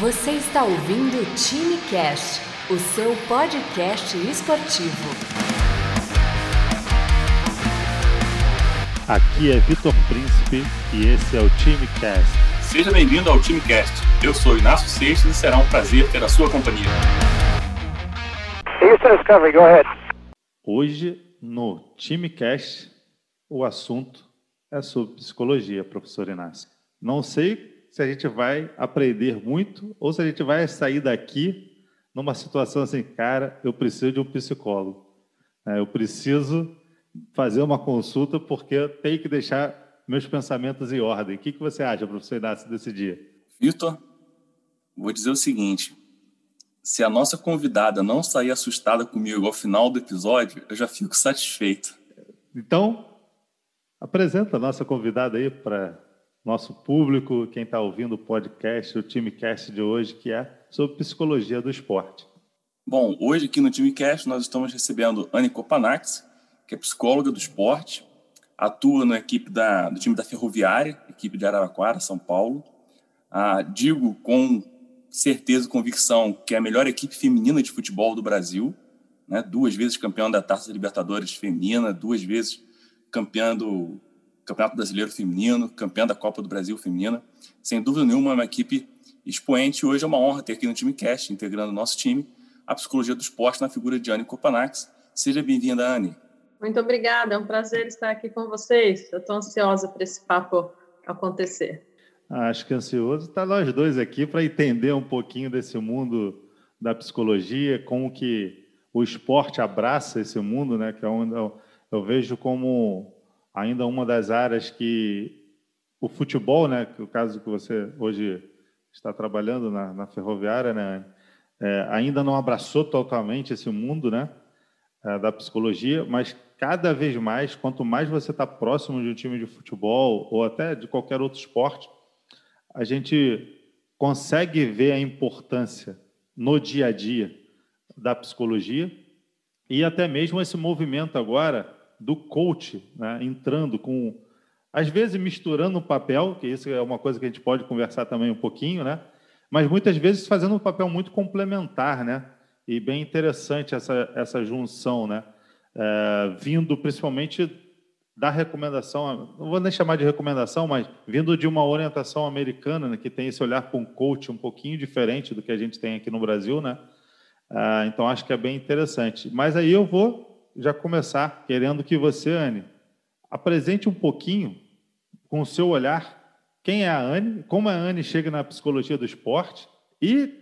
Você está ouvindo o TimeCast, o seu podcast esportivo. Aqui é Vitor Príncipe e esse é o TimeCast. Seja bem-vindo ao TimeCast. Eu sou Inácio Seixas e será um prazer ter a sua companhia. Houston Discovery, go ahead. Hoje, no TimeCast, o assunto é sobre psicologia, professor Inácio. Não sei se a gente vai aprender muito ou se a gente vai sair daqui numa situação assim, cara, eu preciso de um psicólogo. É, eu preciso fazer uma consulta porque eu tenho que deixar meus pensamentos em ordem. O que, que você acha, professor Inácio, desse dia? Vitor, vou dizer o seguinte: se a nossa convidada não sair assustada comigo ao final do episódio, eu já fico satisfeito. Então, apresenta a nossa convidada aí para nosso público, quem está ouvindo o podcast, o TimeCast de hoje, que é sobre psicologia do esporte. Bom, hoje aqui no TimeCast nós estamos recebendo Anne Kopanax, que é psicóloga do esporte, atua na equipe da, do time da Ferroviária, equipe de Araraquara, São Paulo. Ah, digo com certeza e convicção que é a melhor equipe feminina de futebol do Brasil, né? duas vezes campeã da Taça Libertadores feminina, duas vezes campeã do Campeonato Brasileiro Feminino, campeã da Copa do Brasil Feminina. Sem dúvida nenhuma, é uma equipe expoente. Hoje é uma honra ter aqui no time Cast, integrando o nosso time, a psicologia do esporte na figura de Anne Kopanax. Seja bem-vinda, Anne. Muito obrigada, é um prazer estar aqui com vocês. Eu estou ansiosa para esse papo acontecer. Acho que ansioso está nós dois aqui para entender um pouquinho desse mundo da psicologia, como que o esporte abraça esse mundo, né? Que é onde eu, eu vejo como ainda uma das áreas que o futebol, né, que o caso que você hoje está trabalhando na, na ferroviária, né, é, ainda não abraçou totalmente esse mundo, né, é, da psicologia, mas cada vez mais, quanto mais você está próximo de um time de futebol ou até de qualquer outro esporte, a gente consegue ver a importância no dia a dia da psicologia e até mesmo esse movimento agora do coach, né, entrando com, às vezes misturando o papel, que isso é uma coisa que a gente pode conversar também um pouquinho, né, mas muitas vezes fazendo um papel muito complementar, né, e bem interessante essa, essa junção, né, é, vindo principalmente da recomendação, não vou nem chamar de recomendação, mas vindo de uma orientação americana, né, que tem esse olhar com coach um pouquinho diferente do que a gente tem aqui no Brasil, né? Ah, então acho que é bem interessante. Mas aí eu vou já começar querendo que você, Anne, apresente um pouquinho, com o seu olhar, quem é a Anne, como a Anne chega na psicologia do esporte e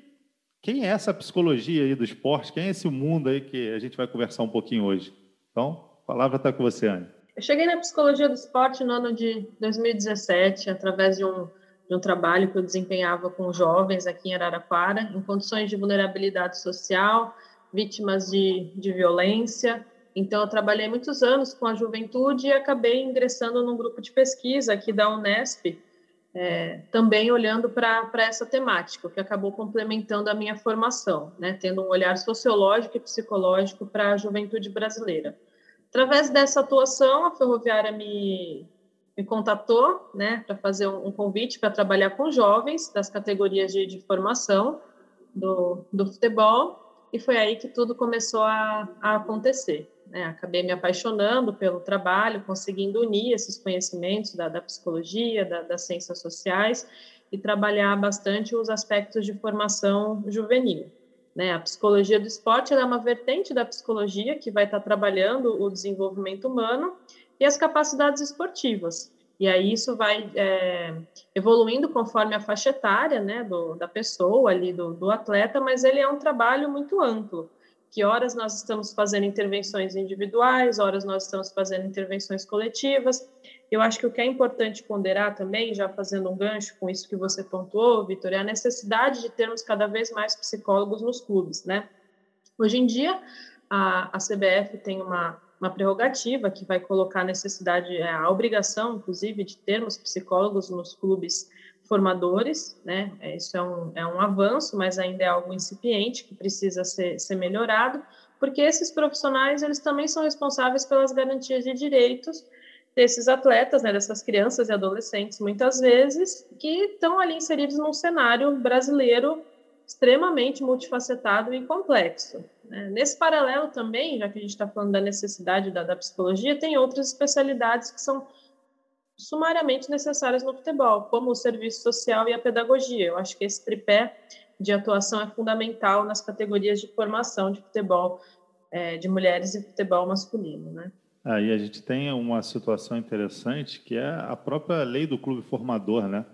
quem é essa psicologia aí do esporte, quem é esse mundo aí que a gente vai conversar um pouquinho hoje. Então, a palavra está com você, Anne. Eu cheguei na psicologia do esporte no ano de 2017, através de um, de um trabalho que eu desempenhava com jovens aqui em Araraquara, em condições de vulnerabilidade social, vítimas de, de violência, então, eu trabalhei muitos anos com a juventude e acabei ingressando num grupo de pesquisa aqui da Unesp, é, também olhando para essa temática, que acabou complementando a minha formação, né, tendo um olhar sociológico e psicológico para a juventude brasileira. Através dessa atuação, a Ferroviária me, me contatou né, para fazer um, um convite para trabalhar com jovens das categorias de, de formação do, do futebol, e foi aí que tudo começou a, a acontecer né, acabei me apaixonando pelo trabalho, conseguindo unir esses conhecimentos da, da psicologia, da, das ciências sociais e trabalhar bastante os aspectos de formação juvenil. Né? A psicologia do esporte é uma vertente da psicologia que vai estar trabalhando o desenvolvimento humano e as capacidades esportivas. E aí isso vai é, evoluindo conforme a faixa etária né, do, da pessoa ali, do, do atleta, mas ele é um trabalho muito amplo que horas nós estamos fazendo intervenções individuais, horas nós estamos fazendo intervenções coletivas. Eu acho que o que é importante ponderar também, já fazendo um gancho com isso que você pontuou, Vitor, é a necessidade de termos cada vez mais psicólogos nos clubes, né? Hoje em dia, a, a CBF tem uma, uma prerrogativa que vai colocar a necessidade, é, a obrigação, inclusive, de termos psicólogos nos clubes formadores, né? É, isso é um, é um avanço, mas ainda é algo incipiente que precisa ser, ser melhorado, porque esses profissionais eles também são responsáveis pelas garantias de direitos desses atletas, né, dessas crianças e adolescentes, muitas vezes, que estão ali inseridos num cenário brasileiro extremamente multifacetado e complexo. Né? Nesse paralelo também, já que a gente está falando da necessidade da, da, psicologia, tem outras especialidades que são sumariamente necessárias no futebol, como o serviço social e a pedagogia. Eu acho que esse tripé de atuação é fundamental nas categorias de formação de futebol é, de mulheres e futebol masculino, né? Aí a gente tem uma situação interessante que é a própria lei do clube formador, né?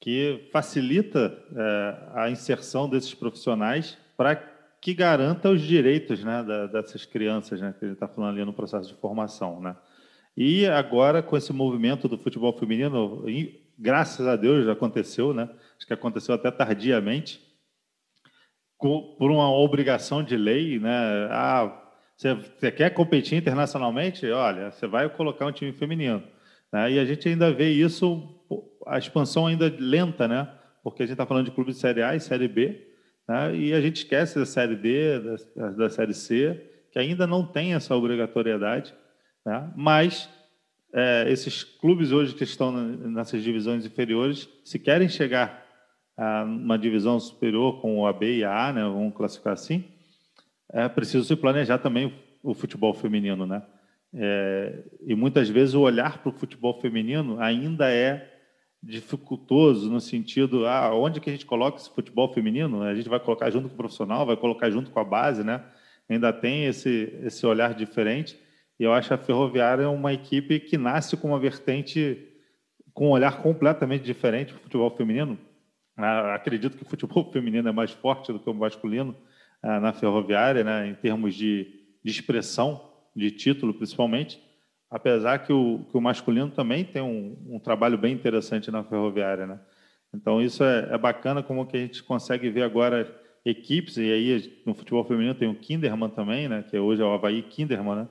Que facilita é, a inserção desses profissionais para que garanta os direitos né, da, dessas crianças, né? Que a gente está falando ali no processo de formação, né? E agora, com esse movimento do futebol feminino, graças a Deus já aconteceu, né? Acho que aconteceu até tardiamente, por uma obrigação de lei, né? Ah, você, quer competir internacionalmente? Olha, você vai colocar um time feminino. Né? E a gente ainda vê isso, a expansão ainda lenta, né? Porque a gente está falando de clubes de Série A e Série B, né? e a gente esquece da Série D, da, da Série C, que ainda não tem essa obrigatoriedade. Né? Mas é, esses clubes hoje que estão nessas divisões inferiores, se querem chegar a uma divisão superior com o AB e a A, né? vamos classificar assim, é preciso se planejar também o futebol feminino, né? É, e muitas vezes o olhar para o futebol feminino ainda é dificultoso no sentido, ah, onde que a gente coloca esse futebol feminino? A gente vai colocar junto com o profissional, vai colocar junto com a base, né? Ainda tem esse esse olhar diferente. E eu acho a Ferroviária uma equipe que nasce com uma vertente com um olhar completamente diferente para o futebol feminino. Ah, acredito que o futebol feminino é mais forte do que o masculino ah, na ferroviária, né, em termos de, de, expressão, de título principalmente, apesar que o, que o masculino também tem um, um, trabalho bem interessante na ferroviária. Né? Então, isso é, é, bacana como que a gente consegue ver agora equipes, e aí no futebol feminino tem o Kinderman também, né, que hoje é o Havaí Kinderman, né,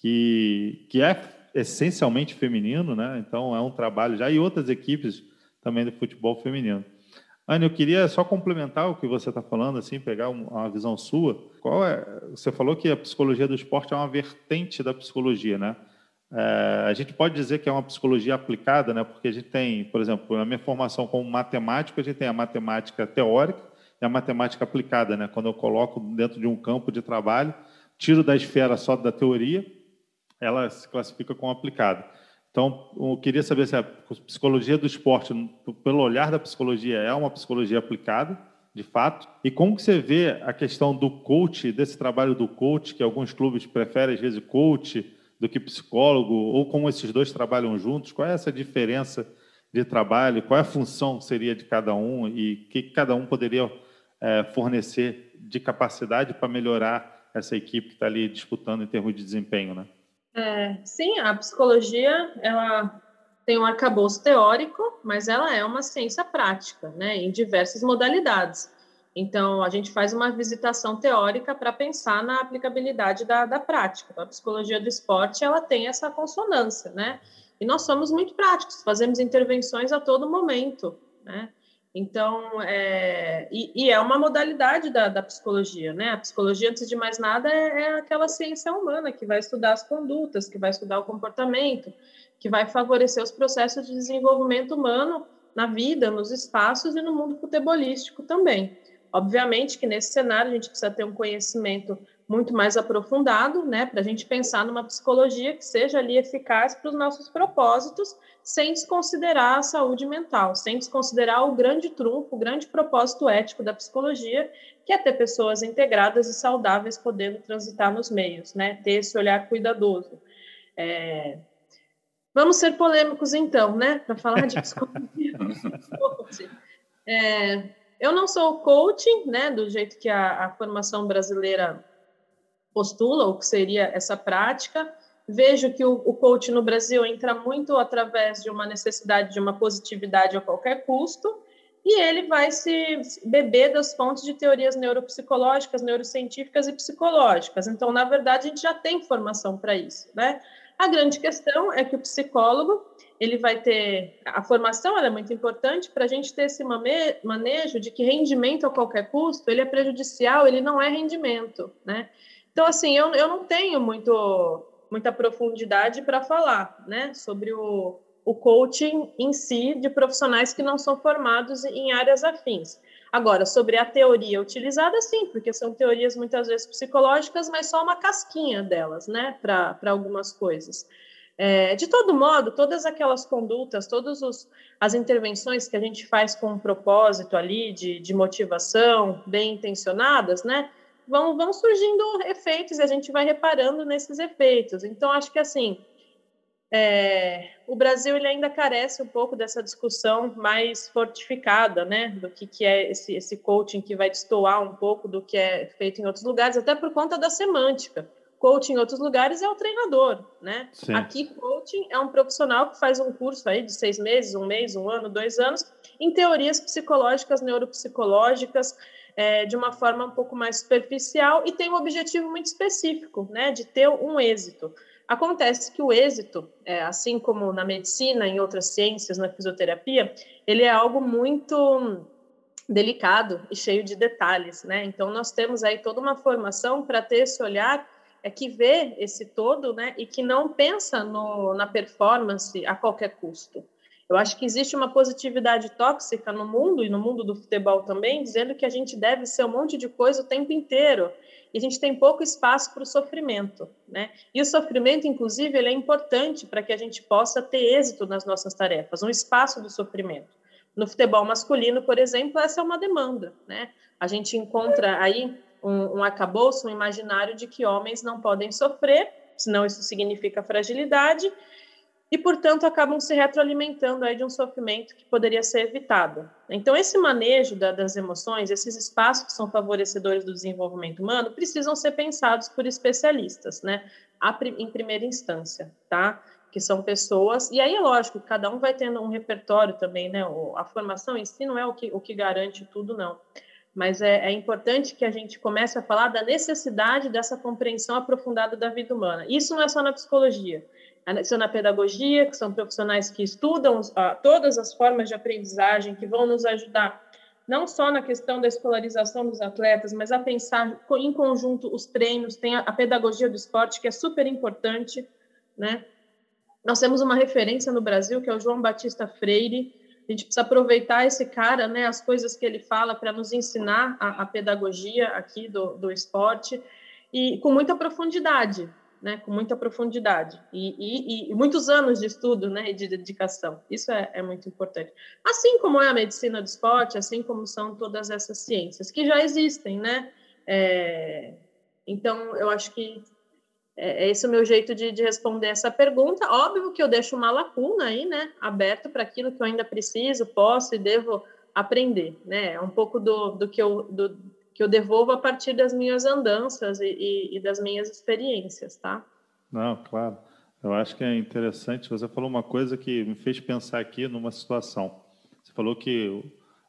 que, que é essencialmente feminino, né, então é um trabalho já, e outras equipes também do futebol feminino. Ana, eu queria só complementar o que você está falando, assim, pegar uma visão sua. Qual é? Você falou que a psicologia do esporte é uma vertente da psicologia, né? É, a gente pode dizer que é uma psicologia aplicada, né? Porque a gente tem, por exemplo, na minha formação como matemático, a gente tem a matemática teórica e a matemática aplicada, né? Quando eu coloco dentro de um campo de trabalho, tiro da esfera só da teoria, ela se classifica como aplicada. Então, eu queria saber se a psicologia do esporte, pelo olhar da psicologia, é uma psicologia aplicada, de fato, e como que você vê a questão do coach, desse trabalho do coach, que alguns clubes preferem, às vezes, coach do que psicólogo, ou como esses dois trabalham juntos, qual é essa diferença de trabalho, qual é a função seria de cada um e que cada um poderia é, fornecer de capacidade para melhorar essa equipe que está ali disputando em termos de desempenho, né? É, sim, a psicologia ela tem um arcabouço teórico, mas ela é uma ciência prática, né, em diversas modalidades. Então, a gente faz uma visitação teórica para pensar na aplicabilidade da, da prática. Então, a psicologia do esporte ela tem essa consonância, né? E nós somos muito práticos, fazemos intervenções a todo momento, né? Então, é, e, e, é uma modalidade da, da, psicologia, né? A psicologia, antes de mais nada, é, é, aquela ciência humana que vai estudar as condutas, que vai estudar o comportamento, que vai favorecer os processos de desenvolvimento humano na vida, nos espaços e no mundo futebolístico também. Obviamente que nesse cenário a gente precisa ter um conhecimento muito mais aprofundado, né, para a gente pensar numa psicologia que seja ali eficaz para os nossos propósitos, sem desconsiderar a saúde mental, sem desconsiderar o grande trunfo, o grande propósito ético da psicologia, que é ter pessoas integradas e saudáveis podendo transitar nos meios, né, ter esse olhar cuidadoso. É... Vamos ser polêmicos então, né, para falar de psicologia. é... Eu não sou coaching, né, do jeito que a, a formação brasileira postula o que seria essa prática. Vejo que o, o coach no Brasil entra muito através de uma necessidade de uma positividade a qualquer custo, e ele vai se beber das fontes de teorias neuropsicológicas, neurocientíficas e psicológicas. Então, na verdade, a gente já tem formação para isso, né? A grande questão é que o psicólogo ele vai ter a formação, ela é muito importante para a gente ter esse manejo de que rendimento a qualquer custo ele é prejudicial, ele não é rendimento, né? Então, assim, eu, eu não tenho muito muita profundidade para falar, né, sobre o, o coaching em si de profissionais que não são formados em áreas afins. Agora, sobre a teoria utilizada, sim, porque são teorias muitas vezes psicológicas, mas só uma casquinha delas, né, para algumas coisas. É, de todo modo, todas aquelas condutas, todas as intervenções que a gente faz com um propósito ali de, de motivação, bem intencionadas, né, vão, vão surgindo efeitos e a gente vai reparando nesses efeitos. Então, acho que assim, é, o Brasil ele ainda carece um pouco dessa discussão mais fortificada, né, do que, que é esse, esse coaching que vai destoar um pouco do que é feito em outros lugares, até por conta da semântica. Coaching em outros lugares é o treinador, né? Sim. Aqui, coaching é um profissional que faz um curso aí de seis meses, um mês, um ano, dois anos, em teorias psicológicas, neuropsicológicas, é, de uma forma um pouco mais superficial e tem um objetivo muito específico, né, de ter um êxito. Acontece que o êxito, é, assim como na medicina, em outras ciências, na fisioterapia, ele é algo muito delicado e cheio de detalhes, né? Então nós temos aí toda uma formação para ter esse olhar é que vê esse todo, né, e que não pensa no, na performance a qualquer custo. Eu acho que existe uma positividade tóxica no mundo e no mundo do futebol também, dizendo que a gente deve ser um monte de coisa o tempo inteiro e a gente tem pouco espaço para o sofrimento, né? E o sofrimento, inclusive, ele é importante para que a gente possa ter êxito nas nossas tarefas, um espaço do sofrimento. No futebol masculino, por exemplo, essa é uma demanda, né? A gente encontra aí um, um acabouço, um imaginário de que homens não podem sofrer, senão isso significa fragilidade, e, portanto, acabam se retroalimentando aí de um sofrimento que poderia ser evitado. Então, esse manejo da, das emoções, esses espaços que são favorecedores do desenvolvimento humano, precisam ser pensados por especialistas, né? A, em primeira instância, tá? Que são pessoas, e aí é lógico, cada um vai tendo um repertório também, né? A formação em si não é o que, o que garante tudo, não. Mas é, é importante que a gente comece a falar da necessidade dessa compreensão aprofundada da vida humana. Isso não é só na psicologia na pedagogia, que são profissionais que estudam uh, todas as formas de aprendizagem, que vão nos ajudar não só na questão da escolarização dos atletas, mas a pensar em conjunto os treinos, tem a pedagogia do esporte, que é super importante, né? Nós temos uma referência no Brasil, que é o João Batista Freire, a gente precisa aproveitar esse cara, né, as coisas que ele fala para nos ensinar a, a pedagogia aqui do, do esporte, e com muita profundidade, né, com muita profundidade e, e, e, muitos anos de estudo né, e de dedicação. Isso é, é, muito importante. Assim como é a medicina do esporte, assim como são todas essas ciências que já existem, né? É, então, eu acho que é, é esse o meu jeito de, de, responder essa pergunta. Óbvio que eu deixo uma lacuna aí, né, aberto para aquilo que eu ainda preciso, posso e devo aprender, né? É um pouco do, do que eu do, que eu devolvo a partir das minhas andanças e, e, e, das minhas experiências, tá? Não, claro. Eu acho que é interessante. Você falou uma coisa que me fez pensar aqui numa situação. Você falou que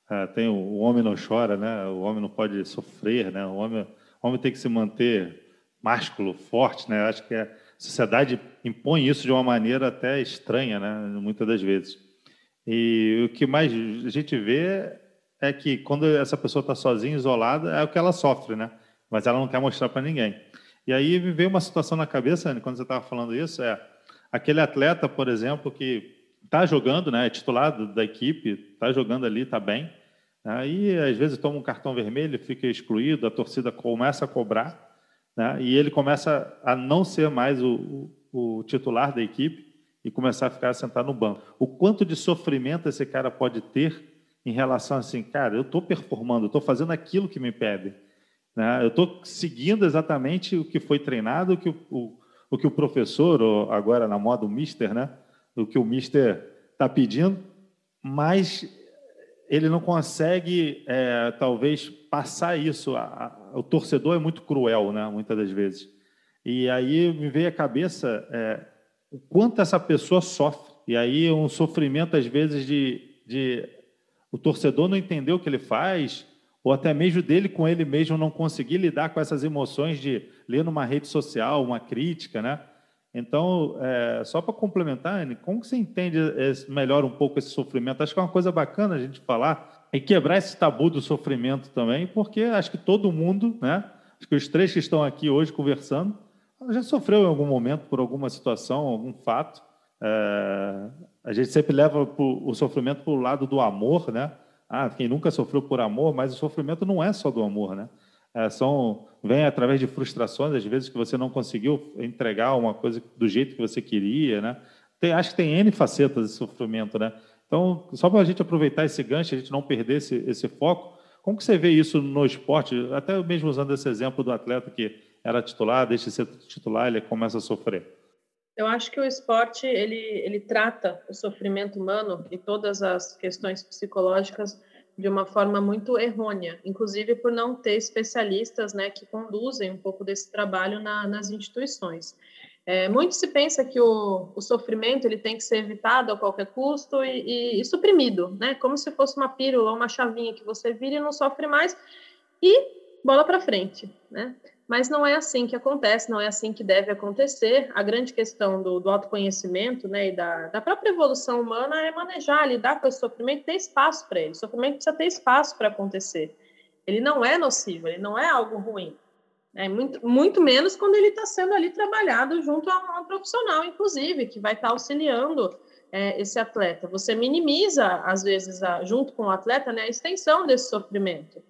é, tem o, homem não chora, né? O homem não pode sofrer, né? O homem, o homem tem que se manter másculo, forte, né? Eu acho que a sociedade impõe isso de uma maneira até estranha, né? Muitas das vezes. E o que mais a gente vê é que quando essa pessoa está sozinha, isolada, é o que ela sofre, né? Mas ela não quer mostrar para ninguém. E aí me veio uma situação na cabeça, quando você estava falando isso, é aquele atleta, por exemplo, que está jogando, né? É titulado da equipe, está jogando ali, está bem. Aí às vezes toma um cartão vermelho, fica excluído, a torcida começa a cobrar, né? E ele começa a não ser mais o, o, o titular da equipe e começar a ficar sentado no banco. O quanto de sofrimento esse cara pode ter em relação assim, cara, eu estou performando, estou fazendo aquilo que me pede. Né? Eu estou seguindo exatamente o que foi treinado, o que o, o, o, que o professor, ou agora na moda o mister, né? o que o mister está pedindo, mas ele não consegue, é, talvez, passar isso. A, a, o torcedor é muito cruel, né? muitas das vezes. E aí me veio à cabeça é, o quanto essa pessoa sofre. E aí um sofrimento, às vezes, de, de o torcedor não entender o que ele faz, ou até mesmo dele com ele mesmo não conseguir lidar com essas emoções de ler numa rede social uma crítica, né? Então, é, só para complementar, Anne, como você entende esse, melhor um pouco esse sofrimento? Acho que é uma coisa bacana a gente falar e quebrar esse tabu do sofrimento também, porque acho que todo mundo, né? Acho que os três que estão aqui hoje conversando, já sofreu em algum momento por alguma situação, algum fato. É, a gente sempre leva o sofrimento para o lado do amor, né? Ah, quem nunca sofreu por amor, mas o sofrimento não é só do amor, né? É, são vem através de frustrações, às vezes que você não conseguiu entregar uma coisa do jeito que você queria, né? Tem, acho que tem N facetas de sofrimento, né? Então, só para a gente aproveitar esse gancho, a gente não perder esse, esse foco, como que você vê isso no esporte, até mesmo usando esse exemplo do atleta que era titular, deixa de ser titular, ele começa a sofrer? Eu acho que o esporte ele, ele trata o sofrimento humano e todas as questões psicológicas de uma forma muito errônea, inclusive por não ter especialistas né, que conduzem um pouco desse trabalho na, nas instituições. É, muito se pensa que o, o, sofrimento ele tem que ser evitado a qualquer custo e, e, e suprimido, né? como se fosse uma pílula, uma chavinha que você vira e não sofre mais, e bola para frente. Né? Mas não é assim que acontece, não é assim que deve acontecer. A grande questão do, do autoconhecimento né, e da, da, própria evolução humana é manejar, lidar com esse sofrimento, ter espaço para ele. O sofrimento precisa ter espaço para acontecer. Ele não é nocivo, ele não é algo ruim. É muito, muito menos quando ele está sendo ali trabalhado junto a um profissional, inclusive, que vai estar tá auxiliando é, esse atleta. Você minimiza, às vezes, a, junto com o atleta, né, a extensão desse sofrimento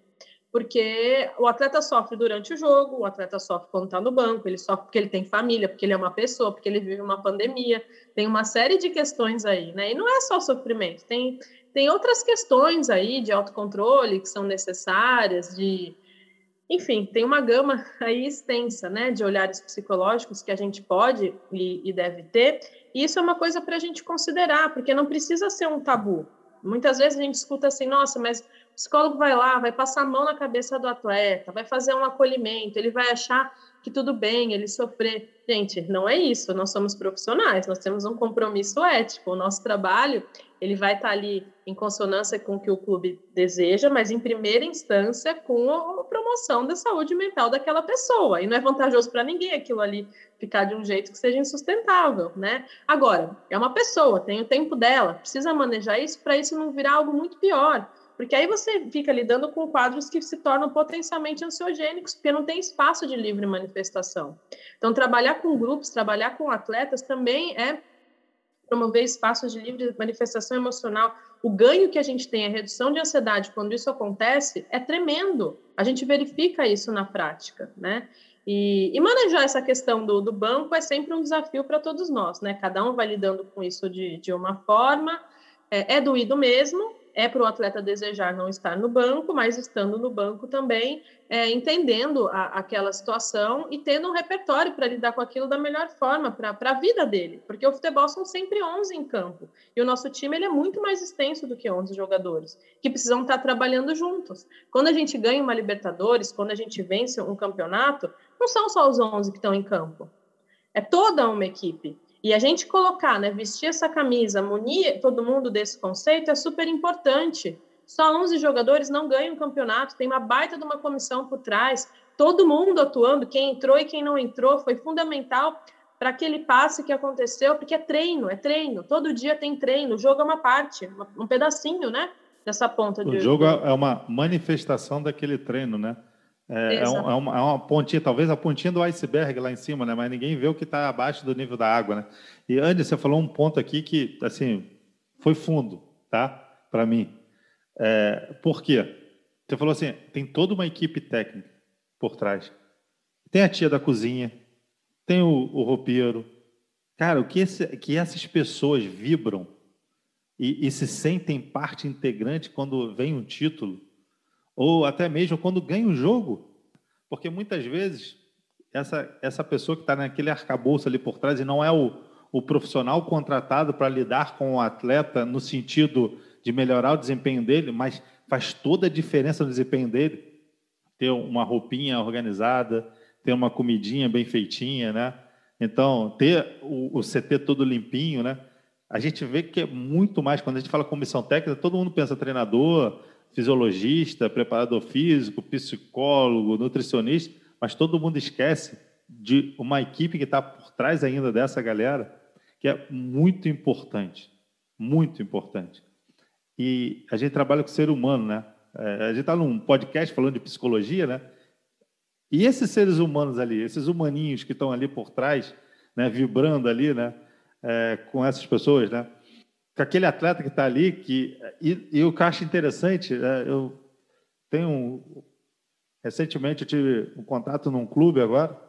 porque o atleta sofre durante o jogo, o atleta sofre quando está no banco, ele sofre porque ele tem família, porque ele é uma pessoa, porque ele vive uma pandemia, tem uma série de questões aí, né? E não é só sofrimento, tem, tem outras questões aí de autocontrole que são necessárias, de. Enfim, tem uma gama aí extensa, né, de olhares psicológicos que a gente pode e, e deve ter, e isso é uma coisa para a gente considerar, porque não precisa ser um tabu. Muitas vezes a gente escuta assim, nossa, mas o psicólogo vai lá, vai passar a mão na cabeça do atleta, vai fazer um acolhimento, ele vai achar que tudo bem ele sofrer. Gente, não é isso. Nós somos profissionais, nós temos um compromisso ético. O nosso trabalho ele vai estar ali em consonância com o que o clube deseja, mas em primeira instância com a promoção da saúde mental daquela pessoa. E não é vantajoso para ninguém aquilo ali ficar de um jeito que seja insustentável, né? Agora, é uma pessoa, tem o tempo dela, precisa manejar isso para isso não virar algo muito pior porque aí você fica lidando com quadros que se tornam potencialmente ansiogênicos, porque não tem espaço de livre manifestação. Então, trabalhar com grupos, trabalhar com atletas também é promover espaços de livre manifestação emocional. O ganho que a gente tem, a redução de ansiedade quando isso acontece, é tremendo. A gente verifica isso na prática, né? E, e manejar essa questão do, do banco é sempre um desafio para todos nós, né? Cada um vai lidando com isso de, de uma forma. É, é doído mesmo, é para o atleta desejar não estar no banco, mas estando no banco também, é, entendendo a, aquela situação e tendo um repertório para lidar com aquilo da melhor forma para a vida dele, porque o futebol são sempre 11 em campo e o nosso time ele é muito mais extenso do que 11 jogadores que precisam estar trabalhando juntos. Quando a gente ganha uma Libertadores, quando a gente vence um campeonato, não são só os 11 que estão em campo, é toda uma equipe. E a gente colocar, né, vestir essa camisa, munir todo mundo desse conceito é super importante. Só 11 jogadores não ganham o campeonato, tem uma baita de uma comissão por trás, todo mundo atuando, quem entrou e quem não entrou, foi fundamental para aquele passe que aconteceu, porque é treino, é treino, todo dia tem treino, o jogo é uma parte, um pedacinho, né, dessa ponta. O jogo é uma manifestação daquele treino, né? É, é, um, é, uma, é, uma, pontinha, talvez a pontinha do iceberg lá em cima, né? Mas ninguém vê o que está abaixo do nível da água, né? E Andy, você falou um ponto aqui que, assim, foi fundo, tá? Para mim. É, por quê? Você falou assim, tem toda uma equipe técnica por trás. Tem a tia da cozinha, tem o, o roupeiro. Cara, o que, esse, que essas pessoas vibram e, e se sentem parte integrante quando vem um título ou até mesmo quando ganha o jogo, porque muitas vezes essa, essa pessoa que está naquele arcabouço ali por trás e não é o, o profissional contratado para lidar com o atleta no sentido de melhorar o desempenho dele, mas faz toda a diferença no desempenho dele. Ter uma roupinha organizada, ter uma comidinha bem feitinha, né? Então, ter o, o CT todo limpinho, né? A gente vê que é muito mais, quando a gente fala comissão técnica, todo mundo pensa treinador, fisiologista, preparador físico, psicólogo, nutricionista, mas todo mundo esquece de uma equipe que está por trás ainda dessa galera, que é muito importante, muito importante. E a gente trabalha com ser humano, né? É, a gente está num podcast falando de psicologia, né? E esses seres humanos ali, esses humaninhos que estão ali por trás, né, vibrando ali, né, é, com essas pessoas, né, com aquele atleta que está ali, que e, e, o que eu acho interessante, é, eu tenho recentemente eu tive um contato num clube agora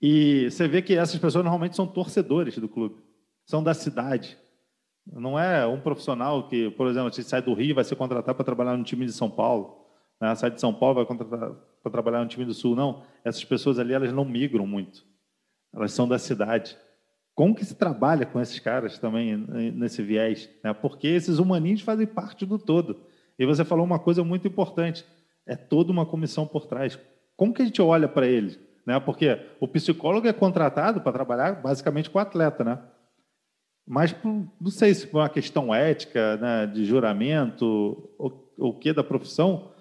e você vê que essas pessoas normalmente são torcedores do clube, são da cidade. Não é um profissional que, por exemplo, sai do Rio e vai ser contratado para trabalhar no time de São Paulo, né? sai de São Paulo vai contratar para trabalhar no time do Sul, não. Essas pessoas ali elas não migram muito, elas são da cidade. Como que se trabalha com esses caras também nesse viés? Né? Porque esses humaninhos fazem parte do todo. E você falou uma coisa muito importante: é toda uma comissão por trás. Como que a gente olha para eles? Né? Porque o psicólogo é contratado para trabalhar basicamente com o atleta, né? Mas não sei se por uma questão ética, né, de juramento, ou o que da profissão,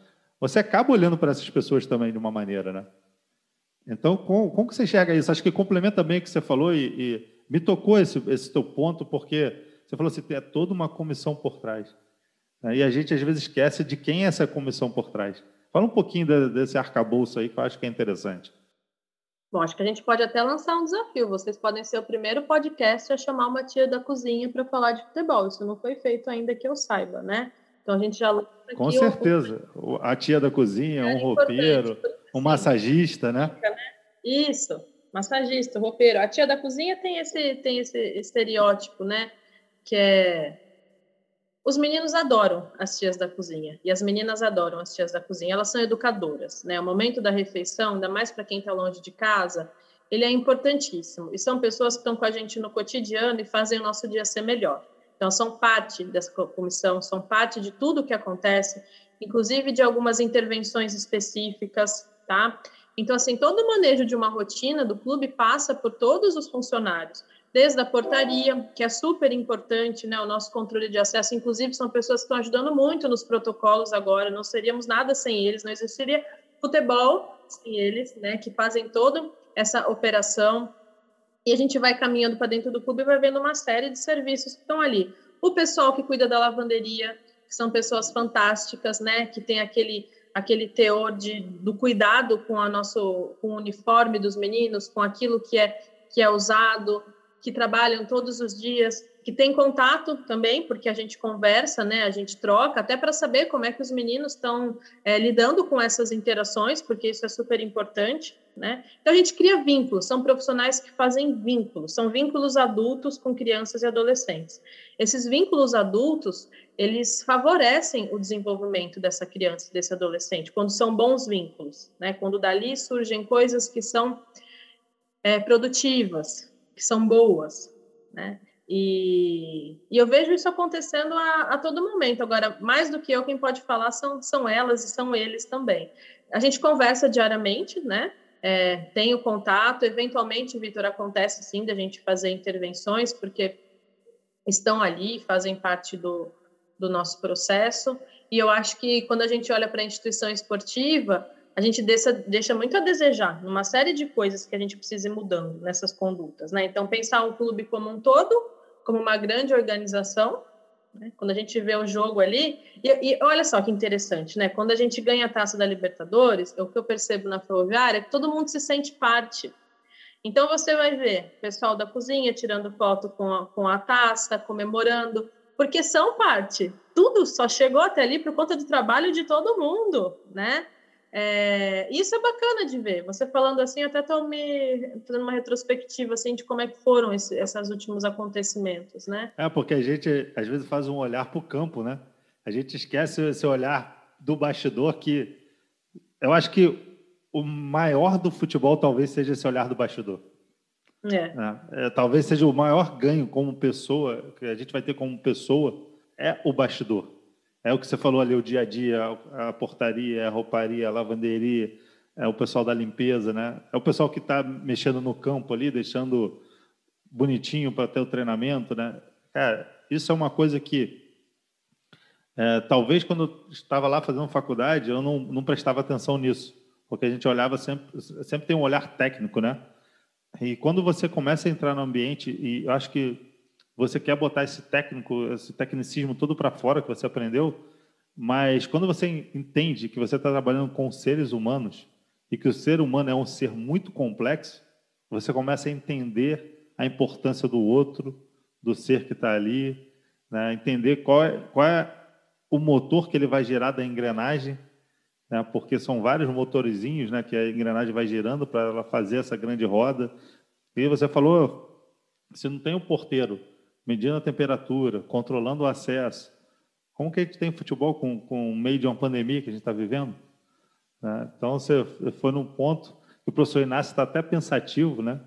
você acaba olhando para essas pessoas também de uma maneira, né? Então, como, como que você enxerga isso? Acho que complementa bem o que você falou e, e me tocou esse, esse teu ponto, porque você falou assim, tem toda uma comissão por trás. Né? E a gente, às vezes, esquece de quem é essa comissão por trás. Fala um pouquinho desse arcabouço aí, que eu acho que é interessante. Bom, acho que a gente pode até lançar um desafio. Vocês podem ser o primeiro podcast a chamar uma tia da cozinha para falar de futebol. Isso não foi feito ainda que eu saiba, né? Então a gente já Com certeza. O... A tia da cozinha, é um roupeiro, um massagista, né? né? Isso, massagista, roupeiro. A tia da cozinha tem esse, tem esse estereótipo, né? Que é. Os meninos adoram as tias da cozinha e as meninas adoram as tias da cozinha. Elas são educadoras, né? O momento da refeição, ainda mais para quem está longe de casa, ele é importantíssimo. E são pessoas que estão com a gente no cotidiano e fazem o nosso dia ser melhor. Então, são parte dessa comissão, são parte de tudo o que acontece, inclusive de algumas intervenções específicas, tá? Então, assim, todo o manejo de uma rotina do clube passa por todos os funcionários, desde a portaria, que é super importante, né? O nosso controle de acesso, inclusive, são pessoas que estão ajudando muito nos protocolos agora, não seríamos nada sem eles, não existiria futebol sem eles, né? Que fazem toda essa operação e a gente vai caminhando para dentro do clube e vai vendo uma série de serviços que estão ali. O pessoal que cuida da lavanderia, que são pessoas fantásticas, né? Que tem aquele aquele teor de, do cuidado com a nosso com o uniforme dos meninos, com aquilo que é que é usado, que trabalham todos os dias, que tem contato também, porque a gente conversa, né? A gente troca, até para saber como é que os meninos estão é, lidando com essas interações, porque isso é super importante, né? Então a gente cria vínculos, são profissionais que fazem vínculos, são vínculos adultos com crianças e adolescentes. Esses vínculos adultos, eles favorecem o desenvolvimento dessa criança, desse adolescente, quando são bons vínculos, né? Quando dali surgem coisas que são é, produtivas, que são boas, né? E, e, eu vejo isso acontecendo a, a, todo momento. Agora, mais do que eu, quem pode falar são, são elas e são eles também. A gente conversa diariamente, né? É, tem o contato, eventualmente, Vitor, acontece sim da gente fazer intervenções, porque estão ali, fazem parte do, do nosso processo. E eu acho que quando a gente olha para a instituição esportiva, a gente deixa, deixa muito a desejar numa série de coisas que a gente precisa ir mudando nessas condutas, né? Então, pensar um clube como um todo, como uma grande organização, né? quando a gente vê o jogo ali, e, e, olha só que interessante, né? Quando a gente ganha a taça da Libertadores, o que eu percebo na Ferroviária é que todo mundo se sente parte. Então, você vai ver pessoal da cozinha tirando foto com a, com a taça, comemorando, porque são parte. Tudo só chegou até ali por conta do trabalho de todo mundo, né? É, isso é bacana de ver. Você falando assim, até estou me fazendo uma retrospectiva assim de como é que foram esse, esses últimos acontecimentos, né? É porque a gente às vezes faz um olhar para o campo, né? A gente esquece esse olhar do bastidor que eu acho que o maior do futebol talvez seja esse olhar do bastidor. É. É, é, talvez seja o maior ganho como pessoa que a gente vai ter como pessoa é o bastidor. É o que você falou ali, o dia a dia, a portaria, a rouparia, a lavanderia, é o pessoal da limpeza, né? É o pessoal que está mexendo no campo ali, deixando bonitinho para ter o treinamento, né? Cara, isso é uma coisa que é, talvez quando eu estava lá fazendo faculdade eu não, não prestava atenção nisso, porque a gente olhava sempre, sempre tem um olhar técnico, né? E quando você começa a entrar no ambiente, e eu acho que você quer botar esse técnico, esse tecnicismo todo para fora que você aprendeu, mas quando você entende que você está trabalhando com seres humanos e que o ser humano é um ser muito complexo, você começa a entender a importância do outro, do ser que está ali, né? entender qual é, qual é o motor que ele vai gerar da engrenagem, né? porque são vários motorizinhos né? que a engrenagem vai gerando para ela fazer essa grande roda. E você falou, se não tem o porteiro medindo a temperatura, controlando o acesso, como que a gente tem futebol com, com meio de uma pandemia que a gente está vivendo? Né? Então, você foi num ponto que o professor Inácio está até pensativo, né?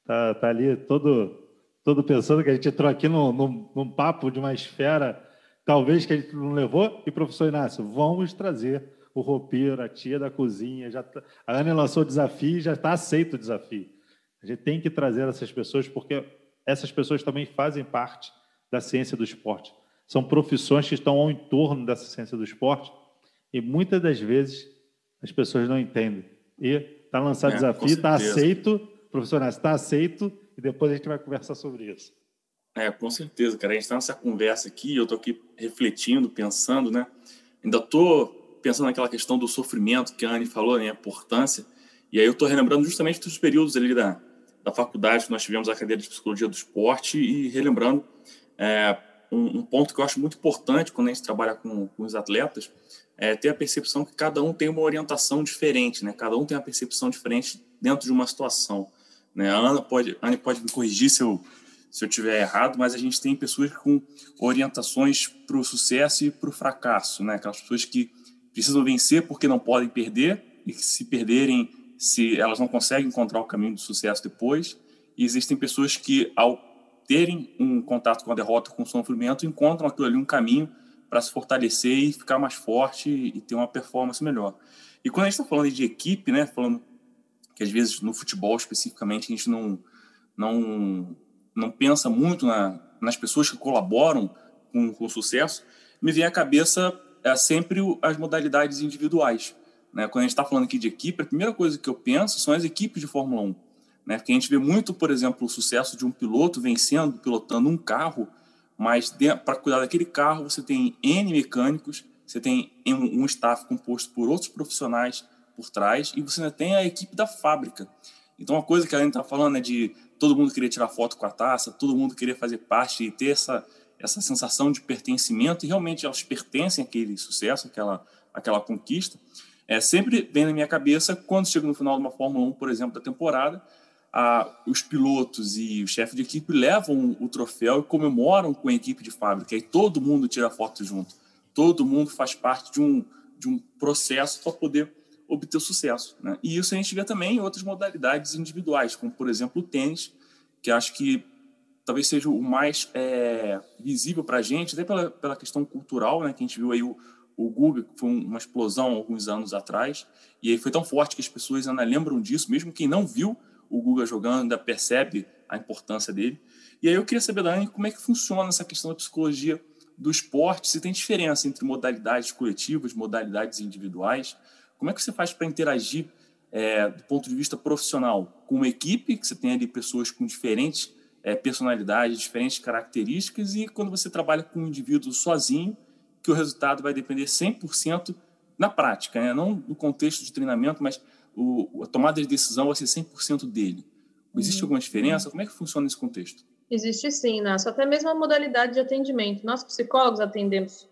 Está tá ali todo, todo pensando que a gente entrou aqui num, num, num papo de uma esfera, talvez que a gente não levou. E, professor Inácio, vamos trazer o roupeiro, a tia da cozinha. Já tá, a Ana lançou o desafio e já está aceito o desafio. A gente tem que trazer essas pessoas, porque essas pessoas também fazem parte da ciência do esporte. São profissões que estão ao entorno dessa ciência do esporte e muitas das vezes as pessoas não entendem. E está lançado o é, desafio, está aceito, professor Nassi, está aceito e depois a gente vai conversar sobre isso. É, com certeza, cara. A gente está nessa conversa aqui, eu estou aqui refletindo, pensando, né? Ainda estou pensando naquela questão do sofrimento que a Anne falou, né? A importância. E aí eu estou relembrando justamente dos períodos ali da, da faculdade que nós tivemos a cadeira de Psicologia do Esporte e relembrando é, um, um, ponto que eu acho muito importante quando a gente trabalha com, com os atletas é ter a percepção que cada um tem uma orientação diferente, né? Cada um tem uma percepção diferente dentro de uma situação. Né? A Ana pode, a Ana pode me corrigir se eu se eu tiver errado, mas a gente tem pessoas com orientações para o sucesso e para o fracasso, né? Aquelas pessoas que precisam vencer porque não podem perder e que se perderem, se elas não conseguem encontrar o caminho do sucesso depois. E existem pessoas que, ao terem um contato com a derrota, com o sofrimento, encontram aquilo ali um caminho para se fortalecer e ficar mais forte e ter uma performance melhor. E quando a gente está falando de equipe, né, falando que às vezes no futebol especificamente a gente não não não pensa muito na, nas pessoas que colaboram com, com o sucesso, me vem à cabeça é, sempre as modalidades individuais. Né? Quando a gente está falando aqui de equipe, a primeira coisa que eu penso são as equipes de Fórmula 1. Né? Porque a gente vê muito, por exemplo, o sucesso de um piloto vencendo, pilotando um carro, mas para cuidar daquele carro você tem N mecânicos, você tem um, staff composto por outros profissionais por trás e você ainda tem a equipe da fábrica. Então, uma coisa que a gente está falando é de todo mundo querer tirar foto com a taça, todo mundo querer fazer parte e ter essa, essa sensação de pertencimento, e realmente elas pertencem àquele sucesso, àquela, àquela conquista. É, sempre vem na minha cabeça, quando chega no final de uma Fórmula 1, por exemplo, da temporada, a, os pilotos e o chefe de equipe levam o troféu e comemoram com a equipe de fábrica. E todo mundo tira foto junto. Todo mundo faz parte de um, de um processo para poder obter sucesso. Né? E isso a gente vê também em outras modalidades individuais, como, por exemplo, o tênis, que acho que talvez seja o mais é, visível para a gente, até pela, pela questão cultural, né? que a gente viu aí o, o Guga, que foi uma explosão alguns anos atrás, e aí foi tão forte que as pessoas ainda lembram disso, mesmo quem não viu o Guga jogando ainda percebe a importância dele. E aí eu queria saber da Anne como é que funciona essa questão da psicologia do esporte, se tem diferença entre modalidades coletivas, modalidades individuais. Como é que você faz para interagir é, do ponto de vista profissional com uma equipe, que você tem ali pessoas com diferentes é, personalidades, diferentes características, e quando você trabalha com um indivíduo sozinho, que o resultado vai depender 100% na prática, né? não no contexto de treinamento, mas o, a tomada de decisão vai ser 100% dele. Existe uhum. alguma diferença? Como é que funciona nesse contexto? Existe sim, Nasso. Até mesmo a modalidade de atendimento. Nós, psicólogos, atendemos,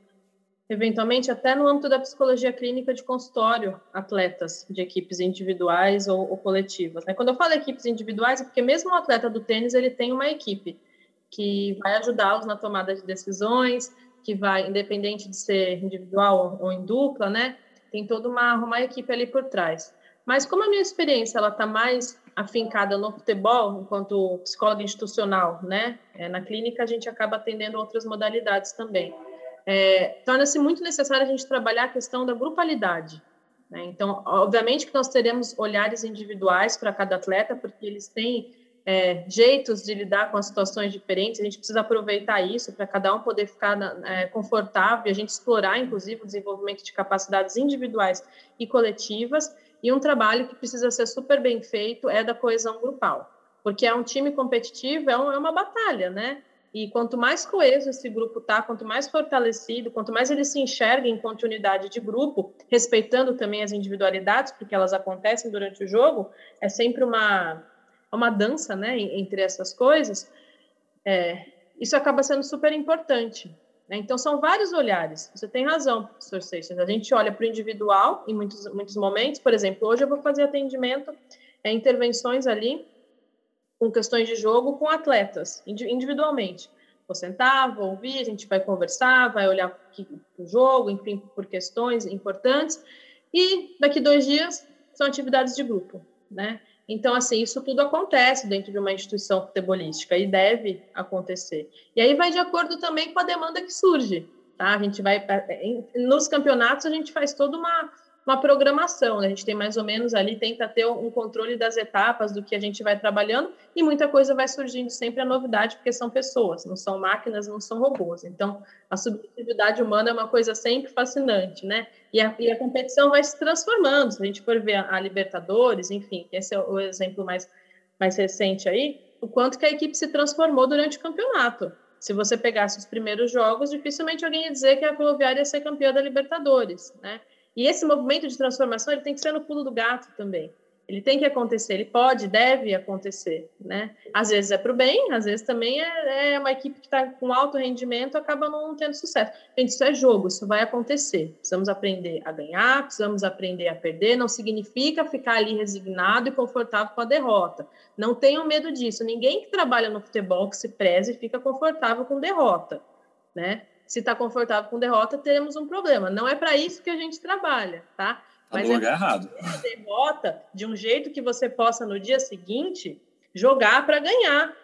eventualmente, até no âmbito da psicologia clínica de consultório, atletas de equipes individuais ou, ou coletivas. Né? Quando eu falo equipes individuais, é porque mesmo o atleta do tênis, ele tem uma equipe que vai ajudá-los na tomada de decisões, que vai, independente de ser individual ou em dupla, né? Tem toda uma, uma equipe ali por trás. Mas como a minha experiência ela está mais afincada no futebol, enquanto psicóloga institucional, né? É, na clínica a gente acaba atendendo outras modalidades também. É, Torna-se muito necessário a gente trabalhar a questão da grupalidade. Né? Então, obviamente que nós teremos olhares individuais para cada atleta, porque eles têm é, jeitos de lidar com as situações diferentes. A gente precisa aproveitar isso para cada um poder ficar é, confortável a gente explorar, inclusive, o desenvolvimento de capacidades individuais e coletivas e um trabalho que precisa ser super bem feito é da coesão grupal, porque é um time competitivo, é, um, é uma batalha, né? E quanto mais coeso esse grupo tá, quanto mais fortalecido, quanto mais ele se enxerga enquanto unidade de grupo, respeitando também as individualidades, porque elas acontecem durante o jogo, é sempre uma, uma dança, né, entre essas coisas. É, isso acaba sendo super importante. Né? Então, são vários olhares. Você tem razão, professor Seixas. A gente olha para o individual em muitos, muitos momentos. Por exemplo, hoje eu vou fazer atendimento, é, intervenções ali com questões de jogo com atletas, individualmente. Vou sentar, vou ouvir, a gente vai conversar, vai olhar o jogo, enfim, por questões importantes. E daqui dois dias são atividades de grupo, né? Então, assim, isso tudo acontece dentro de uma instituição futebolística e deve acontecer. E aí vai de acordo também com a demanda que surge, tá? A gente vai... Nos campeonatos, a gente faz toda uma uma programação. Né? A gente tem mais ou menos ali, tenta ter um controle das etapas do que a gente vai trabalhando e muita coisa vai surgindo sempre a novidade, porque são pessoas, não são máquinas, não são robôs. Então, a subjetividade humana é uma coisa sempre fascinante, né? E a, e a competição vai se transformando. Se a gente for ver a, a Libertadores, enfim, esse é o exemplo mais, mais recente aí, o quanto que a equipe se transformou durante o campeonato. Se você pegasse os primeiros jogos, dificilmente alguém ia dizer que a Ferroviária ia ser campeã da Libertadores, né? E esse movimento de transformação ele tem que ser no pulo do gato também. Ele tem que acontecer, ele pode, deve acontecer, né? Às vezes é para o bem, às vezes também é, é uma equipe que está com alto rendimento acaba não tendo sucesso. Gente, isso é jogo, isso vai acontecer. Precisamos aprender a ganhar, precisamos aprender a perder. Não significa ficar ali resignado e confortável com a derrota. Não tenham medo disso. Ninguém que trabalha no futebol que se preze fica confortável com derrota, né? Se está confortável com derrota, teremos um problema. Não é para isso que a gente trabalha, tá? tá Mas é errado. derrota de um jeito que você possa no dia seguinte jogar para ganhar,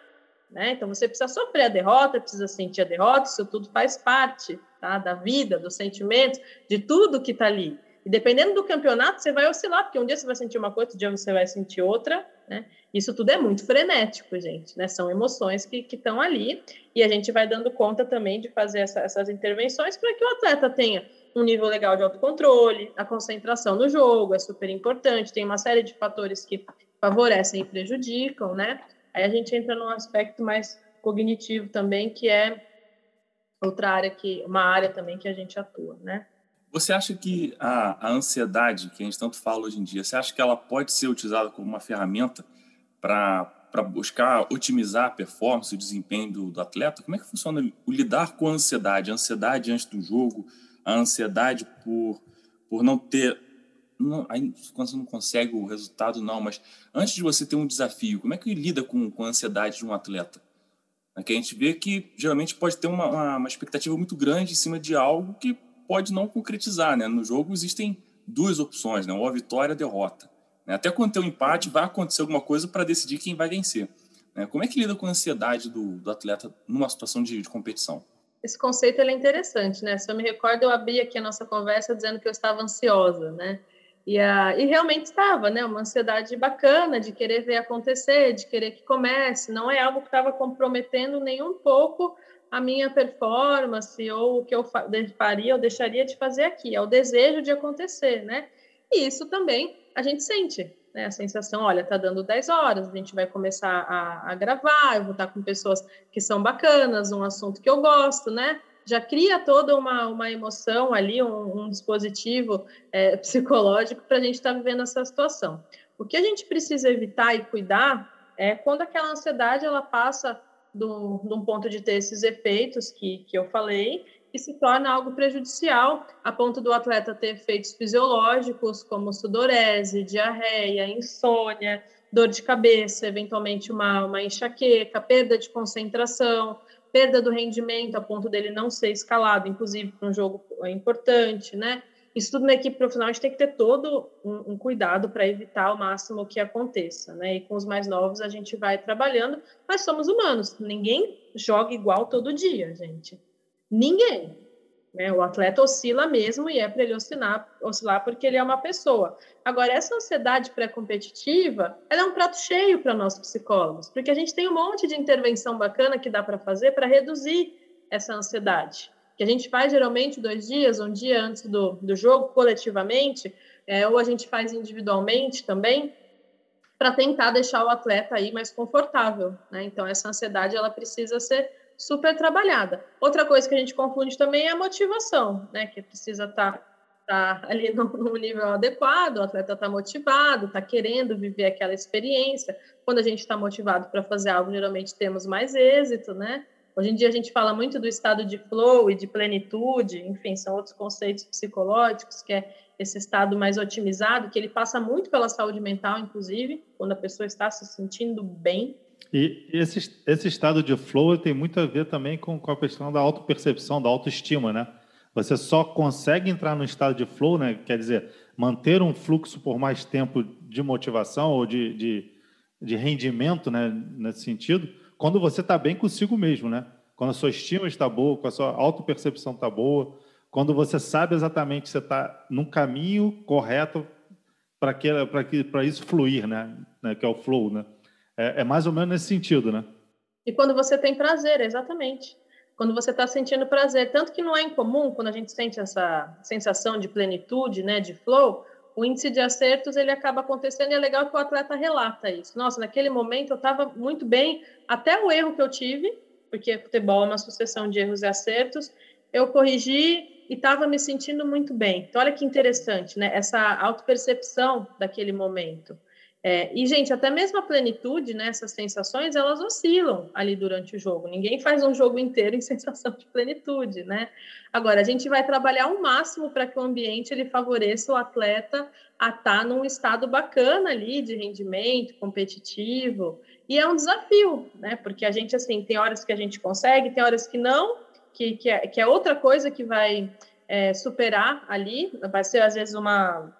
né? Então você precisa sofrer a derrota, precisa sentir a derrota, isso tudo faz parte, tá? Da vida, dos sentimentos, de tudo que está ali. E dependendo do campeonato, você vai oscilar, porque um dia você vai sentir uma coisa, outro dia você vai sentir outra, né? Isso tudo é muito frenético, gente, né? São emoções que estão ali e a gente vai dando conta também de fazer essa, essas intervenções para que o atleta tenha um nível legal de autocontrole, a concentração no jogo é super importante, tem uma série de fatores que favorecem e prejudicam, né? Aí a gente entra num aspecto mais cognitivo também, que é outra área que, uma área também que a gente atua, né? Você acha que a, a ansiedade, que a gente tanto fala hoje em dia, você acha que ela pode ser utilizada como uma ferramenta para buscar otimizar a performance, o desempenho do, do, atleta? Como é que funciona o lidar com a ansiedade? A ansiedade antes do jogo, a ansiedade por, por não ter. Não, aí, quando você não consegue o resultado, não, mas antes de você ter um desafio, como é que lida com, com a ansiedade de um atleta? É que a gente vê que geralmente pode ter uma, uma, uma expectativa muito grande em cima de algo que pode não concretizar. Né? No jogo existem duas opções, né? ou a vitória ou a derrota. Né? Até quando tem um empate, vai acontecer alguma coisa para decidir quem vai vencer. Né? Como é que lida com a ansiedade do, do atleta numa situação de, de competição? Esse conceito é interessante, né? Se eu me recordo, eu abri aqui a nossa conversa dizendo que eu estava ansiosa, né? E, a, e realmente estava, né? Uma ansiedade bacana de querer ver acontecer, de querer que comece. Não é algo que estava comprometendo nem um pouco a minha performance ou o que eu faria ou deixaria de fazer aqui, é o desejo de acontecer, né? E isso também a gente sente, né? A sensação, olha, tá dando 10 horas, a gente vai começar a, a gravar, eu vou estar com pessoas que são bacanas, um assunto que eu gosto, né? Já cria toda uma, uma emoção ali, um, um dispositivo é, psicológico para a gente estar tá vivendo essa situação. O que a gente precisa evitar e cuidar é quando aquela ansiedade ela passa de um ponto de ter esses efeitos que, que eu falei e se torna algo prejudicial a ponto do atleta ter efeitos fisiológicos como sudorese, diarreia, insônia, dor de cabeça, eventualmente uma, uma enxaqueca, perda de concentração, perda do rendimento a ponto dele não ser escalado, inclusive para um jogo importante, né? Isso tudo na equipe profissional a gente tem que ter todo um, um cuidado para evitar ao máximo que aconteça, né? E com os mais novos a gente vai trabalhando, mas somos humanos, ninguém joga igual todo dia, gente. Ninguém. Né? O atleta oscila mesmo e é para ele oscilar, oscilar porque ele é uma pessoa. Agora, essa ansiedade pré-competitiva, ela é um prato cheio para nós psicólogos, porque a gente tem um monte de intervenção bacana que dá para fazer para reduzir essa ansiedade que a gente faz geralmente dois dias, um dia antes do, do jogo, coletivamente, é, ou a gente faz individualmente também, para tentar deixar o atleta aí mais confortável, né? Então essa ansiedade ela precisa ser super trabalhada. Outra coisa que a gente confunde também é a motivação, né? Que precisa estar tá, tá ali no, nível adequado, o atleta está motivado, está querendo viver aquela experiência. Quando a gente está motivado para fazer algo, geralmente temos mais êxito, né? Hoje em dia a gente fala muito do estado de flow e de plenitude, enfim, são outros conceitos psicológicos, que é esse estado mais otimizado, que ele passa muito pela saúde mental, inclusive, quando a pessoa está se sentindo bem. E esse, esse estado de flow tem muito a ver também com, com a questão da autopercepção, da autoestima, né? Você só consegue entrar no estado de flow, né? Quer dizer, manter um fluxo por mais tempo de motivação ou de, de, de rendimento, né? Nesse sentido, quando você está bem consigo mesmo, né? Quando a sua estima está boa, quando a sua autopercepção está boa, quando você sabe exatamente que você está num caminho correto para isso fluir, né? né? Que é o flow, né? É, é, mais ou menos nesse sentido, né? E quando você tem prazer, exatamente. Quando você está sentindo prazer, tanto que não é incomum quando a gente sente essa sensação de plenitude, né? De flow, o índice de acertos ele acaba acontecendo e é legal que o atleta relata isso. Nossa, naquele momento eu estava muito bem, até o erro que eu tive, porque futebol é uma sucessão de erros e acertos, eu corrigi e estava me sentindo muito bem. Então, olha que interessante, né? Essa autopercepção daquele momento. É, e, gente, até mesmo a plenitude, né, essas sensações, elas oscilam ali durante o jogo. Ninguém faz um jogo inteiro em sensação de plenitude, né? Agora, a gente vai trabalhar o máximo para que o ambiente ele favoreça o atleta a estar tá num estado bacana ali de rendimento, competitivo. E é um desafio, né? Porque a gente, assim, tem horas que a gente consegue, tem horas que não, que, que, é, que é outra coisa que vai é, superar ali, vai ser às vezes uma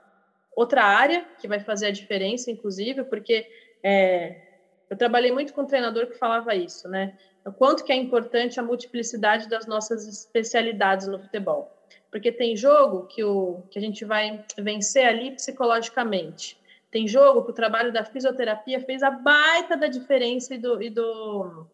outra área que vai fazer a diferença, inclusive, porque é, eu trabalhei muito com um treinador que falava isso, né? O quanto que é importante a multiplicidade das nossas especialidades no futebol. Porque tem jogo que, o, que a gente vai vencer ali psicologicamente. Tem jogo que o trabalho da fisioterapia fez a baita da diferença e do, e do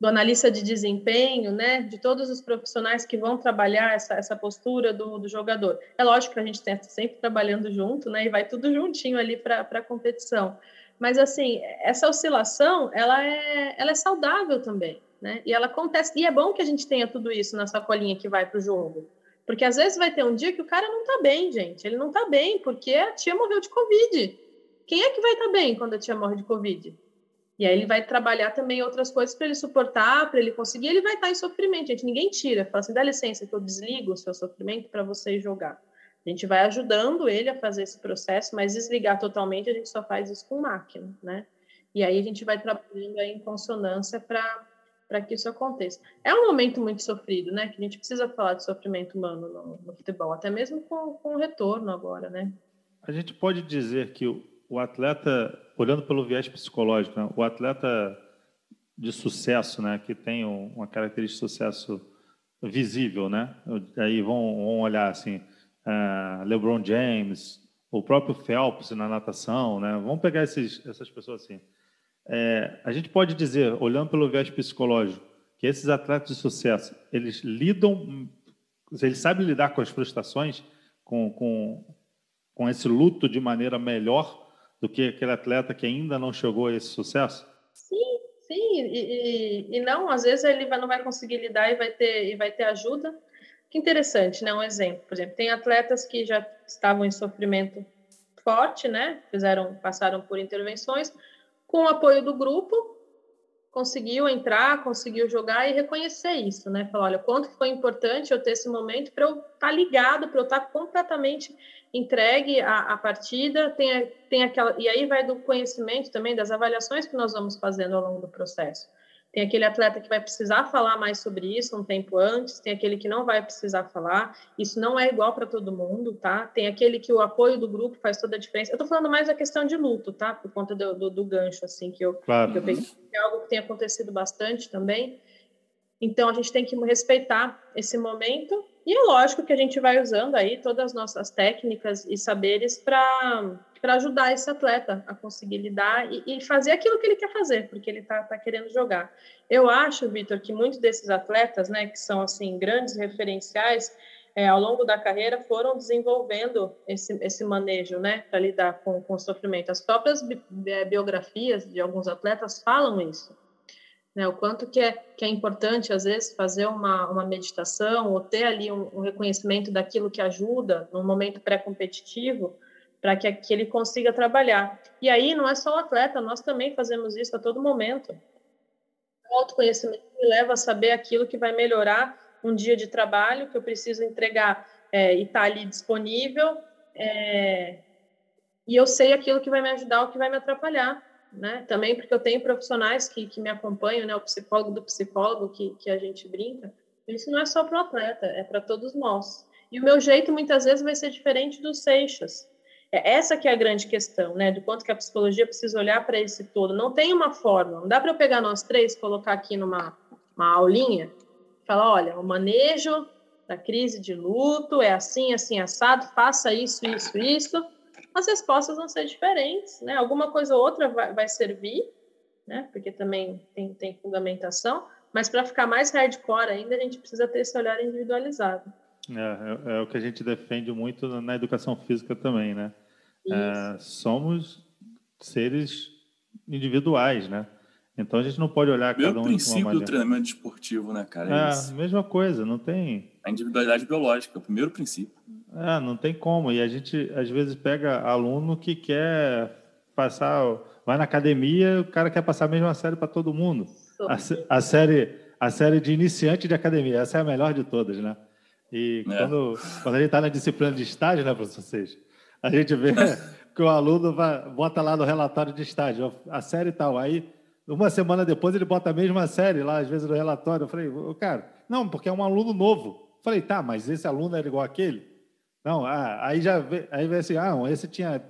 do analista de desempenho, né, de todos os profissionais que vão trabalhar essa, essa postura do, do jogador. É lógico que a gente está sempre trabalhando junto, né, e vai tudo juntinho ali para a competição. Mas, assim, essa oscilação, ela é, ela é saudável também, né, e ela acontece, e é bom que a gente tenha tudo isso na sacolinha que vai para o jogo, porque às vezes vai ter um dia que o cara não está bem, gente, ele não está bem, porque a tia morreu de Covid. Quem é que vai estar tá bem quando a tia morre de Covid? E aí ele vai trabalhar também outras coisas para ele suportar, para ele conseguir. Ele vai estar em sofrimento, gente. Ninguém tira. Fala assim, dá licença que eu desligo o seu sofrimento para você jogar. A gente vai ajudando ele a fazer esse processo, mas desligar totalmente a gente só faz isso com máquina, né? E aí a gente vai trabalhando aí em consonância para que isso aconteça. É um momento muito sofrido, né? Que a gente precisa falar de sofrimento humano no, no futebol, até mesmo com, com o retorno agora, né? A gente pode dizer que o, o atleta, olhando pelo viés psicológico, né, o atleta de sucesso, né, que tem uma característica de sucesso visível, né? Aí vão, vão olhar assim, uh, LeBron James, o próprio Phelps na natação, né? Vamos pegar esses, essas pessoas assim. É, a gente pode dizer, olhando pelo viés psicológico, que esses atletas de sucesso, eles lidam, eles sabem lidar com as frustrações, com, com, com esse luto de maneira melhor do que aquele atleta que ainda não chegou a esse sucesso? Sim, sim, e, e, e não, às vezes ele não vai conseguir lidar e vai ter, e vai ter ajuda. Que interessante, né? Um exemplo, por exemplo, tem atletas que já estavam em sofrimento forte, né? Fizeram, passaram por intervenções, com o apoio do grupo, conseguiu entrar, conseguiu jogar e reconhecer isso, né? Falar, olha, quanto foi importante eu ter esse momento para eu estar tá ligado, para eu estar tá completamente entregue a, a partida, tem, tem aquela e aí vai do conhecimento também das avaliações que nós vamos fazendo ao longo do processo. Tem aquele atleta que vai precisar falar mais sobre isso um tempo antes, tem aquele que não vai precisar falar. Isso não é igual para todo mundo, tá? Tem aquele que o apoio do grupo faz toda a diferença. Eu estou falando mais da questão de luto, tá? Por conta do, do, do gancho, assim, que eu, claro. que eu peguei. É algo que tem acontecido bastante também. Então, a gente tem que respeitar esse momento e é lógico que a gente vai usando aí todas as nossas técnicas e saberes para ajudar esse atleta a conseguir lidar e, e, fazer aquilo que ele quer fazer, porque ele está tá querendo jogar. Eu acho, Vitor, que muitos desses atletas, né, que são assim grandes referenciais, é, ao longo da carreira foram desenvolvendo esse, esse manejo, né, para lidar com, com o sofrimento. As próprias bi biografias de alguns atletas falam isso né? O quanto que é, que é importante, às vezes, fazer uma, uma meditação ou ter ali um, um reconhecimento daquilo que ajuda no momento pré-competitivo para que, que ele consiga trabalhar. E aí, não é só o atleta, nós também fazemos isso a todo momento. O autoconhecimento me leva a saber aquilo que vai melhorar um dia de trabalho que eu preciso entregar é, e estar tá ali disponível. É, e eu sei aquilo que vai me ajudar ou que vai me atrapalhar né? Também porque eu tenho profissionais que, que me acompanham, né? O psicólogo do psicólogo que, que a gente brinca. Isso não é só para o atleta, é para todos nós. E o meu jeito muitas vezes vai ser diferente dos Seixas. É essa que é a grande questão, né? Do quanto que a psicologia precisa olhar para esse todo. Não tem uma forma. Não dá para eu pegar nós três, colocar aqui numa uma aulinha, falar, olha, o manejo da crise de luto é assim, assim, assado, faça isso, isso, isso as respostas vão ser diferentes, né? Alguma coisa ou outra vai, vai servir, né? Porque também tem, tem fundamentação, mas para ficar mais hardcore ainda, a gente precisa ter esse olhar individualizado. É, é, é o que a gente defende muito na educação física também, né? É, somos seres individuais, né? Então a gente não pode olhar Meu cada um princípio do treinamento esportivo, né, cara? É, é mesma coisa, não tem. A individualidade biológica, o primeiro princípio. É, não tem como. E a gente, às vezes, pega aluno que quer passar. Vai na academia, o cara quer passar a mesma série para todo mundo. A, a, série, a série de iniciante de academia, essa é a melhor de todas, né? E é. quando, quando a gente está na disciplina de estágio, né, professor Seixas? A gente vê que o aluno vai, bota lá no relatório de estágio, a série tal. Aí, uma semana depois, ele bota a mesma série lá, às vezes, no relatório. Eu falei, cara, não, porque é um aluno novo. Eu falei, tá, mas esse aluno era igual aquele? Não, ah, aí já aí vê assim, ah, esse tinha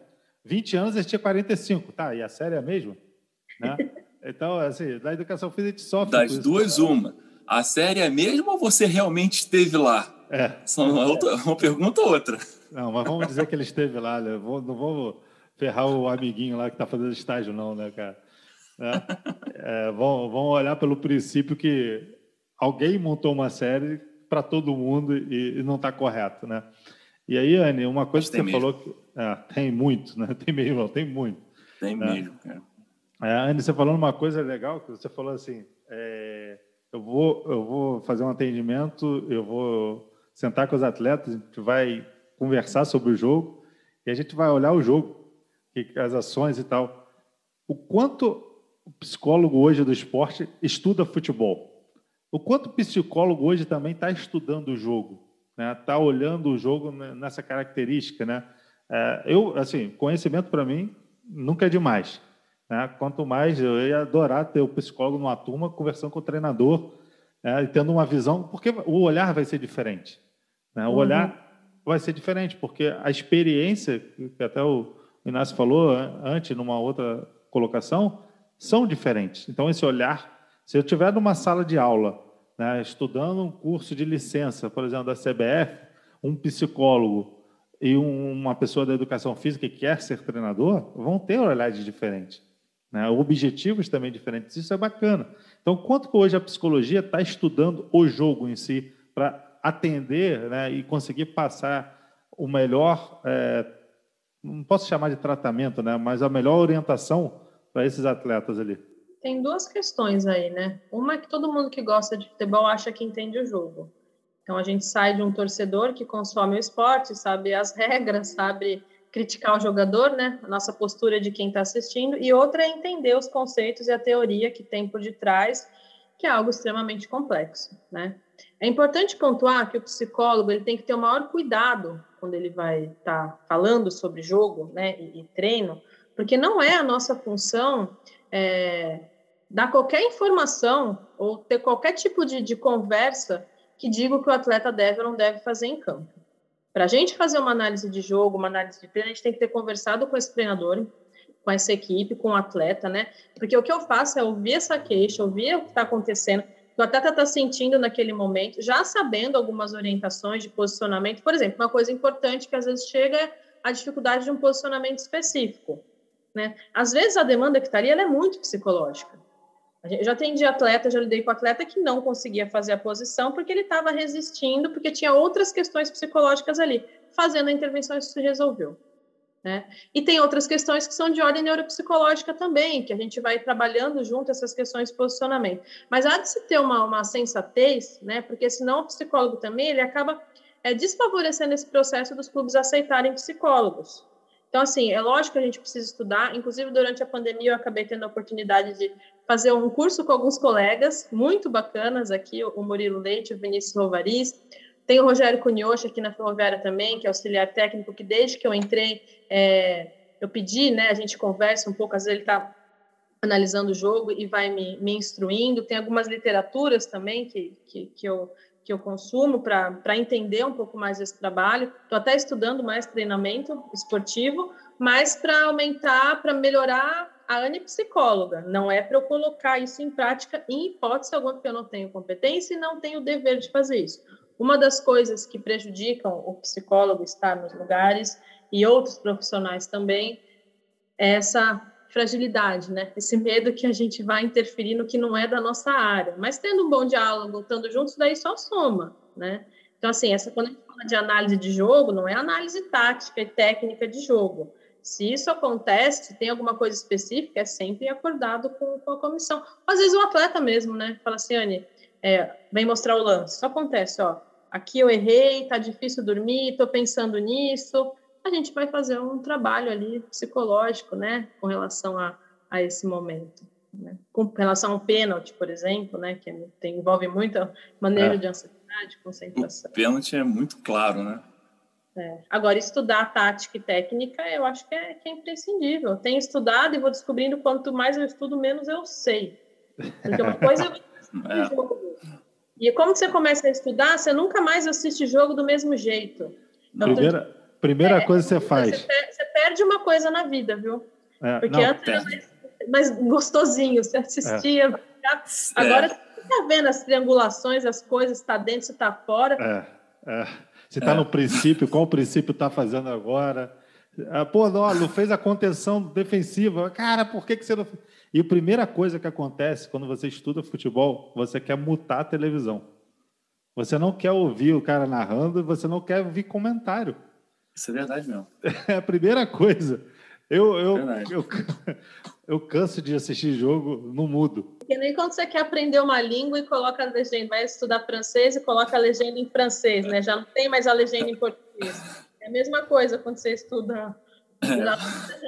20 anos, esse tinha 45. Tá, e a série é a mesma? Né? Então, assim, na educação física a gente sofre Das duas, uma. A série é a mesma ou você realmente esteve lá? É. São uma, outra, uma pergunta ou outra. Não, mas vamos dizer que ele esteve lá, né? Não vamos ferrar o amiguinho lá que está fazendo estágio, não, né, cara? É, é, olhar pelo princípio que alguém montou uma série para todo mundo e, e não está correto, né? E aí, Anne, uma coisa que você mesmo. falou que é, tem muito, né? Tem mesmo, tem muito. Tem né? mesmo, cara. É, Anne, você falou uma coisa legal que você falou assim: é, eu vou, eu vou fazer um atendimento, eu vou sentar com os atletas, a gente vai conversar sobre o jogo e a gente vai olhar o jogo, as ações e tal. O quanto o psicólogo hoje do esporte estuda futebol? O quanto o psicólogo hoje também está estudando o jogo? né? Tá olhando o jogo nessa característica, né? É, eu, assim, conhecimento para mim nunca é demais. Né? Quanto mais eu ia adorar ter o psicólogo numa turma conversando com o treinador é, e tendo uma visão, porque o olhar vai ser diferente. Né? O uhum. olhar vai ser diferente, porque a experiência, que até o Inácio falou antes, numa outra colocação, são diferentes. Então, esse olhar, se eu estiver numa sala de aula né, estudando um curso de licença, por exemplo, da CBF, um psicólogo e uma pessoa da educação física que quer ser treinador vão ter olhares diferentes, né, objetivos também diferentes. Isso é bacana. Então, quanto que hoje a psicologia está estudando o jogo em si para atender né, e conseguir passar o melhor, é, não posso chamar de tratamento, né, mas a melhor orientação para esses atletas ali? tem duas questões aí, né? Uma é que todo mundo que gosta de futebol acha que entende o jogo. Então a gente sai de um torcedor que consome o esporte, sabe as regras, sabe criticar o jogador, né? A nossa postura de quem está assistindo. E outra é entender os conceitos e a teoria que tem por detrás, que é algo extremamente complexo, né? É importante pontuar que o psicólogo ele tem que ter o maior cuidado quando ele vai estar tá falando sobre jogo, né? E, e treino, porque não é a nossa função é, dar qualquer informação ou ter qualquer tipo de, de conversa que diga o que o atleta deve ou não deve fazer em campo. Para a gente fazer uma análise de jogo, uma análise de treino, a gente tem que ter conversado com esse treinador, com essa equipe, com o atleta, né? Porque o que eu faço é ouvir essa queixa, ouvir o que está acontecendo, o que o atleta está sentindo naquele momento, já sabendo algumas orientações de posicionamento. Por exemplo, uma coisa importante que às vezes chega é a dificuldade de um posicionamento específico. Né? Às vezes a demanda que está ali é muito psicológica. Eu já atendi atleta, já lidei com atleta que não conseguia fazer a posição porque ele estava resistindo, porque tinha outras questões psicológicas ali. Fazendo a intervenção, isso se resolveu. Né? E tem outras questões que são de ordem neuropsicológica também, que a gente vai trabalhando junto essas questões de posicionamento. Mas há de se ter uma, uma sensatez, né? porque senão o psicólogo também ele acaba é, desfavorecendo esse processo dos clubes aceitarem psicólogos. Então, assim, é lógico que a gente precisa estudar. Inclusive, durante a pandemia, eu acabei tendo a oportunidade de fazer um curso com alguns colegas muito bacanas aqui, o Murilo Leite, o Vinícius Rovariz. Tem o Rogério Cunhoche aqui na Ferroviária também, que é auxiliar técnico, que desde que eu entrei, é, eu pedi, né, a gente conversa um pouco, às vezes ele está analisando o jogo e vai me, me instruindo. Tem algumas literaturas também que, que, que eu que eu consumo para entender um pouco mais esse trabalho. Estou até estudando mais treinamento esportivo, mas para aumentar, para melhorar a Anne psicóloga. Não é para eu colocar isso em prática em hipótese alguma, porque eu não tenho competência e não tenho o dever de fazer isso. Uma das coisas que prejudicam o psicólogo estar nos lugares e outros profissionais também é essa fragilidade, né? Esse medo que a gente vai interferir no que não é da nossa área. Mas tendo um bom diálogo, estando juntos, daí só soma, né? Então, assim, essa, quando a gente fala de análise de jogo, não é análise tática e técnica de jogo. Se isso acontece, se tem alguma coisa específica, é sempre acordado com, com a comissão. Às vezes o atleta mesmo, né? Fala assim, Anne, é, vem mostrar o lance. Isso acontece, ó. Aqui eu errei, tá difícil dormir, tô pensando nisso a gente vai fazer um trabalho ali psicológico, né, com relação a, a esse momento. Né? Com relação ao pênalti, por exemplo, né, que tem, envolve muita maneira é. de ansiedade, concentração. O pênalti é muito claro, né? É. Agora, estudar tática e técnica, eu acho que é, que é imprescindível. Eu tenho estudado e vou descobrindo quanto mais eu estudo, menos eu sei. Porque uma coisa é, é. jogo. E como você começa a estudar, você nunca mais assiste jogo do mesmo jeito. Então, Primeira, Primeira é, coisa que você faz. Você perde, você perde, uma coisa na vida, viu? É, Porque não, antes era mais, mais, gostosinho, você assistia. Agora você está vendo as triangulações, as coisas, está dentro, está fora. É, é. Você está no princípio, qual o princípio está fazendo agora? Ah, pô, não, não fez a contenção defensiva. Cara, por que, que você não. E a primeira coisa que acontece quando você estuda futebol, você quer mutar a televisão. Você não quer ouvir o cara narrando, você não quer ouvir comentário. Isso é verdade mesmo. É a primeira coisa. Eu, eu, eu, eu, canso de assistir jogo no mudo. Que nem quando você quer aprender uma língua e coloca a legenda, vai estudar francês e coloca a legenda em francês, né? Já não tem mais a legenda em português. É a mesma coisa quando você estuda. Já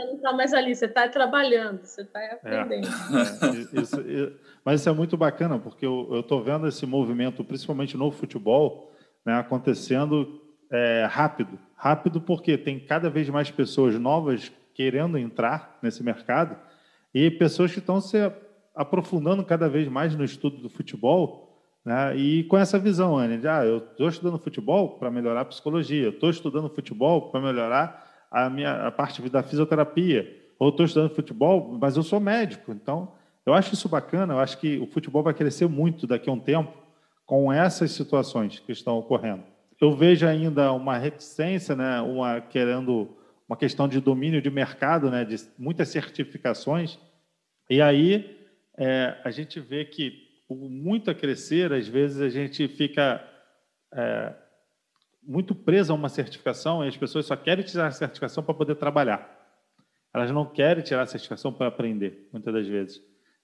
não está mais ali, você está trabalhando, você está aprendendo. É. É, isso, mas isso é muito bacana, porque eu estou vendo esse movimento, principalmente no futebol, né, acontecendo é, rápido rápido porque tem cada vez mais pessoas novas querendo entrar nesse mercado e pessoas que estão se aprofundando cada vez mais no estudo do futebol, né? E com essa visão, Anne, de ah, eu estou estudando futebol para melhorar a psicologia, estou estudando futebol para melhorar a minha a parte da fisioterapia, ou estou estudando futebol, mas eu sou médico, então eu acho isso bacana. Eu acho que o futebol vai crescer muito daqui a um tempo com essas situações que estão ocorrendo eu vejo ainda uma reticência, né, uma querendo uma questão de domínio de mercado, né, de muitas certificações. E aí é, a gente vê que por muito a crescer, às vezes a gente fica é, muito preso a uma certificação e as pessoas só querem tirar a certificação para poder trabalhar. Elas não querem tirar a certificação para aprender, muitas das vezes.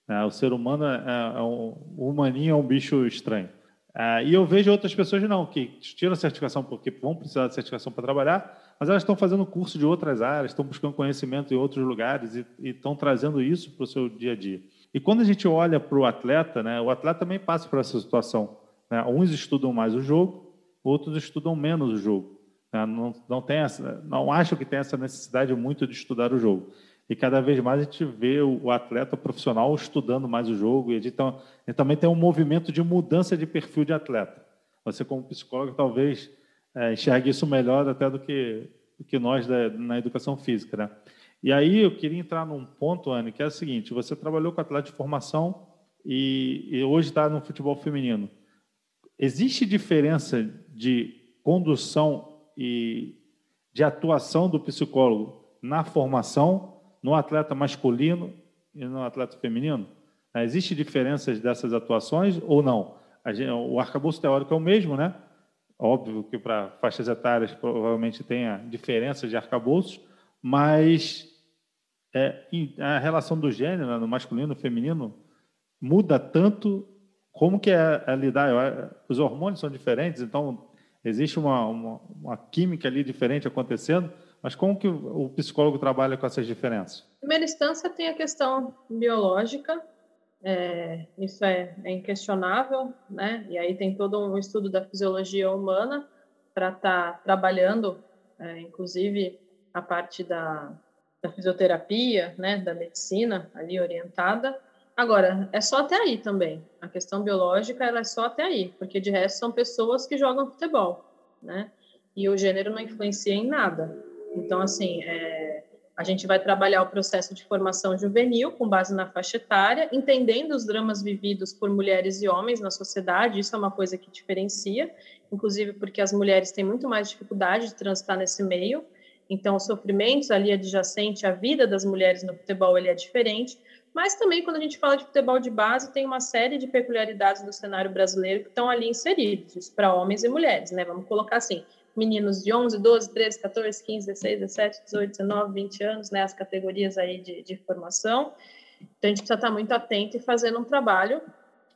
É, o ser humano é, é um, o humaninho é um bicho estranho. Ah, e eu vejo outras pessoas não, que tiram a certificação porque vão precisar de certificação para trabalhar, mas elas estão fazendo curso de outras áreas, estão buscando conhecimento em outros lugares e, estão trazendo isso para o seu dia a dia. E quando a gente olha para o atleta, né, o atleta também passa por essa situação. Né? Uns estudam mais o jogo, outros estudam menos o jogo. Né? Não, não, tem essa, não acham que tem essa necessidade muito de estudar o jogo. E cada vez mais a gente vê o atleta profissional estudando mais o jogo. E então, também tem um movimento de mudança de perfil de atleta. Você, como psicólogo, talvez é, enxergue isso melhor até do que, do que nós da, na educação física. Né? E aí eu queria entrar num ponto, Anne, que é o seguinte: você trabalhou com atleta de formação e, e hoje está no futebol feminino. Existe diferença de condução e de atuação do psicólogo na formação no atleta masculino e no atleta feminino? Existe diferenças dessas atuações ou não? O arcabouço teórico é o mesmo, né? Óbvio que para faixas etárias provavelmente tenha diferenças de arcabouços, mas é, a relação do gênero, né, no masculino e feminino, muda tanto como que é, é lidar. Os hormônios são diferentes, então existe uma, uma, uma, química ali diferente acontecendo, mas como que o, psicólogo trabalha com essas diferenças? Em primeira instância, tem a questão biológica, é, isso é, é, inquestionável, né? E aí tem todo um estudo da fisiologia humana para estar tá trabalhando, é, inclusive a parte da, da fisioterapia, né, da medicina ali orientada. Agora, é só até aí também. A questão biológica ela é só até aí, porque de resto são pessoas que jogam futebol, né? E o gênero não influencia em nada. Então, assim, é, a gente vai trabalhar o processo de formação juvenil com base na faixa etária, entendendo os dramas vividos por mulheres e homens na sociedade. Isso é uma coisa que diferencia, inclusive porque as mulheres têm muito mais dificuldade de transitar nesse meio. Então, os sofrimentos ali adjacente à vida das mulheres no futebol ele é diferente. Mas também, quando a gente fala de futebol de base, tem uma série de peculiaridades do cenário brasileiro que estão ali inseridos, para homens e mulheres, né? Vamos colocar assim: meninos de 11, 12, 13, 14, 15, 16, 17, 18, 19, 20 anos, né? As categorias aí de, de formação. Então, a gente precisa estar muito atento e fazendo um trabalho,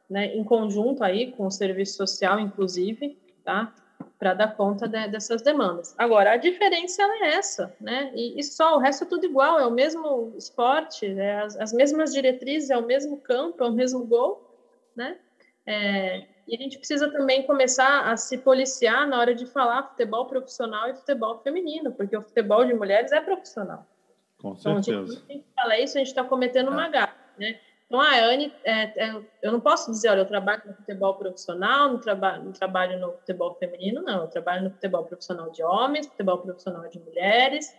né? Em conjunto aí com o serviço social, inclusive, tá? para dar conta de, dessas demandas. Agora, a diferença é essa, né? E, e, só, o resto é tudo igual, é o mesmo esporte, é as, as, mesmas diretrizes, é o mesmo campo, é o mesmo gol, né? É, e a gente precisa também começar a se policiar na hora de falar futebol profissional e futebol feminino, porque o futebol de mulheres é profissional. Com certeza. Então, a gente fala isso, a gente está cometendo uma gafe, né? Então, a Anne, é, é, eu não posso dizer, olha, eu trabalho no futebol profissional, não, traba não trabalho no futebol feminino, não. Eu trabalho no futebol profissional de homens, futebol profissional de mulheres.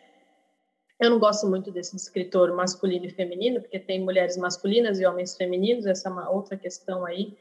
Eu não gosto muito desse descritor masculino e feminino, porque tem mulheres masculinas e homens femininos, essa é uma outra questão aí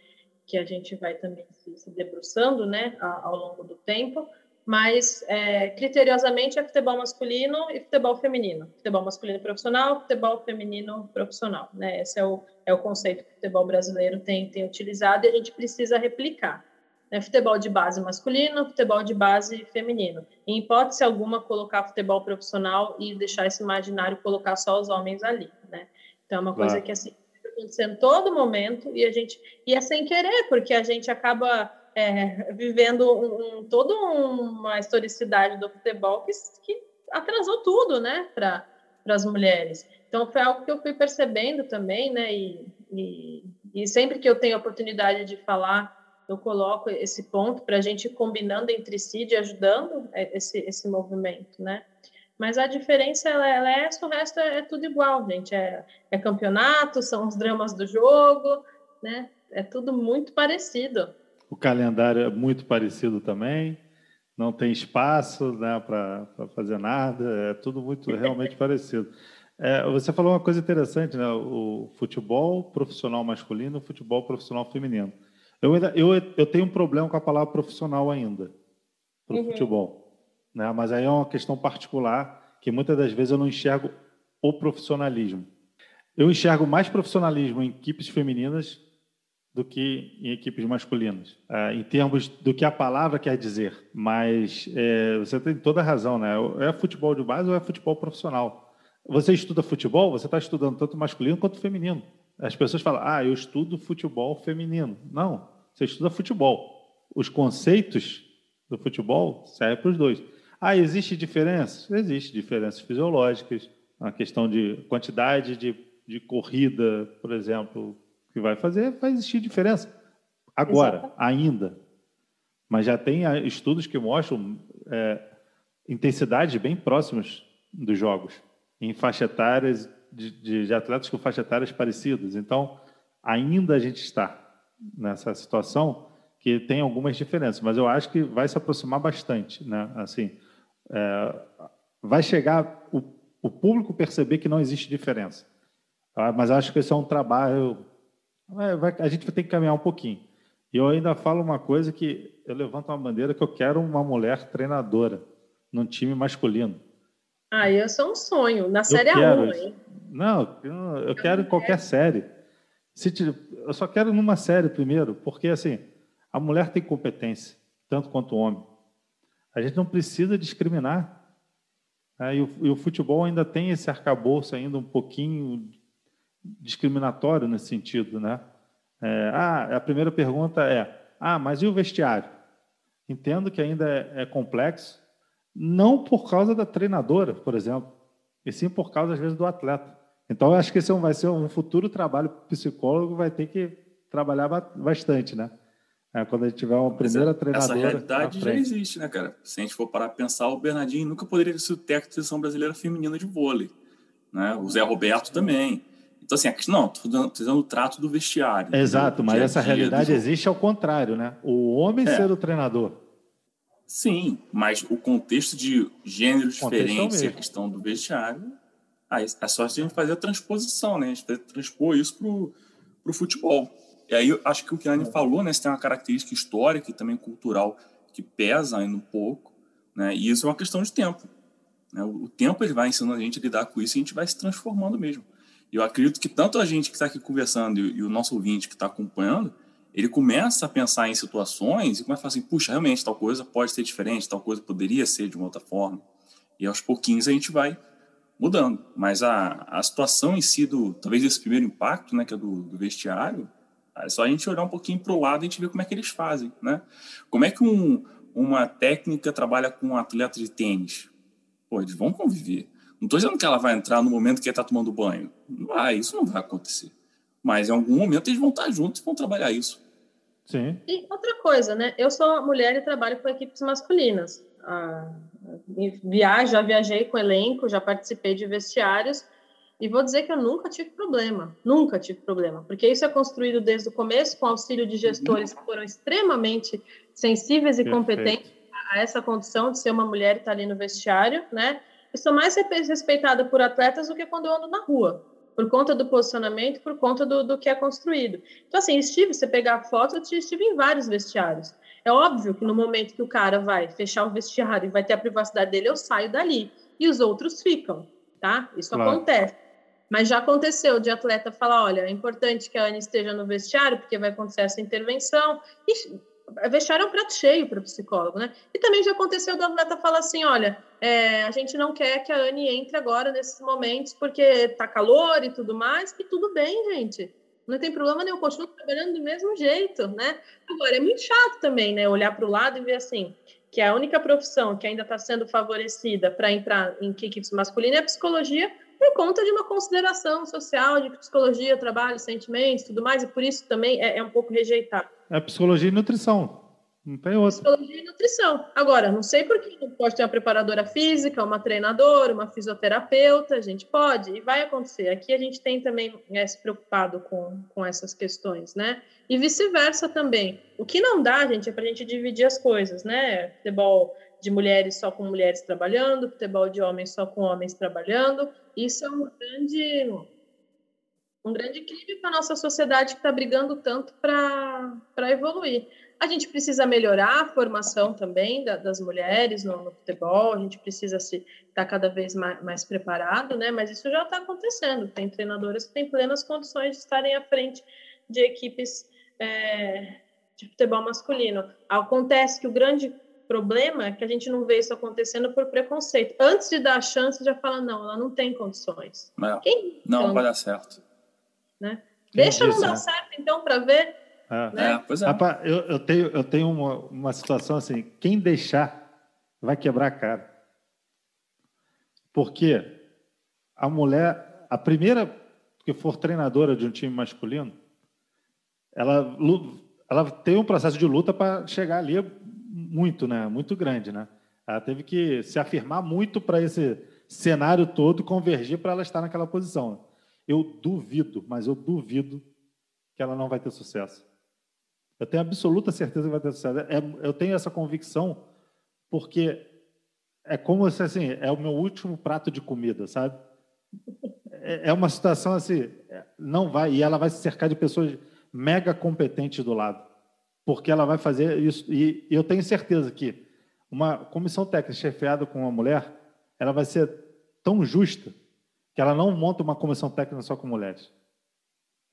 que a gente vai também se, se debruçando, né, ao longo do tempo mas é, criteriosamente é futebol masculino e futebol feminino. Futebol masculino profissional, futebol feminino profissional. Né? Esse é o, é o conceito que o futebol brasileiro tem, tem utilizado e a gente precisa replicar. Né? Futebol de base masculino, futebol de base feminino. Em hipótese alguma, colocar futebol profissional e deixar esse imaginário colocar só os homens ali. Né? Então, é uma coisa que assim, acontecendo todo momento e a gente e é sem querer porque a gente acaba é, vivendo um, um, toda uma historicidade do futebol que, que atrasou tudo, né, para as mulheres. Então foi algo que eu fui percebendo também, né, e, e, e sempre que eu tenho a oportunidade de falar, eu coloco esse ponto para a gente combinando entre si, de ajudando esse, esse movimento, né. Mas a diferença ela, ela é essa, o resto é, é tudo igual, gente. É, é campeonato, são os dramas do jogo, né? É tudo muito parecido. O calendário é muito parecido também, não tem espaço né, para fazer nada, é tudo muito realmente parecido. É, você falou uma coisa interessante, né? O futebol profissional masculino, o futebol profissional feminino. Eu, ainda, eu, eu tenho um problema com a palavra profissional ainda para o uhum. futebol, né? Mas aí é uma questão particular que muitas das vezes eu não enxergo o profissionalismo. Eu enxergo mais profissionalismo em equipes femininas do que em equipes masculinas, é, em termos do que a palavra quer dizer. Mas é, você tem toda a razão, né? É futebol de base ou é futebol profissional? Você estuda futebol, você está estudando tanto masculino quanto feminino. As pessoas falam, ah, eu estudo futebol feminino. Não, você estuda futebol. Os conceitos do futebol servem para os dois. Ah, existe diferença? Existe diferenças fisiológicas, a questão de quantidade de, de corrida, por exemplo, que vai fazer, vai existir diferença. Agora, Exato. ainda. Mas já tem ah, estudos que mostram é, intensidades bem próximas dos jogos, em faixa etárias, de, de, de atletas com faixa etárias parecidas. Então, ainda a gente está nessa situação que tem algumas diferenças, mas eu acho que vai se aproximar bastante, né? Assim, é, vai chegar o, o, público perceber que não existe diferença. Tá? Mas acho que esse é um trabalho é, vai, a gente vai ter que caminhar um pouquinho. E eu ainda falo uma coisa que eu levanto uma bandeira que eu quero uma mulher treinadora num time masculino. Ah, isso é um sonho. Na série A1, hein? Não, eu quero em qualquer série. Se eu só quero numa série primeiro, porque assim, a mulher tem competência, tanto quanto o homem. A gente não precisa discriminar. É, e, o, e, o, futebol ainda tem esse arcabouço ainda um pouquinho discriminatório nesse sentido, né? É, ah, a primeira pergunta é: ah, mas e o vestiário? Entendo que ainda é, é complexo, não por causa da treinadora, por exemplo, e sim por causa às vezes do atleta. Então, eu acho que esse é vai ser um futuro trabalho psicólogo, vai ter que trabalhar bastante, né? É, quando a gente tiver uma primeira essa, treinadora. Essa realidade já existe, né, cara? Se a gente for parar para pensar, o Bernardinho nunca poderia ser o técnico da seleção brasileira feminina de vôlei. Né? O Zé Roberto também. Então, assim, a questão, não, estou dizendo o trato do vestiário. Exato, mas essa realidade existe ao contrário, né? O homem é. ser o treinador. Sim, mas o contexto de gêneros contexto diferentes e a questão do vestiário, aí é só a gente fazer a transposição, né? A gente transpor isso para o futebol. E aí eu acho que o que a Anne falou, né, você tem uma característica histórica e também cultural que pesa ainda um pouco, né, e isso é uma questão de tempo. Né, o tempo ele vai ensinando a gente a lidar com isso e a gente vai se transformando mesmo. E eu acredito que tanto a gente que está aqui conversando e, e o nosso ouvinte que está acompanhando, ele começa a pensar em situações e começa a falar assim, puxa, realmente tal coisa pode ser diferente, tal coisa poderia ser de uma outra forma. E aos pouquinhos a gente vai mudando. Mas a, a situação em si, do, talvez esse primeiro impacto, né, que é do, do vestiário, é só a gente olhar um pouquinho para o lado e a gente ver como é que eles fazem, né? Como é que um, uma técnica trabalha com um atleta de tênis? Pô, eles vão conviver. Não estou dizendo que ela vai entrar no momento que ele está tomando banho. Não vai, isso não vai acontecer. Mas em algum momento eles vão estar juntos e vão trabalhar isso. Sim. E outra coisa, né? Eu sou mulher e trabalho com equipes masculinas. Ah, viajo, já viajei com elenco, já participei de vestiários e vou dizer que eu nunca tive problema, nunca tive problema, porque isso é construído desde o começo com auxílio de gestores que foram extremamente sensíveis e Perfeito. competentes a essa condição de ser uma mulher e estar ali no vestiário, né? Eu sou mais respeitada por atletas do que quando eu ando na rua, por conta do posicionamento, por conta do, do que é construído. Então, assim, estive, você pegar a foto, eu estive em vários vestiários. É óbvio que no momento que o cara vai fechar o vestiário e vai ter a privacidade dele, eu saio dali. E os outros ficam, tá? Isso claro. acontece. Mas já aconteceu de atleta falar: olha, é importante que a Anne esteja no vestiário, porque vai acontecer essa intervenção. E vestiário é um prato cheio para o psicólogo, né? E também já aconteceu do atleta falar assim: olha, é, a gente não quer que a Anne entre agora nesses momentos porque tá calor e tudo mais, e tudo bem, gente. Não tem problema nenhum, continuo trabalhando do mesmo jeito, né? Agora, é muito chato também, né? Olhar para o lado e ver assim, que a única profissão que ainda está sendo favorecida para entrar em equipes masculinas é a psicologia, por conta de uma consideração social, de psicologia, trabalho, sentimentos, tudo mais, e por isso também é, é um pouco rejeitado. É psicologia e nutrição. Não tem outra. Psicologia e nutrição. Agora, não sei por que não pode ter uma preparadora física, uma treinadora, uma fisioterapeuta, a gente pode, e vai acontecer. Aqui a gente tem também é, se preocupado com, com essas questões, né? E vice-versa também. O que não dá, gente, é para a gente dividir as coisas, né? Futebol de mulheres só com mulheres trabalhando, futebol de homens só com homens trabalhando. Isso é um grande, um grande crime para a nossa sociedade que está brigando tanto para evoluir. A gente precisa melhorar a formação também da, das mulheres no, no, futebol, a gente precisa estar tá cada vez mais, mais, preparado, né? mas isso já está acontecendo. Tem treinadoras que têm plenas condições de estarem à frente de equipes é, de futebol masculino. Acontece que o grande problema é que a gente não vê isso acontecendo por preconceito. Antes de dar a chance, já fala, não, ela não tem condições. Não, Quem, não então, vai dar certo. Né? Deixa não dar né? certo, então, para ver. É. Né? É, pois é. Rapaz, eu, eu, tenho, eu tenho uma, uma situação assim, quem deixar vai quebrar a cara. Porque a mulher, a primeira que for treinadora de um time masculino, ela, ela tem um processo de luta para chegar ali muito, né? Muito grande, né? Ela teve que se afirmar muito para esse cenário todo convergir para ela estar naquela posição. Eu duvido, mas eu duvido que ela não vai ter sucesso. Eu tenho absoluta certeza que vai ter sucesso. É, eu tenho essa convicção porque é como se assim, é o meu último prato de comida, sabe? É, é uma situação assim, não vai e ela vai se cercar de pessoas mega competentes do lado porque ela vai fazer isso. E eu tenho certeza que uma comissão técnica chefiada com uma mulher, ela vai ser tão justa que ela não monta uma comissão técnica só com mulheres.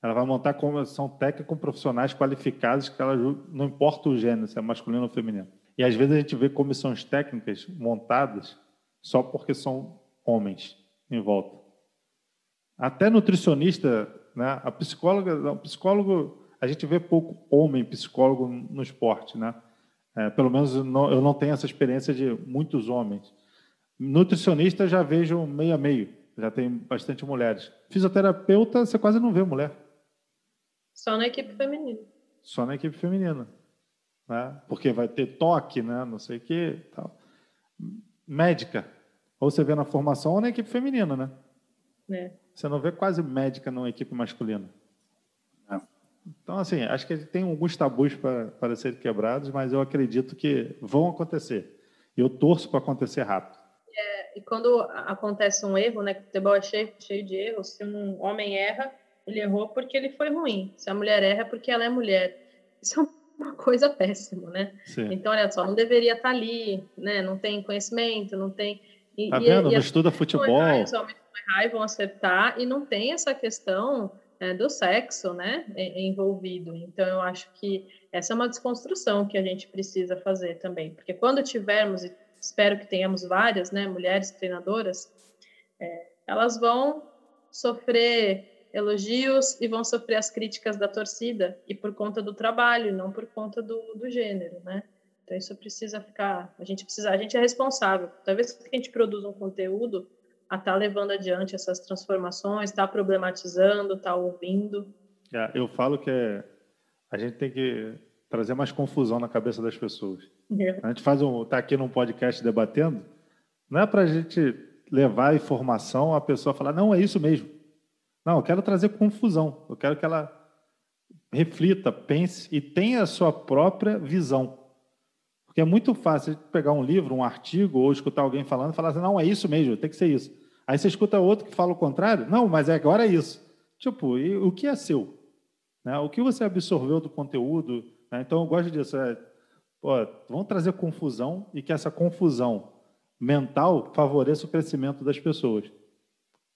Ela vai montar comissão técnica com profissionais qualificados que ela não importa o gênero, se é masculino ou feminino. E às vezes a gente vê comissões técnicas montadas só porque são homens em volta. Até nutricionista, né? A psicóloga, o psicólogo, a gente vê pouco homem psicólogo no esporte, né? É, pelo menos eu não, eu não tenho essa experiência de muitos homens. Nutricionista já vejo meio a meio, já tem bastante mulheres. Fisioterapeuta, você quase não vê mulher. Só na equipe feminina. Só na equipe feminina. Né? Porque vai ter toque, né? não sei o quê. Tal. Médica. Ou você vê na formação ou na equipe feminina, né? É. Você não vê quase médica numa equipe masculina. Então, assim, acho que tem alguns tabus para, para serem quebrados, mas eu acredito que vão acontecer. E eu torço para acontecer rápido. É, e quando acontece um erro, né? Que o futebol é cheio, cheio de erros. Se um homem erra, ele errou porque ele foi ruim. Se a mulher erra, é porque ela é mulher. Isso é uma coisa péssima, né? Sim. Então, olha só, não deveria estar ali, né? Não tem conhecimento, não tem. E, tá vendo? E, não estuda futebol. Os homens vão acertar e não tem essa questão é, do sexo, né, envolvido. Então, eu acho que essa é uma desconstrução que a gente precisa fazer também, porque quando tivermos, e espero que tenhamos várias, né, mulheres treinadoras, é, elas vão sofrer elogios e vão sofrer as críticas da torcida e por conta do trabalho, não por conta do, do gênero, né? Então isso precisa ficar, a gente precisa, a gente é responsável. Talvez que a gente produza um conteúdo, a estar tá levando adiante essas transformações, estar tá problematizando, estar tá ouvindo. É, eu falo que é, a gente tem que trazer mais confusão na cabeça das pessoas. É. A gente faz um, está aqui num podcast debatendo, não é para a gente levar informação a pessoa falar não é isso mesmo. Não, eu quero trazer confusão. Eu quero que ela reflita, pense e tenha a sua própria visão. Porque é muito fácil pegar um livro, um artigo, ou escutar alguém falando e falar assim, não, é isso mesmo, tem que ser isso. Aí você escuta outro que fala o contrário, não, mas é agora é isso. Tipo, e o que é seu? Né? O que você absorveu do conteúdo? Né? Então, eu gosto disso. É, pô, vamos trazer confusão e que essa confusão mental favoreça o crescimento das pessoas.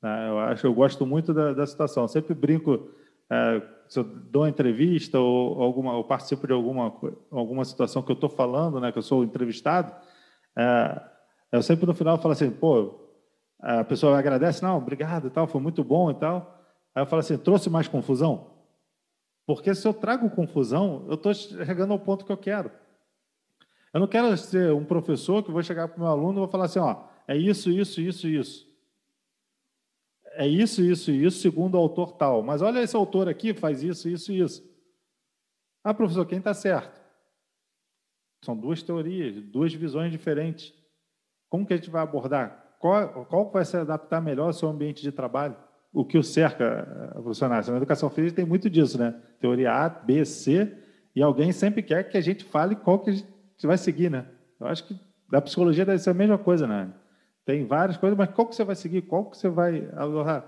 Né? Eu acho, eu gosto muito da, da situação. Eu sempre brinco é, se eu dou uma entrevista ou, alguma, ou participo de alguma, alguma situação que eu estou falando, né, que eu sou entrevistado, é, eu sempre no final falo assim, pô, a pessoa agradece, não, obrigado e tal, foi muito bom e tal. Aí eu falo assim, trouxe mais confusão? Porque se eu trago confusão, eu estou chegando ao ponto que eu quero. Eu não quero ser um professor que vou chegar para o meu aluno e vou falar assim, ó, é isso, isso, isso, isso é isso, isso e isso, segundo o autor tal. Mas olha esse autor aqui, faz isso, isso e isso. Ah, professor, quem está certo? São duas teorias, duas visões diferentes. Como que a gente vai abordar? Qual, qual vai se adaptar melhor ao seu ambiente de trabalho? O que o cerca, eh, profissionais? Na educação física tem muito disso, né? Teoria A, B, C, e alguém sempre quer que a gente fale qual que a gente vai seguir, né? Eu acho que da psicologia deve ser a mesma coisa, né? Tem várias coisas, mas qual que você vai seguir? Qual que você vai adorar?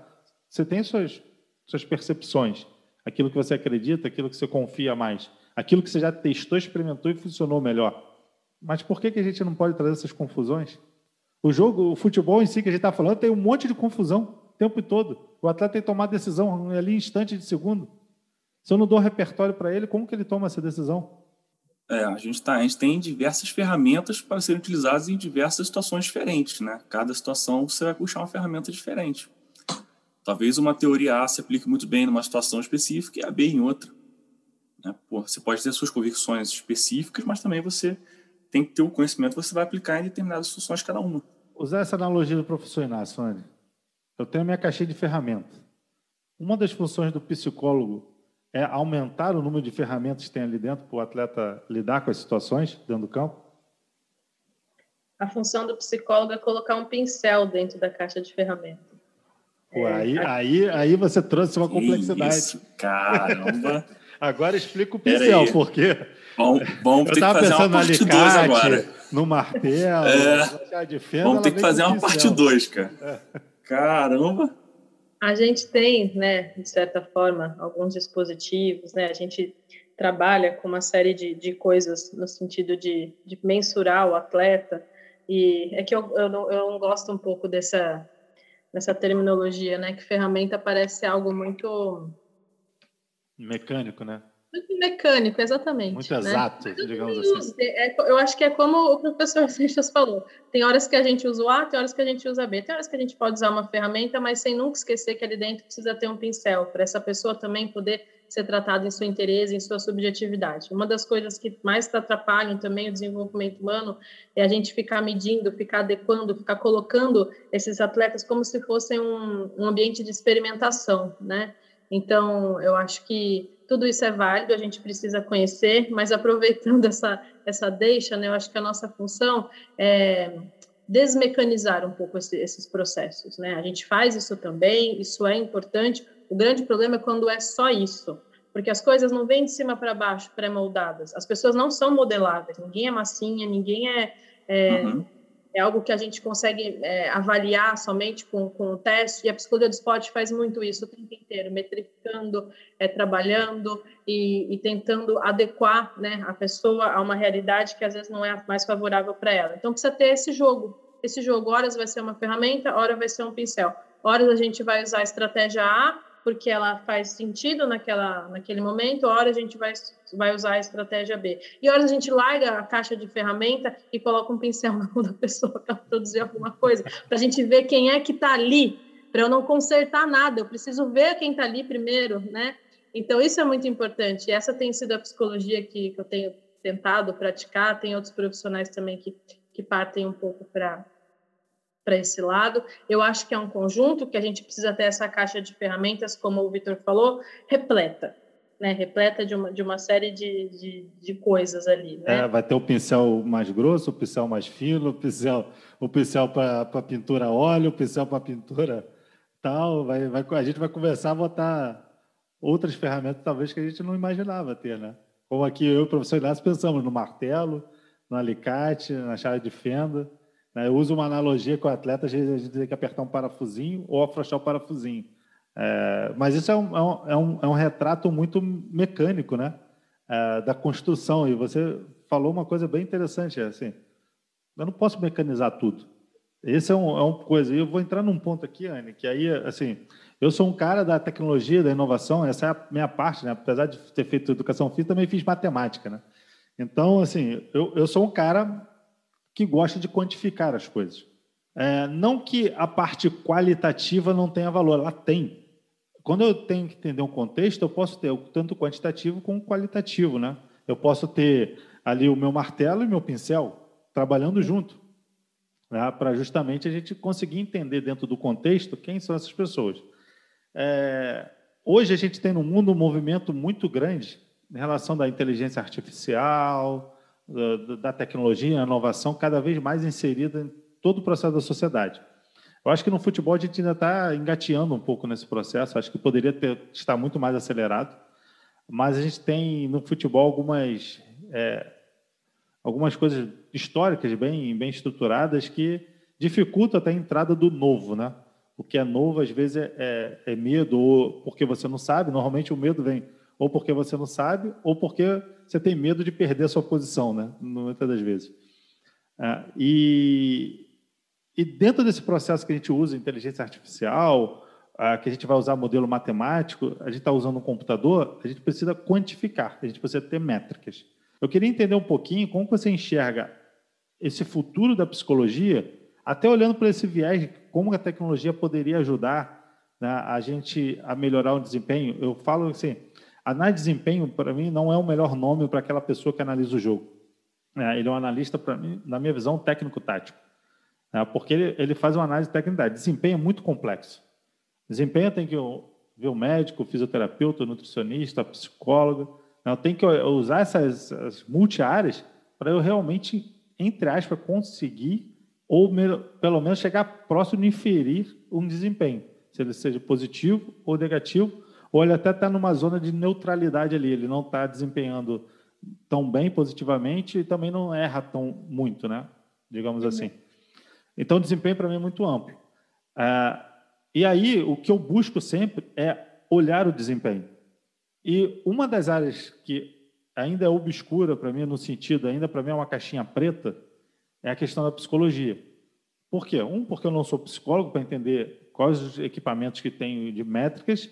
Você tem suas, suas percepções, aquilo que você acredita, aquilo que você confia mais, aquilo que você já testou, experimentou e funcionou melhor. Mas por que, que a gente não pode trazer essas confusões? O jogo, o futebol em si que a gente está falando, tem um monte de confusão o tempo todo. O atleta tem que tomar decisão ali em instante de segundo. Se eu não dou repertório para ele, como que ele toma essa decisão? É, a gente, tá, a gente tem diversas ferramentas para serem utilizadas em diversas situações diferentes, né? Cada situação você vai puxar uma ferramenta diferente. Talvez uma teoria A se aplique muito bem numa situação específica e a B em outra. Né? Pô, você pode ter suas convicções específicas, mas também você tem que ter o conhecimento que você vai aplicar em determinadas situações cada uma. Usar essa analogia do professor Inácio, Andy. Eu tenho minha caixinha de ferramentas. Uma das funções do psicólogo é aumentar o número de ferramentas que tem ali dentro para o atleta lidar com as situações dentro do campo? A função do psicólogo é colocar um pincel dentro da caixa de ferramentas. É, aí, a... aí, aí você trouxe uma complexidade. Isso, caramba! agora explica o pincel, por quê? Bom, bom Eu estava pensando no alicate, agora. no martelo, é, de fenda, Vamos ter que fazer uma parte 2, cara. É. Caramba! A gente tem, né, de certa forma, alguns dispositivos, né, a gente trabalha com uma série de, de coisas no sentido de, de mensurar o atleta, e é que eu, eu, não, eu não gosto um pouco dessa, dessa terminologia, né, que ferramenta parece algo muito... Mecânico, né? Muito mecânico, exatamente. Muito né? exato, digamos assim. É, eu acho que é como o professor Seixas falou. Tem horas que a gente usa o A, tem horas que a gente usa B. Tem horas que a gente pode usar uma ferramenta, mas sem nunca esquecer que ali dentro precisa ter um pincel, para essa pessoa também poder ser tratada em sua interesse, em sua subjetividade. Uma das coisas que mais atrapalham também o desenvolvimento humano é a gente ficar medindo, ficar adequando, ficar colocando esses atletas como se fossem um, um ambiente de experimentação, né? Então, eu acho que tudo isso é válido, a gente precisa conhecer, mas aproveitando essa, essa deixa, né, eu acho que a nossa função é desmecanizar um pouco esse, esses processos. Né? A gente faz isso também, isso é importante. O grande problema é quando é só isso, porque as coisas não vêm de cima para baixo, pré-moldadas. As pessoas não são modeláveis, ninguém é massinha, ninguém é, é uhum é algo que a gente consegue é, avaliar somente com, com o teste, e a psicologia do esporte faz muito isso o tempo inteiro, metrificando, é, trabalhando e, e, tentando adequar né, a pessoa a uma realidade que às vezes não é mais favorável para ela. Então precisa ter esse jogo. Esse jogo, horas vai ser uma ferramenta, horas vai ser um pincel. Horas a gente vai usar a estratégia A, porque ela faz sentido naquela, naquele momento, hora a gente vai, vai usar a estratégia B. E horas a gente larga a caixa de ferramenta e coloca um pincel na mão da pessoa para produzir alguma coisa, para a gente ver quem é que está ali, para eu não consertar nada, eu preciso ver quem está ali primeiro, né? Então, isso é muito importante. Essa tem sido a psicologia que, que eu tenho tentado praticar, tem outros profissionais também que, que partem um pouco para para esse lado. Eu acho que é um conjunto que a gente precisa ter essa caixa de ferramentas, como o Vitor falou, repleta. Né, repleta de uma, de uma série de, de, de coisas ali. Né? É, vai ter o pincel mais grosso, o pincel mais fino, o pincel, o pincel para pintura óleo, o pincel para pintura tal. Vai, vai, a gente vai começar a botar outras ferramentas, talvez, que a gente não imaginava ter. Né? Como aqui eu e o professor Inácio pensamos no martelo, no alicate, na chave de fenda. Né? Eu uso uma analogia com o atleta, a gente tem que apertar um parafusinho ou afrouxar o parafusinho. É, mas isso é um, é, um, é um é retrato muito mecânico né? É, da construção. E você falou uma coisa bem interessante, é assim, eu não posso mecanizar tudo. Esse é, um, é uma coisa. E eu vou entrar num ponto aqui, Anne, que aí, assim, eu sou um cara da tecnologia, da inovação, essa é a minha parte, né? Apesar de ter feito educação física, também fiz matemática, né? Então, assim, eu, eu sou um cara que gosta de quantificar as coisas. É, não que a parte qualitativa não tenha valor, ela tem. Quando eu tenho que entender um contexto, eu posso ter tanto quantitativo como qualitativo. Né? Eu posso ter ali o meu martelo e meu pincel trabalhando junto, né? para justamente a gente conseguir entender dentro do contexto quem são essas pessoas. É, hoje a gente tem no mundo um movimento muito grande em relação da inteligência artificial, da tecnologia, a inovação cada vez mais inserida em todo o processo da sociedade. Eu acho que no futebol a gente ainda está engateando um pouco nesse processo, acho que poderia ter, estar muito mais acelerado, mas a gente tem no futebol algumas, é, algumas coisas históricas bem, bem estruturadas que dificultam até a entrada do novo. Né? O que é novo, às vezes, é, é, é medo, ou porque você não sabe, normalmente o medo vem ou porque você não sabe, ou porque você tem medo de perder a sua posição, né? muitas das vezes. Ah, e, e dentro desse processo que a gente usa inteligência artificial, ah, que a gente vai usar modelo matemático, a gente está usando um computador, a gente precisa quantificar, a gente precisa ter métricas. Eu queria entender um pouquinho como você enxerga esse futuro da psicologia, até olhando para esse viés, como a tecnologia poderia ajudar né, a gente a melhorar o desempenho. Eu falo assim, Análise de desempenho, para mim, não é o melhor nome para aquela pessoa que analisa o jogo. É, ele é um analista, para mim, na minha visão, técnico-tático. É, porque ele, ele faz uma análise técnica. Desempenho é muito complexo. Desempenho tem que ver o médico, o fisioterapeuta, o nutricionista, a psicóloga. Né? Eu tenho que usar essas, essas multi-áreas para eu realmente, entre aspas, conseguir, ou pelo menos chegar próximo de inferir um desempenho, se ele seja positivo ou negativo, ou ele até está numa zona de neutralidade ali, ele não está desempenhando tão bem positivamente e também não erra tão muito, né? digamos uhum. assim. Então, o desempenho para mim é muito amplo. Ah, e aí, o que eu busco sempre é olhar o desempenho. E uma das áreas que ainda é obscura para mim, no sentido, ainda para mim é uma caixinha preta, é a questão da psicologia. Por quê? Um, porque eu não sou psicólogo para entender quais os equipamentos que tenho de métricas,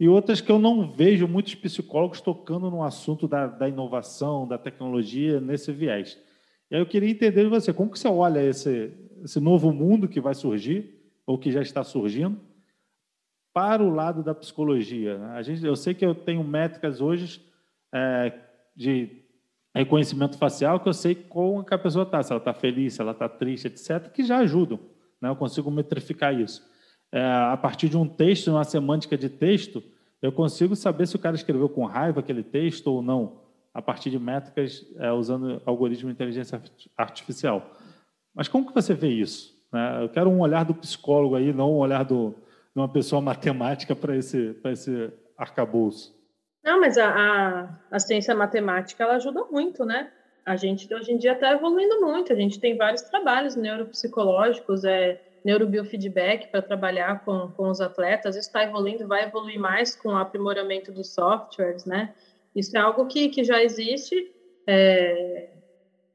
e outras que eu não vejo muitos psicólogos tocando no assunto da, da inovação, da tecnologia, nesse viés. E aí eu queria entender de você, como que você olha esse, esse novo mundo que vai surgir, ou que já está surgindo, para o lado da psicologia. A gente, eu sei que eu tenho métricas hoje é, de reconhecimento facial que eu sei como que a pessoa está, se ela está feliz, se ela está triste, etc., que já ajudam. Né? Eu consigo metrificar isso. É, a partir de um texto, uma semântica de texto, eu consigo saber se o cara escreveu com raiva aquele texto ou não, a partir de métricas é, usando algoritmo de inteligência artificial. Mas como que você vê isso? Né? Eu quero um olhar do psicólogo aí, não um olhar do, de uma pessoa matemática para esse, esse arcabouço. Não, mas a, a, a, ciência matemática ela ajuda muito, né? A gente hoje em dia está evoluindo muito. A gente tem vários trabalhos neuropsicológicos, é, neurobiofeedback para trabalhar com, com os atletas. Isso está evoluindo, vai evoluir mais com o aprimoramento dos softwares, né? Isso é algo que, que já existe é,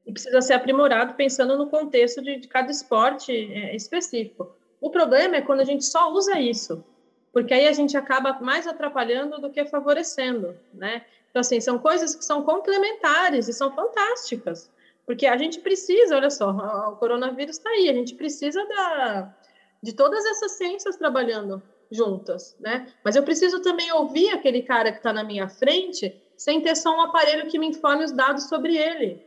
e precisa ser aprimorado pensando no contexto de, de cada esporte é, específico. O problema é quando a gente só usa isso porque aí a gente acaba mais atrapalhando do que favorecendo, né? Então, assim, são coisas que são complementares e são fantásticas, porque a gente precisa, olha só, o coronavírus está aí, a gente precisa da, de todas essas ciências trabalhando juntas, né? Mas eu preciso também ouvir aquele cara que está na minha frente sem ter só um aparelho que me informe os dados sobre ele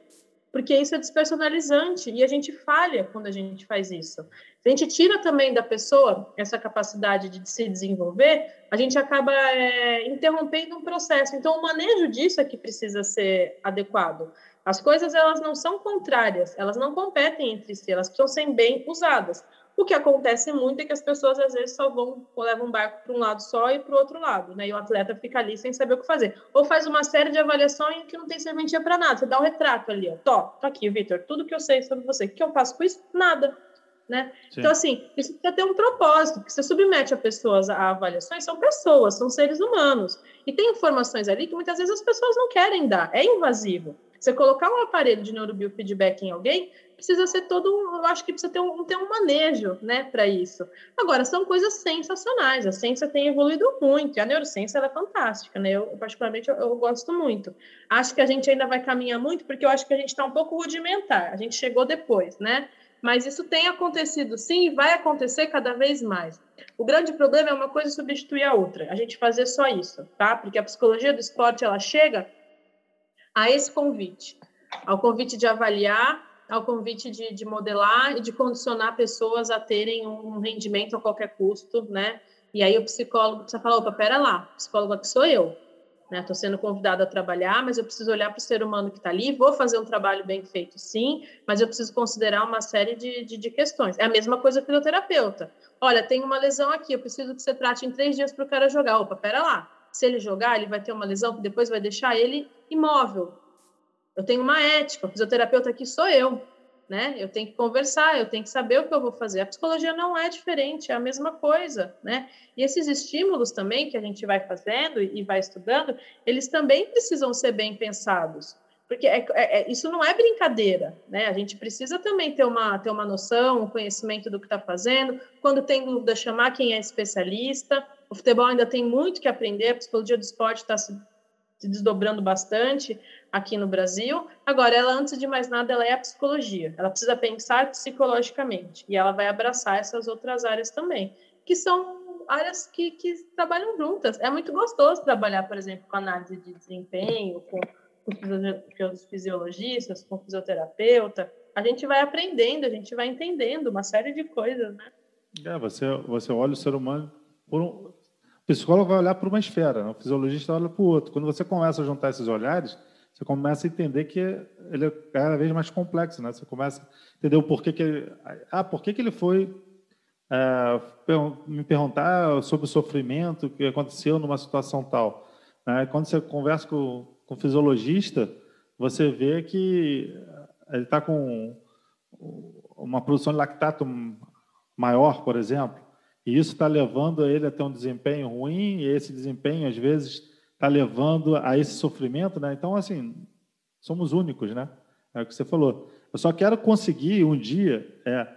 porque isso é despersonalizante e a gente falha quando a gente faz isso. Se a gente tira também da pessoa essa capacidade de se desenvolver, a gente acaba é, interrompendo um processo. Então, o manejo disso é que precisa ser adequado. As coisas elas não são contrárias, elas não competem entre si, elas precisam ser bem usadas. O que acontece muito é que as pessoas às vezes só vão ou levam um barco para um lado só e para o outro lado, né? E o atleta fica ali sem saber o que fazer. Ou faz uma série de avaliações que não tem serventia para nada. Você dá um retrato ali, ó. Tó, tá aqui, Vitor, tudo que eu sei sobre você. O que eu faço com isso? Nada. Né? Então, assim, isso precisa ter um propósito, porque você submete a pessoas a avaliações, são pessoas, são seres humanos. E tem informações ali que muitas vezes as pessoas não querem dar, é invasivo. Você colocar um aparelho de neurobiofeedback em alguém, precisa ser todo, eu acho que precisa ter um, ter um manejo, né, para isso. Agora, são coisas sensacionais, a ciência tem evoluído muito, e a neurociência é fantástica, né, eu, particularmente, eu, eu, gosto muito. Acho que a gente ainda vai caminhar muito, porque eu acho que a gente está um pouco rudimentar, a gente chegou depois, né, mas isso tem acontecido sim e vai acontecer cada vez mais. O grande problema é uma coisa substituir a outra, a gente fazer só isso, tá? Porque a psicologia do esporte, ela chega a esse convite, ao convite de avaliar, ao convite de, de modelar e de condicionar pessoas a terem um rendimento a qualquer custo, né? E aí o psicólogo precisa falar, opa, pera lá, psicólogo aqui sou eu, né? Estou sendo convidado a trabalhar, mas eu preciso olhar para o ser humano que está ali, vou fazer um trabalho bem feito, sim, mas eu preciso considerar uma série de, de, de questões. É a mesma coisa que o terapeuta. Olha, tem uma lesão aqui, eu preciso que você trate em três dias para o cara jogar. Opa, pera lá, se ele jogar, ele vai ter uma lesão que depois vai deixar ele imóvel. Eu tenho uma ética, o fisioterapeuta aqui sou eu, né? Eu tenho que conversar, eu tenho que saber o que eu vou fazer. A psicologia não é diferente, é a mesma coisa, né? E esses estímulos também que a gente vai fazendo e vai estudando, eles também precisam ser bem pensados, porque é, é, é isso não é brincadeira, né? A gente precisa também ter uma, ter uma noção, um conhecimento do que está fazendo. Quando tem dúvida, chamar quem é especialista. O futebol ainda tem muito que aprender, a psicologia do esporte está se, desdobrando bastante aqui no Brasil. Agora, ela, antes de mais nada, ela é a psicologia. Ela precisa pensar psicologicamente e ela vai abraçar essas outras áreas também, que são áreas que, que trabalham juntas. É muito gostoso trabalhar, por exemplo, com análise de desempenho, com, com os fisiologistas, com o fisioterapeuta. A gente vai aprendendo, a gente vai entendendo uma série de coisas, né? É, você, você olha o ser humano por um, psicólogo vai olhar para uma esfera, né? o fisiologista olha para o outro. Quando você começa a juntar esses olhares, você começa a entender que ele é cada vez mais complexo, né? Você começa a entender o porquê que ele, ah, por que ele foi é, me perguntar sobre o sofrimento que aconteceu numa situação tal. Né? Quando você conversa com, com o fisiologista, você vê que ele está com uma produção de lactato maior, por exemplo, e isso está levando ele a ter um desempenho ruim, e esse desempenho, às vezes, está levando a esse sofrimento. Né? Então, assim, somos únicos, né? É o que você falou. Eu só quero conseguir um dia é,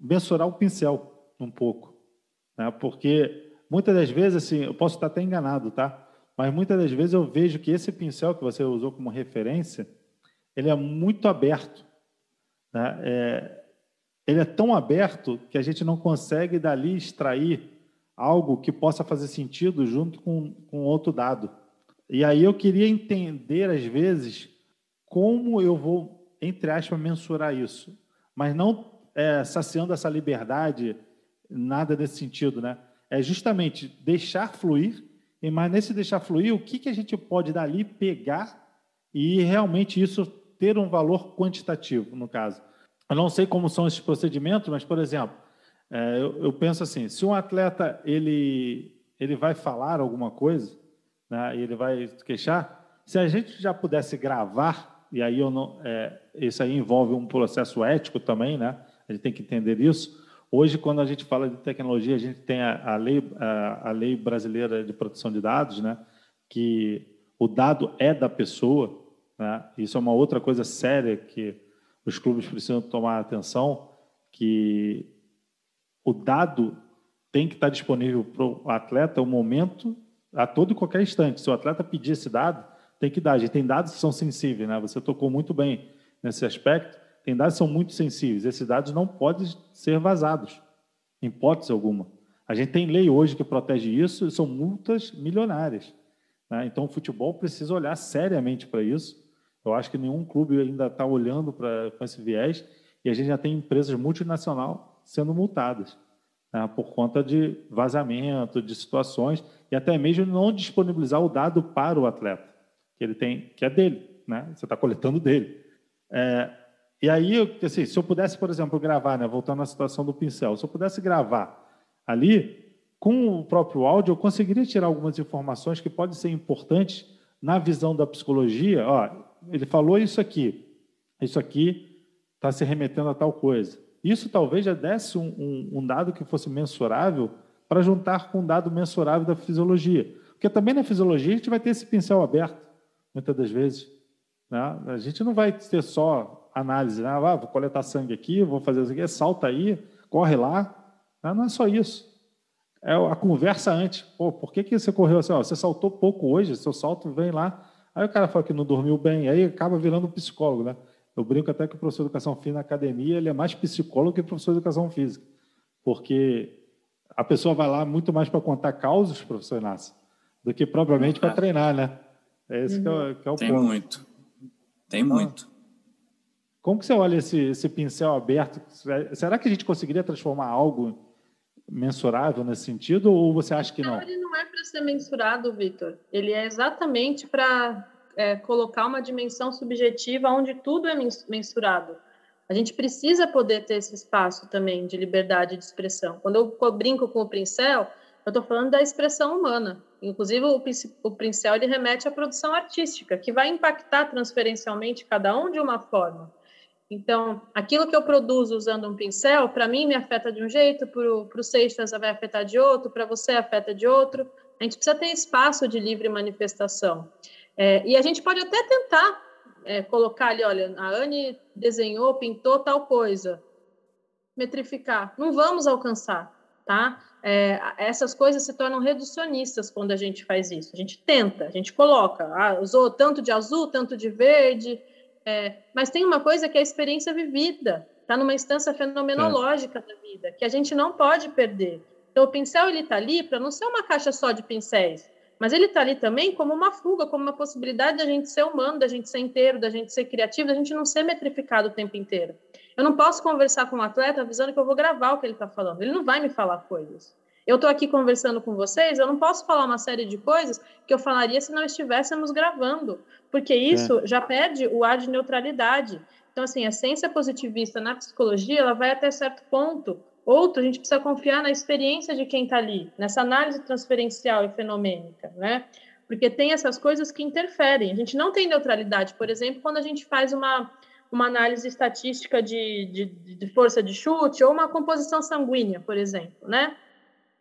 mensurar o pincel um pouco, né? porque muitas das vezes, assim, eu posso estar até enganado, tá? Mas muitas das vezes eu vejo que esse pincel que você usou como referência, ele é muito aberto. Né? É, ele é tão aberto que a gente não consegue dali extrair algo que possa fazer sentido junto com, com outro dado. E aí eu queria entender, às vezes, como eu vou, entre aspas, mensurar isso, mas não é, saciando essa liberdade, nada nesse sentido, né? É justamente deixar fluir, mas nesse deixar fluir, o que, que a gente pode dali pegar e realmente isso ter um valor quantitativo, no caso. Eu não sei como são esses procedimentos, mas, por exemplo, é, eu, eu, penso assim, se um atleta ele, ele vai falar alguma coisa, né, ele vai queixar, se a gente já pudesse gravar, e aí eu não, é, isso aí envolve um processo ético também, né? A gente tem que entender isso. Hoje, quando a gente fala de tecnologia, a gente tem a, a lei, a, a lei brasileira de proteção de dados, né? Que o dado é da pessoa, né? Isso é uma outra coisa séria que os clubes precisam tomar atenção, que o dado tem que estar disponível para o atleta o momento, a todo e qualquer instante. Se o atleta pedir esse dado, tem que dar. A gente tem dados que são sensíveis, né? Você tocou muito bem nesse aspecto. Tem dados que são muito sensíveis. Esses dados não podem ser vazados, em hipótese alguma. A gente tem lei hoje que protege isso e são multas milionárias. Né? Então, o futebol precisa olhar seriamente para isso eu acho que nenhum clube ainda está olhando para esse viés e a gente já tem empresas multinacionais sendo multadas né, por conta de vazamento, de situações e até mesmo não disponibilizar o dado para o atleta que ele tem, que é dele, né? Você está coletando dele. É, e aí, assim, se eu pudesse, por exemplo, gravar, né, voltando à situação do pincel, se eu pudesse gravar ali com o próprio áudio, eu conseguiria tirar algumas informações que podem ser importantes na visão da psicologia. Ó, ele falou isso aqui, isso aqui está se remetendo a tal coisa. Isso talvez já desse um, um, um dado que fosse mensurável para juntar com um dado mensurável da fisiologia. Porque também na fisiologia a gente vai ter esse pincel aberto, muitas das vezes. Né? A gente não vai ter só análise, né? ah, vou coletar sangue aqui, vou fazer isso aqui, salta aí, corre lá. Não é só isso. É a conversa antes. Pô, por que, que você correu assim? Ó, você saltou pouco hoje, seu salto vem lá Aí o cara fala que não dormiu bem, aí acaba virando psicólogo, né? Eu brinco até que o professor de educação física na academia ele é mais psicólogo que professor de educação física, porque a pessoa vai lá muito mais para contar causas, professor Inácio, do que propriamente para treinar, né? É esse uhum. que, é, uhum. que é o Tem ponto. muito. Tem então, muito. Como que você olha esse, esse pincel aberto? Será que a gente conseguiria transformar algo mensurável nesse sentido ou você acha que não? não ele não é para ser mensurado, Vitor. Ele é exatamente para é, colocar uma dimensão subjetiva onde tudo é mensurado. A gente precisa poder ter esse espaço também de liberdade de expressão. Quando eu brinco com o pincel, eu estou falando da expressão humana. Inclusive, o, pincel ele remete à produção artística, que vai impactar transferencialmente cada um de uma forma. Então, aquilo que eu produzo usando um pincel, para mim me afeta de um jeito, para o Seixas vai afetar de outro, para você afeta de outro. A gente precisa ter espaço de livre manifestação. É, e a gente pode até tentar é, colocar ali, olha, a Anne desenhou, pintou tal coisa, metrificar. Não vamos alcançar, tá? É, essas coisas se tornam reducionistas quando a gente faz isso. A gente tenta, a gente coloca, ah, usou tanto de azul, tanto de verde, é, mas tem uma coisa que é a experiência vivida, está numa instância fenomenológica é. da vida, que a gente não pode perder. Então, o pincel ele está ali para não ser uma caixa só de pincéis, mas ele está ali também como uma fuga, como uma possibilidade da gente ser humano, da gente ser inteiro, da gente ser criativo, da gente não ser metrificado o tempo inteiro. Eu não posso conversar com um atleta avisando que eu vou gravar o que ele está falando. Ele não vai me falar coisas. Eu estou aqui conversando com vocês, eu não posso falar uma série de coisas que eu falaria se não estivéssemos gravando, porque isso é. já perde o ar de neutralidade. Então, assim, a ciência positivista na psicologia, ela vai até certo ponto. Outro, a gente precisa confiar na experiência de quem está ali, nessa análise transferencial e fenomênica, né? Porque tem essas coisas que interferem. A gente não tem neutralidade, por exemplo, quando a gente faz uma, uma análise estatística de, de, de força de chute ou uma composição sanguínea, por exemplo, né?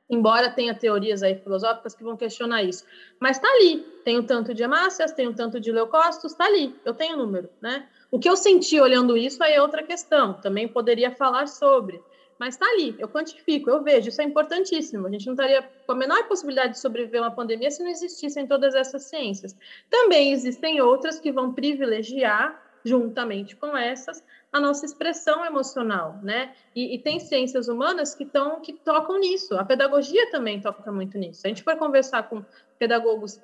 Embora tenha teorias aí filosóficas que vão questionar isso. Mas está ali, tem um tanto de hemácias, tem um tanto de leucócitos, está ali, eu tenho o número, né? O que eu senti olhando isso aí é outra questão, também poderia falar sobre. mas está ali, eu quantifico, eu vejo, isso é importantíssimo. A gente não estaria com a menor possibilidade de sobreviver a uma pandemia se não existissem todas essas ciências. Também existem outras que vão privilegiar, juntamente com essas, a nossa expressão emocional, né? E, e tem ciências humanas que, tão, que tocam nisso. A pedagogia também toca muito nisso. A gente vai conversar com pedagogos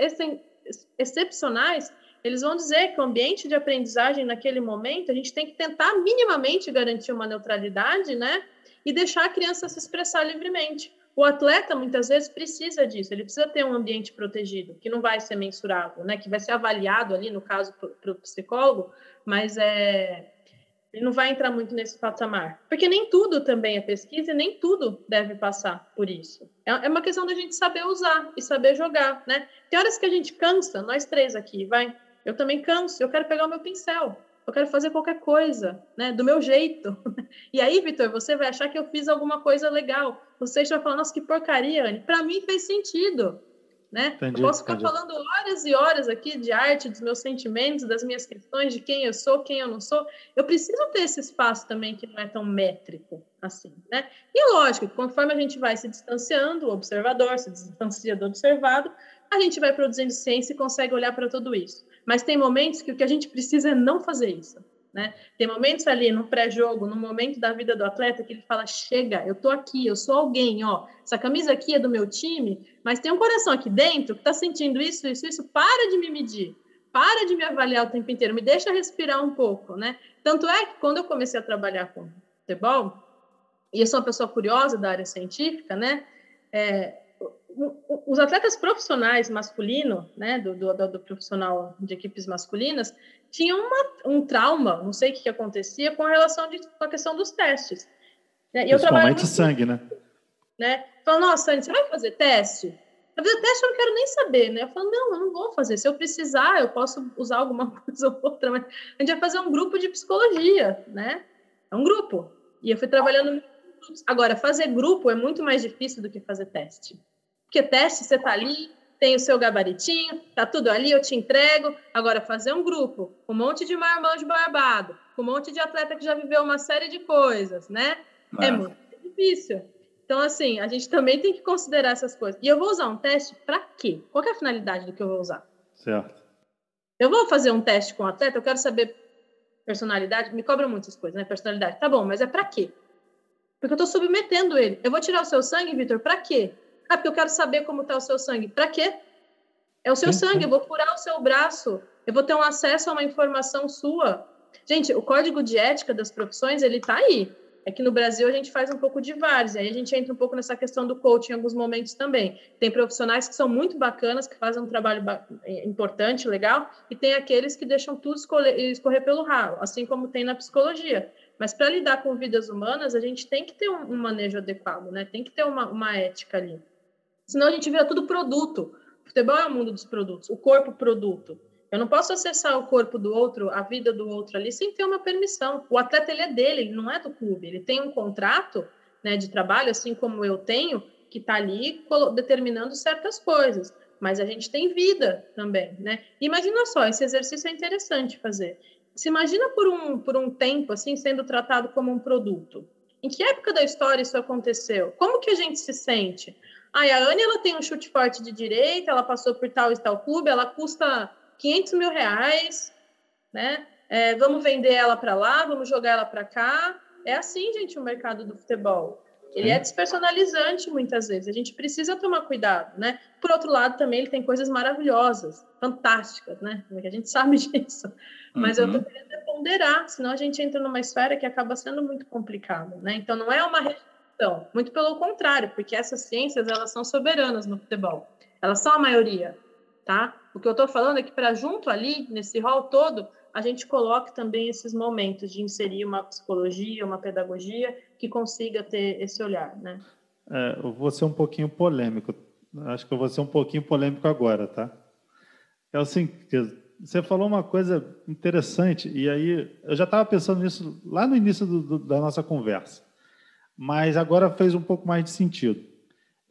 excepcionais eles vão dizer que o ambiente de aprendizagem naquele momento a gente tem que tentar minimamente garantir uma neutralidade, né? E deixar a criança se expressar livremente. O atleta muitas vezes precisa disso, ele precisa ter um ambiente protegido, que não vai ser mensurável, né? Que vai ser avaliado ali, no caso, para o psicólogo, mas é, ele não vai entrar muito nesse patamar. Porque nem tudo também é pesquisa e nem tudo deve passar por isso. É, é uma questão da gente saber usar e saber jogar, né? Tem horas que a gente cansa, nós três aqui, vai. Eu também canso, eu quero pegar o meu pincel, eu quero fazer qualquer coisa, né, do meu jeito. E aí, Vitor, você vai achar que eu fiz alguma coisa legal. Você vai falar, nossa, que porcaria, Anne. Para mim fez sentido, né? Entendi, eu posso ficar entendi. falando horas e horas aqui de arte, dos meus sentimentos, das minhas questões, de quem eu sou, quem eu não sou. Eu preciso ter esse espaço também que não é tão métrico assim, né? E lógico, conforme a gente vai se distanciando, o observador se distancia do observado, a gente vai produzindo ciência e consegue olhar para tudo isso. Mas tem momentos que o que a gente precisa é não fazer isso. Né? Tem momentos ali no pré-jogo, no momento da vida do atleta, que ele fala: chega, eu tô aqui, eu sou alguém, ó. Essa camisa aqui é do meu time, mas tem um coração aqui dentro que está sentindo isso, isso, isso. Para de me medir, para de me avaliar o tempo inteiro, me deixa respirar um pouco, né? Tanto é que quando eu comecei a trabalhar com futebol, e eu sou uma pessoa curiosa da área científica, né? É, os atletas profissionais masculino, né, do, do, do, profissional de equipes masculinas, tinham uma, um trauma, não sei o que, que acontecia, com a relação de, com a questão dos testes. Né? E Principalmente sangue, né? né? Falando, nossa, Anny, você vai fazer teste? Eu fazer teste eu não quero nem saber, né? Eu falo, não, eu não vou fazer. Se eu precisar, eu posso usar alguma coisa ou outra, mas a gente vai fazer um grupo de psicologia, né? É um grupo. E eu fui trabalhando. Agora, fazer grupo é muito mais difícil do que fazer teste. Porque teste, você está ali, tem o seu gabaritinho, tá tudo ali, eu te entrego. Agora, fazer um grupo, um monte de marmanjo barbado, um monte de atleta que já viveu uma série de coisas, né? É, é muito difícil. Então, assim, a gente também tem que considerar essas coisas. E eu vou usar um teste para quê? Qual é a finalidade do que eu vou usar? Certo. Eu vou fazer um teste com o atleta, eu quero saber personalidade, me cobra muitas coisas, né? Personalidade. Tá bom, mas é para quê? Porque eu estou submetendo ele. Eu vou tirar o seu sangue, Vitor, para quê? Ah, porque eu quero saber como está o seu sangue. Para quê? É o seu sim, sangue, sim. eu vou furar o seu braço, eu vou ter um acesso a uma informação sua. Gente, o código de ética das profissões, ele está aí. É que no Brasil a gente faz um pouco de várzea, aí a gente entra um pouco nessa questão do coaching em alguns momentos também. Tem profissionais que são muito bacanas, que fazem um trabalho é, importante, legal, e tem aqueles que deixam tudo escorrer pelo ralo, assim como tem na psicologia. Mas para lidar com vidas humanas, a gente tem que ter um, um manejo adequado, né? Tem que ter uma, uma ética ali. Senão a gente vira tudo produto. O futebol é o mundo dos produtos, o corpo produto. Eu não posso acessar o corpo do outro, a vida do outro ali, sem ter uma permissão. O atleta ele é dele, ele não é do clube. Ele tem um contrato né, de trabalho, assim como eu tenho, que está ali determinando certas coisas. Mas a gente tem vida também, né? Imagina só, esse exercício é interessante fazer. Se imagina por um, por um tempo, assim, sendo tratado como um produto. Em que época da história isso aconteceu? Como que a gente se sente? Ah, a Anne ela tem um chute forte de direita, ela passou por tal e tal clube, ela custa 500 mil reais, né? É, vamos vender ela para lá, vamos jogar ela para cá. É assim, gente, o mercado do futebol. Ele é despersonalizante muitas vezes. A gente precisa tomar cuidado, né? Por outro lado, também ele tem coisas maravilhosas, fantásticas, né? A gente sabe disso. Mas uhum. eu tô querendo ponderar, senão a gente entra numa esfera que acaba sendo muito complicado, né? Então não é uma então, muito pelo contrário, porque essas ciências elas são soberanas no futebol. Elas são a maioria, tá? O que eu estou falando é que para junto ali, nesse rol todo, a gente coloque também esses momentos de inserir uma psicologia, uma pedagogia que consiga ter esse olhar, né? É, eu vou ser um pouquinho polêmico. Acho que eu vou ser um pouquinho polêmico agora, tá? É seguinte, você falou uma coisa interessante e aí eu já estava pensando nisso lá no início do, do, da nossa conversa mas agora fez um pouco mais de sentido.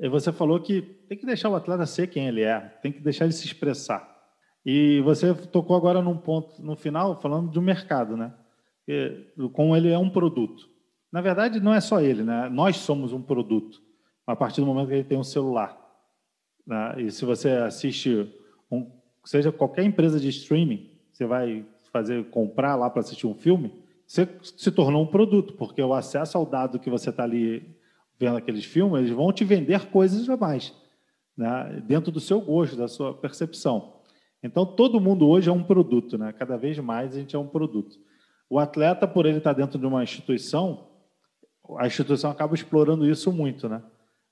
E você falou que tem que deixar o atleta ser quem ele é, tem que deixar ele se expressar. E você tocou agora num ponto no final falando do mercado, né? Como ele é um produto. Na verdade, não é só ele, né? Nós somos um produto a partir do momento que ele tem um celular. Né? E se você assiste, um, seja qualquer empresa de streaming, você vai fazer comprar lá para assistir um filme, você se tornou um produto, porque o acesso ao dado que você está ali vendo aqueles filmes, eles vão te vender coisas a mais, né? dentro do seu gosto, da sua percepção. Então, todo mundo hoje é um produto, né? cada vez mais a gente é um produto. O atleta, por ele estar dentro de uma instituição, a instituição acaba explorando isso muito, né?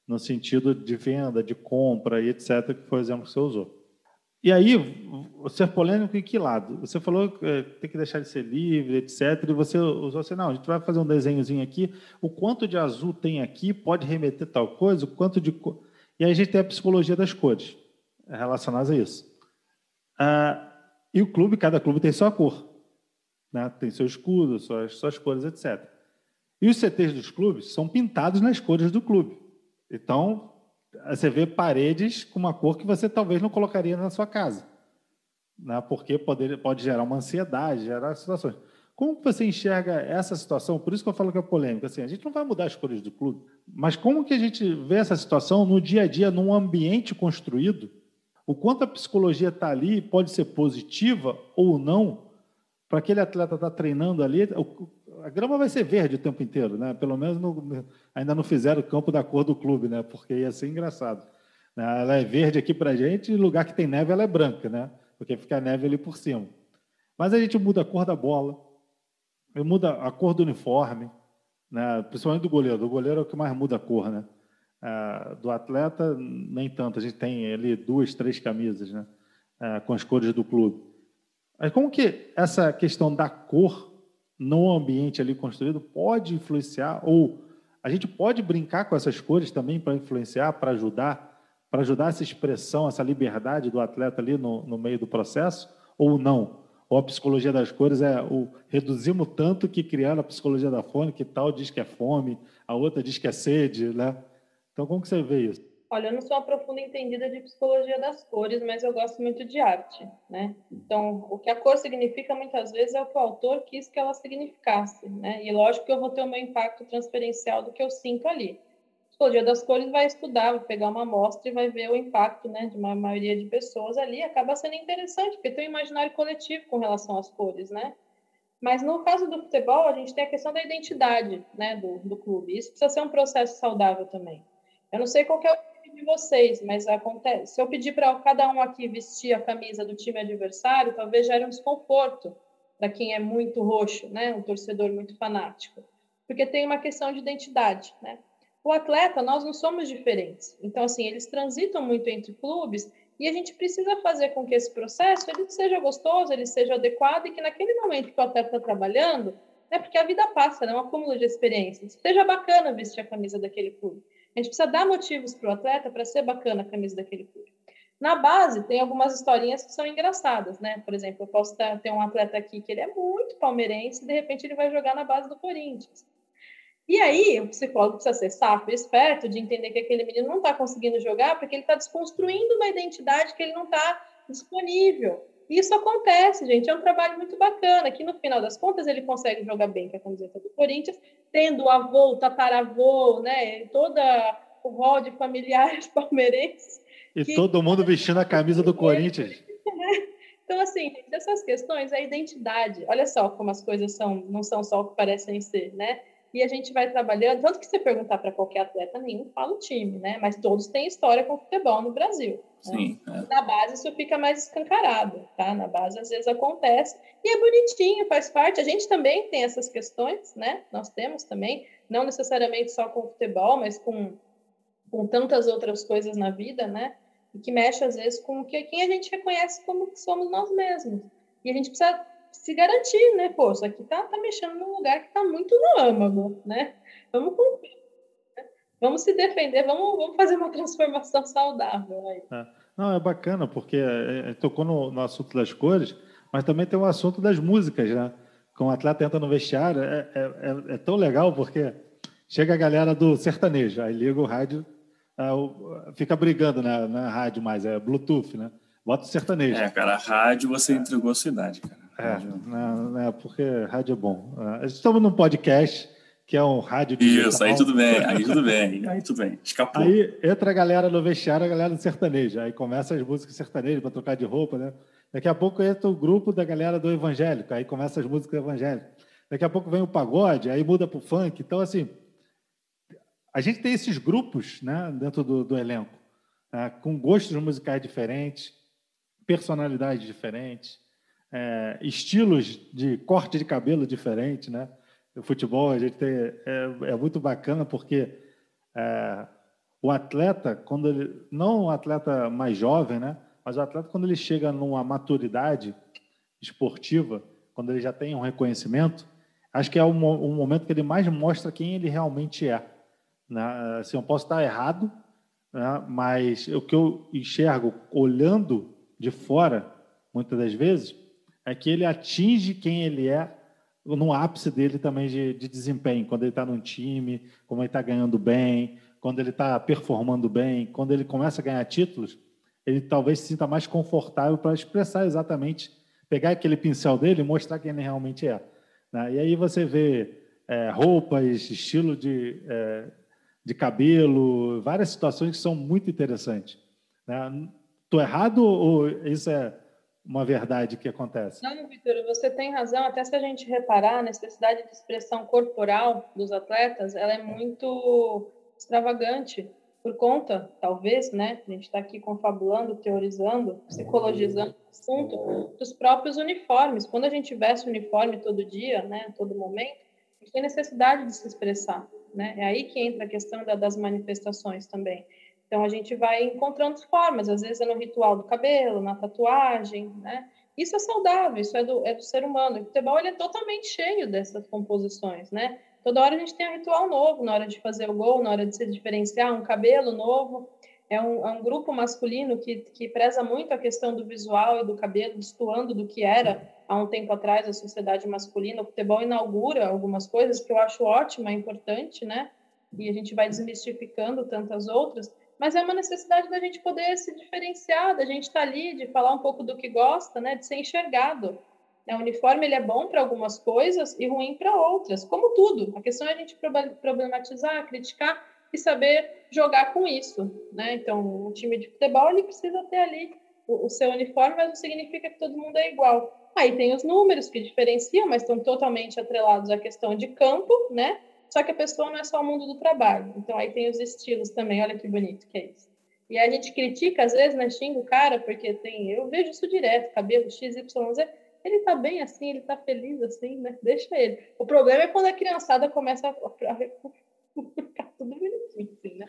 no sentido de venda, de compra e etc., que foi o exemplo que você usou. E aí, ser polêmico em que lado? Você falou que é, tem que deixar de ser livre, etc., e você usou assim, não, a gente vai fazer um desenhozinho aqui, o quanto de azul tem aqui pode remeter tal coisa, o quanto de... E aí a gente tem a psicologia das cores relacionadas a isso. Ah, e o clube, cada clube tem sua cor, né? tem seu escudo, suas, suas cores, etc. E os CTs dos clubes são pintados nas cores do clube. Então, você vê paredes com uma cor que você talvez não colocaria na sua casa, né? porque pode, pode gerar uma ansiedade, gerar situações. Como você enxerga essa situação? Por isso que eu falo que é polêmico. Assim, a gente não vai mudar as cores do clube, mas como que a gente vê essa situação no dia a dia, num ambiente construído? O quanto a psicologia está ali pode ser positiva ou não para aquele atleta estar tá treinando ali a grama vai ser verde o tempo inteiro, né? Pelo menos no, ainda não fizeram o campo da cor do clube, né? Porque ia ser engraçado. Né? Ela é verde aqui para gente, e lugar que tem neve ela é branca, né? Porque fica a neve ali por cima. Mas a gente muda a cor da bola, muda a cor do uniforme, né? Principalmente do goleiro. O goleiro é o que mais muda a cor, né? É, do atleta nem tanto. A gente tem ali duas, três camisas, né? É, com as cores do clube. Mas como que essa questão da cor no ambiente ali construído pode influenciar ou a gente pode brincar com essas cores também para influenciar, para ajudar, para ajudar essa expressão, essa liberdade do atleta ali no, no meio do processo ou não? Ou a psicologia das cores é o reduzimos tanto que criaram a psicologia da fome, que tal diz que é fome, a outra diz que é sede, né? Então como que você vê isso? Olha, eu não sou uma profunda entendida de psicologia das cores, mas eu gosto muito de arte, né? Então, o que a cor significa muitas vezes é o que o autor quis que ela significasse, né? E lógico que eu vou ter o meu impacto transferencial do que eu sinto ali. A psicologia das cores vai estudar, vai pegar uma amostra e vai ver o impacto, né, de uma maioria de pessoas ali, acaba sendo interessante, porque tem um imaginário coletivo com relação às cores, né? Mas no caso do futebol, a gente tem a questão da identidade, né, do, do clube. Isso precisa ser um processo saudável também. Eu não sei qual é o de vocês, mas acontece. Se eu pedir para cada um aqui vestir a camisa do time adversário, talvez gere um desconforto para quem é muito roxo, né? Um torcedor muito fanático, porque tem uma questão de identidade, né? O atleta, nós não somos diferentes. Então, assim, eles transitam muito entre clubes e a gente precisa fazer com que esse processo ele seja gostoso, ele seja adequado e que naquele momento que o atleta está trabalhando, né? Porque a vida passa, né? Um acúmulo de experiências. Seja bacana vestir a camisa daquele clube. A gente precisa dar motivos para o atleta para ser bacana a camisa daquele clube. Na base, tem algumas historinhas que são engraçadas, né? Por exemplo, eu posso ter um atleta aqui que ele é muito palmeirense e de repente ele vai jogar na base do Corinthians. E aí, o psicólogo precisa ser e esperto de entender que aquele menino não está conseguindo jogar porque ele está desconstruindo uma identidade que ele não está disponível. Isso acontece, gente. É um trabalho muito bacana, que no final das contas ele consegue jogar bem com a camiseta do Corinthians, tendo o avô, o tataravô, né? Toda o rol de familiares palmeirenses. E que... todo mundo vestindo a camisa do Corinthians. Então, assim, essas questões, a identidade, olha só como as coisas são, não são só o que parecem ser, né? E a gente vai trabalhando, tanto que você perguntar para qualquer atleta, nenhum fala o time, né? Mas todos têm história com futebol no Brasil. Sim. Né? É. Na base isso fica mais escancarado, tá? Na base às vezes acontece e é bonitinho, faz parte. A gente também tem essas questões, né? Nós temos também, não necessariamente só com futebol, mas com, com tantas outras coisas na vida, né? E que mexe às vezes com que, quem a gente reconhece como que somos nós mesmos. E a gente precisa se garantir, né? Pô, isso aqui tá, tá mexendo num lugar que tá muito no âmago, né? Vamos cumprir vamos se defender, vamos, vamos fazer uma transformação saudável aí. É. Não, é bacana, porque é, é, tocou no, no, assunto das cores, mas também tem o assunto das músicas, né? Com o atleta entra no vestiário, é, é, é, é, tão legal, porque chega a galera do sertanejo, aí liga o rádio, fica brigando né, na rádio mais, é Bluetooth, né? Bota o sertanejo. É, cara, a rádio você entregou a cidade, cara. É, não, não, porque rádio é bom. Estamos num podcast, que é um rádio digital. Isso, aí tudo bem, aí tudo bem, aí tudo bem, escapou. Aí entra a galera no vestiário, a galera do sertanejo, aí começa as músicas sertanejas para trocar de roupa, né? Daqui a pouco entra o grupo da galera do evangélico, aí começa as músicas evangélicas. Daqui a pouco vem o pagode, aí muda para o funk. Então, assim, a gente tem esses grupos né, dentro do, do elenco, né, com gostos musicais diferentes, personalidades diferentes, é, estilos de corte de cabelo diferente, né? O futebol a gente tem, é, é muito bacana porque é, o atleta, quando ele não o atleta mais jovem, né? Mas o atleta quando ele chega numa maturidade esportiva, quando ele já tem um reconhecimento, acho que é o, o momento que ele mais mostra quem ele realmente é. Né? Assim, eu posso estar errado, né? mas o que eu enxergo olhando de fora, muitas das vezes, é que ele atinge quem ele é no ápice dele também de, de desempenho, quando ele está num time, como ele está ganhando bem, quando ele está performando bem, quando ele começa a ganhar títulos, ele talvez se sinta mais confortável para expressar exatamente, pegar aquele pincel dele e mostrar quem ele realmente é. Né? E aí você vê é, roupas, estilo de, é, de cabelo, várias situações que são muito interessantes. Estou né? errado ou isso é uma verdade que acontece. Não, Vitor, você tem razão. Até se a gente reparar, a necessidade de expressão corporal dos atletas, ela é muito extravagante por conta, talvez, né? A gente está aqui confabulando, teorizando, psicologizando o assunto dos próprios uniformes. Quando a gente veste uniforme todo dia, né? Todo momento, a gente tem necessidade de se expressar, né? É aí que entra a questão da, das manifestações também. Então a gente vai encontrando formas, às vezes é no ritual do cabelo, na tatuagem, né? Isso é saudável, isso é do, é do ser humano. O futebol ele é totalmente cheio dessas composições, né? Toda hora a gente tem um ritual novo, na hora de fazer o gol, na hora de se diferenciar, um cabelo novo. É um, é um grupo masculino que, que preza muito a questão do visual e do cabelo, destoando do que era há um tempo atrás a sociedade masculina. O futebol inaugura algumas coisas que eu acho ótima, importante, né? E a gente vai desmistificando tantas outras mas é uma necessidade da gente poder se diferenciar, da gente estar tá ali, de falar um pouco do que gosta, né, de ser enxergado. É, o uniforme ele é bom para algumas coisas e ruim para outras, como tudo. A questão é a gente problematizar, criticar e saber jogar com isso, né? Então, um time de futebol ele precisa ter ali o, o seu uniforme, mas não significa que todo mundo é igual. Aí tem os números que diferenciam, mas estão totalmente atrelados à questão de campo, né? Só que a pessoa não é só o mundo do trabalho. Então aí tem os estilos também, olha que bonito que é isso. E a gente critica, às vezes, né, xinga o cara, porque tem, eu vejo isso direto, cabelo XYZ, ele tá bem assim, ele tá feliz assim, né? Deixa ele. O problema é quando a criançada começa a, ficar tudo bonitinho, assim, né?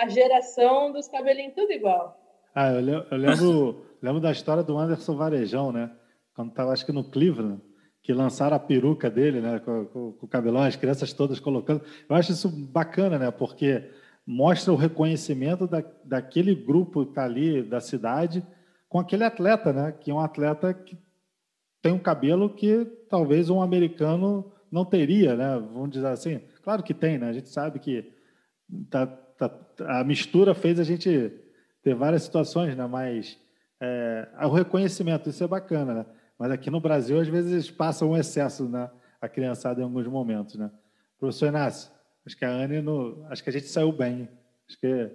a geração dos cabelinhos tudo igual. Ah, eu lembro, eu lembro, lembro da história do Anderson Varejão, né? Quando tava, acho que no Cleveland, que lançaram a peruca dele, né, com, com, com, o cabelão, as crianças todas colocando. Eu acho isso bacana, né, porque mostra o reconhecimento da, daquele grupo que está ali da cidade com aquele atleta, né, que é um atleta que tem um cabelo que talvez um americano não teria, né, vamos dizer assim. Claro que tem, né, a gente sabe que tá, tá, a mistura fez a gente ter várias situações, né, mas é, o reconhecimento, isso é bacana, né? Mas aqui no Brasil, às vezes, passa um excesso na a criançada em alguns momentos, né? Professor Inácio, acho que a Anne, no, acho que a gente saiu bem. Acho que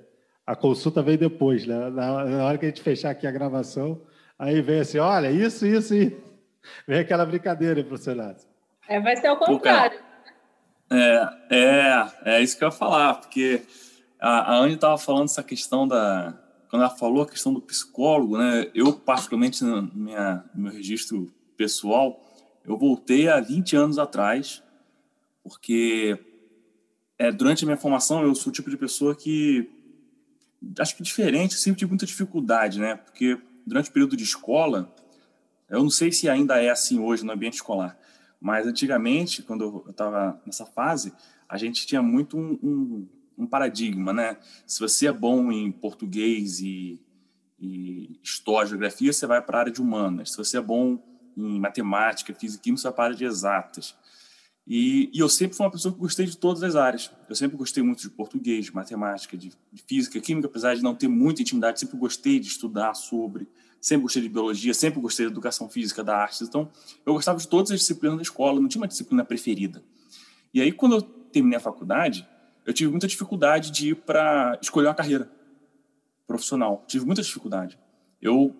a consulta veio depois, né? Na, na hora que a gente fechar aqui a gravação, aí vem assim, olha, isso, isso, isso. Vem aquela brincadeira, professor Inácio. É, vai ser o contrário. É, é, é isso que eu ia falar, porque a, a Anne estava falando essa questão da, quando ela falou a questão do psicólogo, né, eu, particularmente, no minha, meu registro pessoal, eu voltei há 20 anos atrás, porque é, durante a minha formação eu sou o tipo de pessoa que, acho que diferente, sempre tive muita dificuldade, né? Porque durante o período de escola, eu não sei se ainda é assim hoje no ambiente escolar, mas antigamente, quando eu estava nessa fase, a gente tinha muito um, um um paradigma, né? Se você é bom em português e, e história, geografia, você vai para a área de humanas. Se você é bom em matemática, física e química, você vai para a área de exatas. E, e, eu sempre fui uma pessoa que gostei de todas as áreas. Eu sempre gostei muito de português, de matemática, de, de física, química, apesar de não ter muita intimidade, sempre gostei de estudar sobre, sempre gostei de biologia, sempre gostei de educação física, da arte. Então, eu gostava de todas as disciplinas da escola, não tinha uma disciplina preferida. E aí, quando eu terminei a faculdade, eu tive muita dificuldade de ir para escolher uma carreira profissional. Tive muita dificuldade. Eu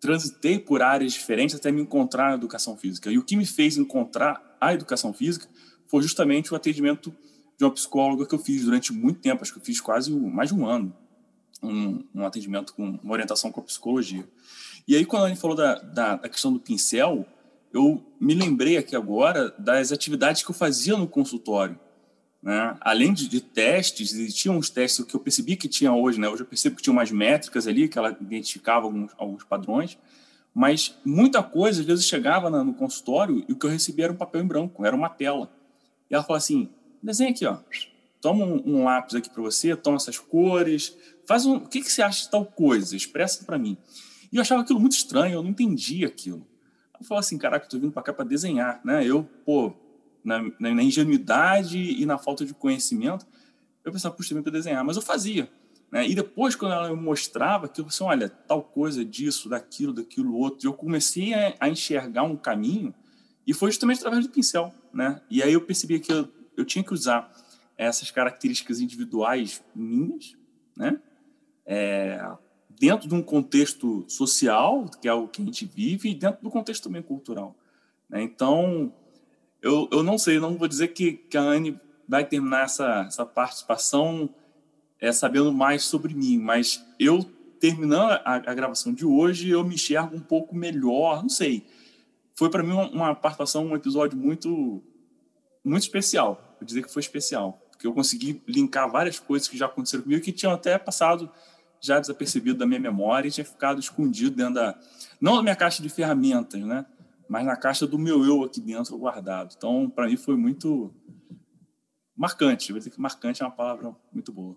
transitei por áreas diferentes até me encontrar na educação física. E o que me fez encontrar a educação física foi justamente o atendimento de uma psicóloga que eu fiz durante muito tempo, acho que eu fiz quase mais de um ano, um, um atendimento com uma orientação com a psicologia. E aí, quando a gente falou da, da, da questão do pincel, eu me lembrei aqui agora das atividades que eu fazia no consultório. Né? Além de, de testes, existiam uns testes que eu percebi que tinha hoje, né? Hoje eu percebo que tinha umas métricas ali, que ela identificava alguns, alguns padrões, mas muita coisa, às vezes, chegava no consultório e o que eu recebia era um papel em branco, era uma tela. E ela falou assim: desenha aqui, ó. Toma um, um lápis aqui para você, toma essas cores, faz um. O que, que você acha de tal coisa? Expressa para mim. E eu achava aquilo muito estranho, eu não entendia aquilo. Eu falava assim: caraca, eu tô vindo para cá para desenhar, né? Eu, pô, na, na, ingenuidade e na falta de conhecimento, eu pensava, puxa, também para desenhar, mas eu fazia. Né? E depois, quando ela me mostrava que eu assim, olha, tal coisa disso, daquilo, daquilo outro, eu comecei a, a enxergar um caminho e foi justamente através do pincel. Né? E aí eu percebi que eu, eu tinha que usar essas características individuais minhas, né? É, dentro de um contexto social, que é o que a gente vive, e dentro do contexto também cultural. Né? Então, eu, eu não sei, não vou dizer que, que a Anne vai terminar essa, essa participação é, sabendo mais sobre mim, mas eu, terminando a, a gravação de hoje, eu me enxergo um pouco melhor, não sei. Foi para mim uma, uma participação, um episódio muito, muito especial. Vou dizer que foi especial, porque eu consegui linkar várias coisas que já aconteceram comigo que tinham até passado já desapercebido da minha memória e tinha ficado escondido dentro da não da minha caixa de ferramentas, né? Mas na caixa do meu eu aqui dentro guardado. Então, para mim foi muito marcante. Vou dizer que marcante é uma palavra muito boa.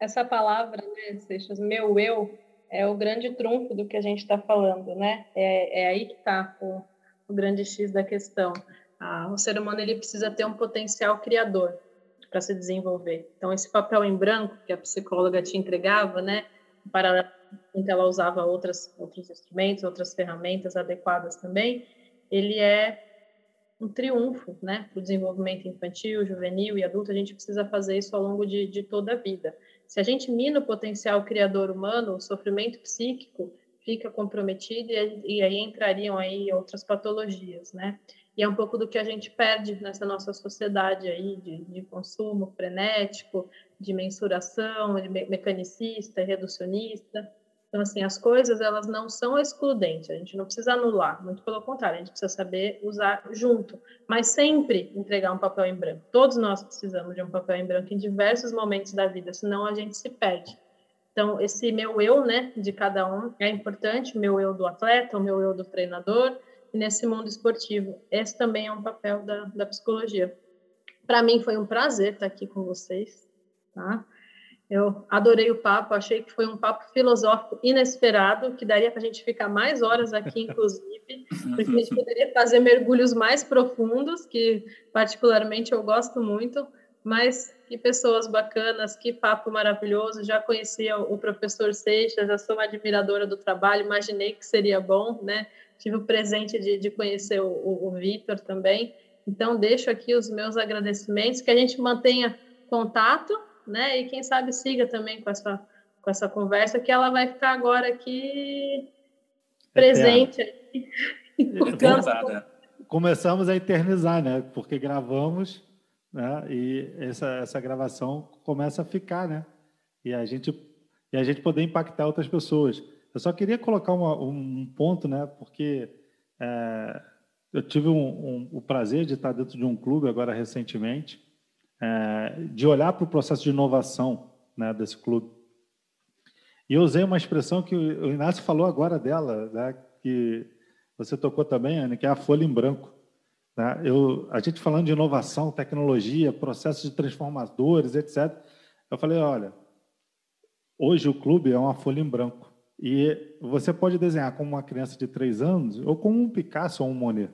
Essa palavra, né, Seixas, meu eu, é o grande trunfo do que a gente está falando, né? É, é aí que está o, o, grande X da questão. Ah, o ser humano ele precisa ter um potencial criador para se desenvolver. Então, esse papel em branco que a psicóloga te entregava, né, para ela usava outras, outros instrumentos, outras ferramentas adequadas também, ele é um triunfo né, para o desenvolvimento infantil, juvenil e adulto. A gente precisa fazer isso ao longo de, de toda a vida. Se a gente mina o potencial criador humano, o sofrimento psíquico fica comprometido e, e aí entrariam aí outras patologias, né? E é um pouco do que a gente perde nessa nossa sociedade aí de, de consumo frenético, de mensuração, de mecanicista, reducionista. Então, assim, as coisas, elas não são excludentes, a gente não precisa anular, muito pelo contrário, a gente precisa saber usar junto, mas sempre entregar um papel em branco. Todos nós precisamos de um papel em branco em diversos momentos da vida, senão a gente se perde. Então, esse meu eu, né, de cada um é importante, o meu eu do atleta, o meu eu do treinador, e nesse mundo esportivo. Esse também é um papel da, da psicologia. Para mim foi um prazer estar aqui com vocês, tá? Eu adorei o papo, achei que foi um papo filosófico inesperado, que daria para a gente ficar mais horas aqui, inclusive, porque a gente poderia fazer mergulhos mais profundos, que particularmente eu gosto muito, mas que pessoas bacanas, que papo maravilhoso. Já conhecia o professor Seixas, já sou uma admiradora do trabalho, imaginei que seria bom, né? Tive o presente de, de conhecer o, o, o Vitor também. Então, deixo aqui os meus agradecimentos, que a gente mantenha contato né? E quem sabe siga também com essa, com essa conversa, que ela vai ficar agora aqui presente. Aqui, Começamos a eternizar, né? Porque gravamos, né? E essa, essa gravação começa a ficar, né? E a gente e a gente poder impactar outras pessoas. Eu só queria colocar uma, um ponto, né? Porque é, eu tive um, um, o prazer de estar dentro de um clube agora recentemente é, de olhar para o processo de inovação né, desse clube. E eu usei uma expressão que o Inácio falou agora dela, né, que você tocou também, Ana, que é a folha em branco. Né? Eu, a gente falando de inovação, tecnologia, processos de transformadores, etc. Eu falei, olha, hoje o clube é uma folha em branco. E você pode desenhar como uma criança de três anos ou como um Picasso ou um Monet.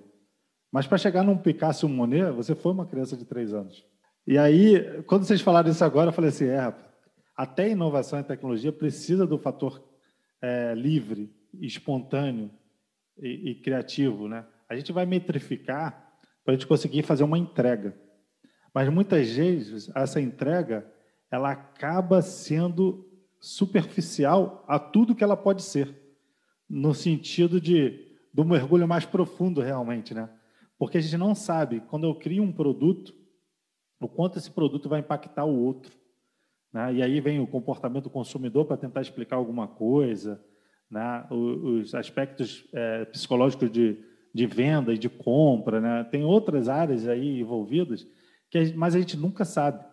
Mas para chegar num Picasso ou um Monet, você foi uma criança de três anos. E aí, quando vocês falaram isso agora, eu falei assim: é, rapaz, até inovação e tecnologia precisa do fator é, livre, espontâneo e, e criativo. Né? A gente vai metrificar para a gente conseguir fazer uma entrega. Mas muitas vezes essa entrega ela acaba sendo superficial a tudo que ela pode ser, no sentido de do mergulho mais profundo realmente, né? Porque a gente não sabe quando eu crio um produto o quanto esse produto vai impactar o outro. Né? E aí vem o comportamento do consumidor para tentar explicar alguma coisa, né? os aspectos é, psicológicos de, de venda e de compra, né? tem outras áreas aí envolvidas, que mas a gente nunca sabe.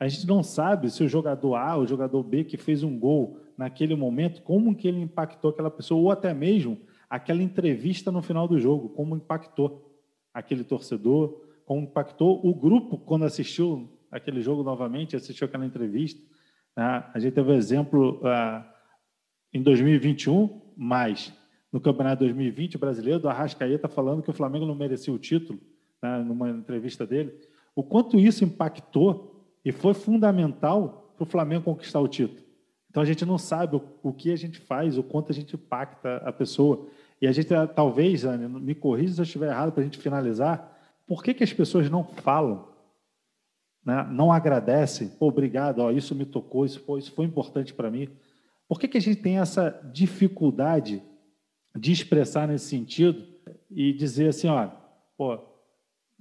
A gente não sabe se o jogador A, o jogador B que fez um gol naquele momento, como que ele impactou aquela pessoa, ou até mesmo aquela entrevista no final do jogo, como impactou aquele torcedor, como impactou o grupo quando assistiu aquele jogo novamente, assistiu aquela entrevista. Né? A gente teve um exemplo uh, em 2021, mas no Campeonato 2020 brasileiro, do Arrascaeta falando que o Flamengo não merecia o título, né? numa entrevista dele. O quanto isso impactou e foi fundamental para o Flamengo conquistar o título. Então a gente não sabe o, o, que a gente faz, o quanto a gente impacta a pessoa. E a gente, talvez, Anne, me corrija se eu estiver errado para a gente finalizar, por que, que as pessoas não falam, né? não agradecem? Pô, obrigado, ó, isso me tocou, isso foi, isso foi importante para mim. Por que, que a gente tem essa dificuldade de expressar nesse sentido e dizer assim, ó, pô,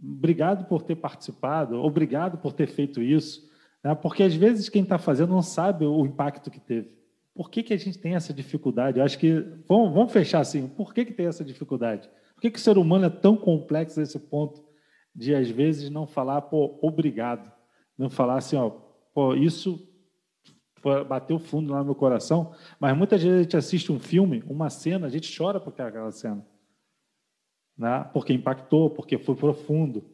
obrigado por ter participado, obrigado por ter feito isso, né? porque às vezes quem está fazendo não sabe o impacto que teve. Por que, que a gente tem essa dificuldade? Eu acho que vamos, vamos fechar assim. Por que, que tem essa dificuldade? Por que, que o ser humano é tão complexo nesse ponto de às vezes não falar, pô, obrigado, não falar assim, ó, pô, isso bateu fundo lá no meu coração, mas muitas vezes a gente assiste um filme, uma cena, a gente chora por aquela cena, né? Porque impactou, porque foi profundo,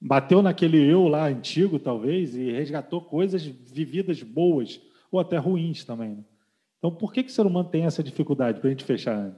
bateu naquele eu lá antigo talvez e resgatou coisas vividas boas ou até ruins também. Né? Então, por que que o ser humano tem essa dificuldade para a gente fechar?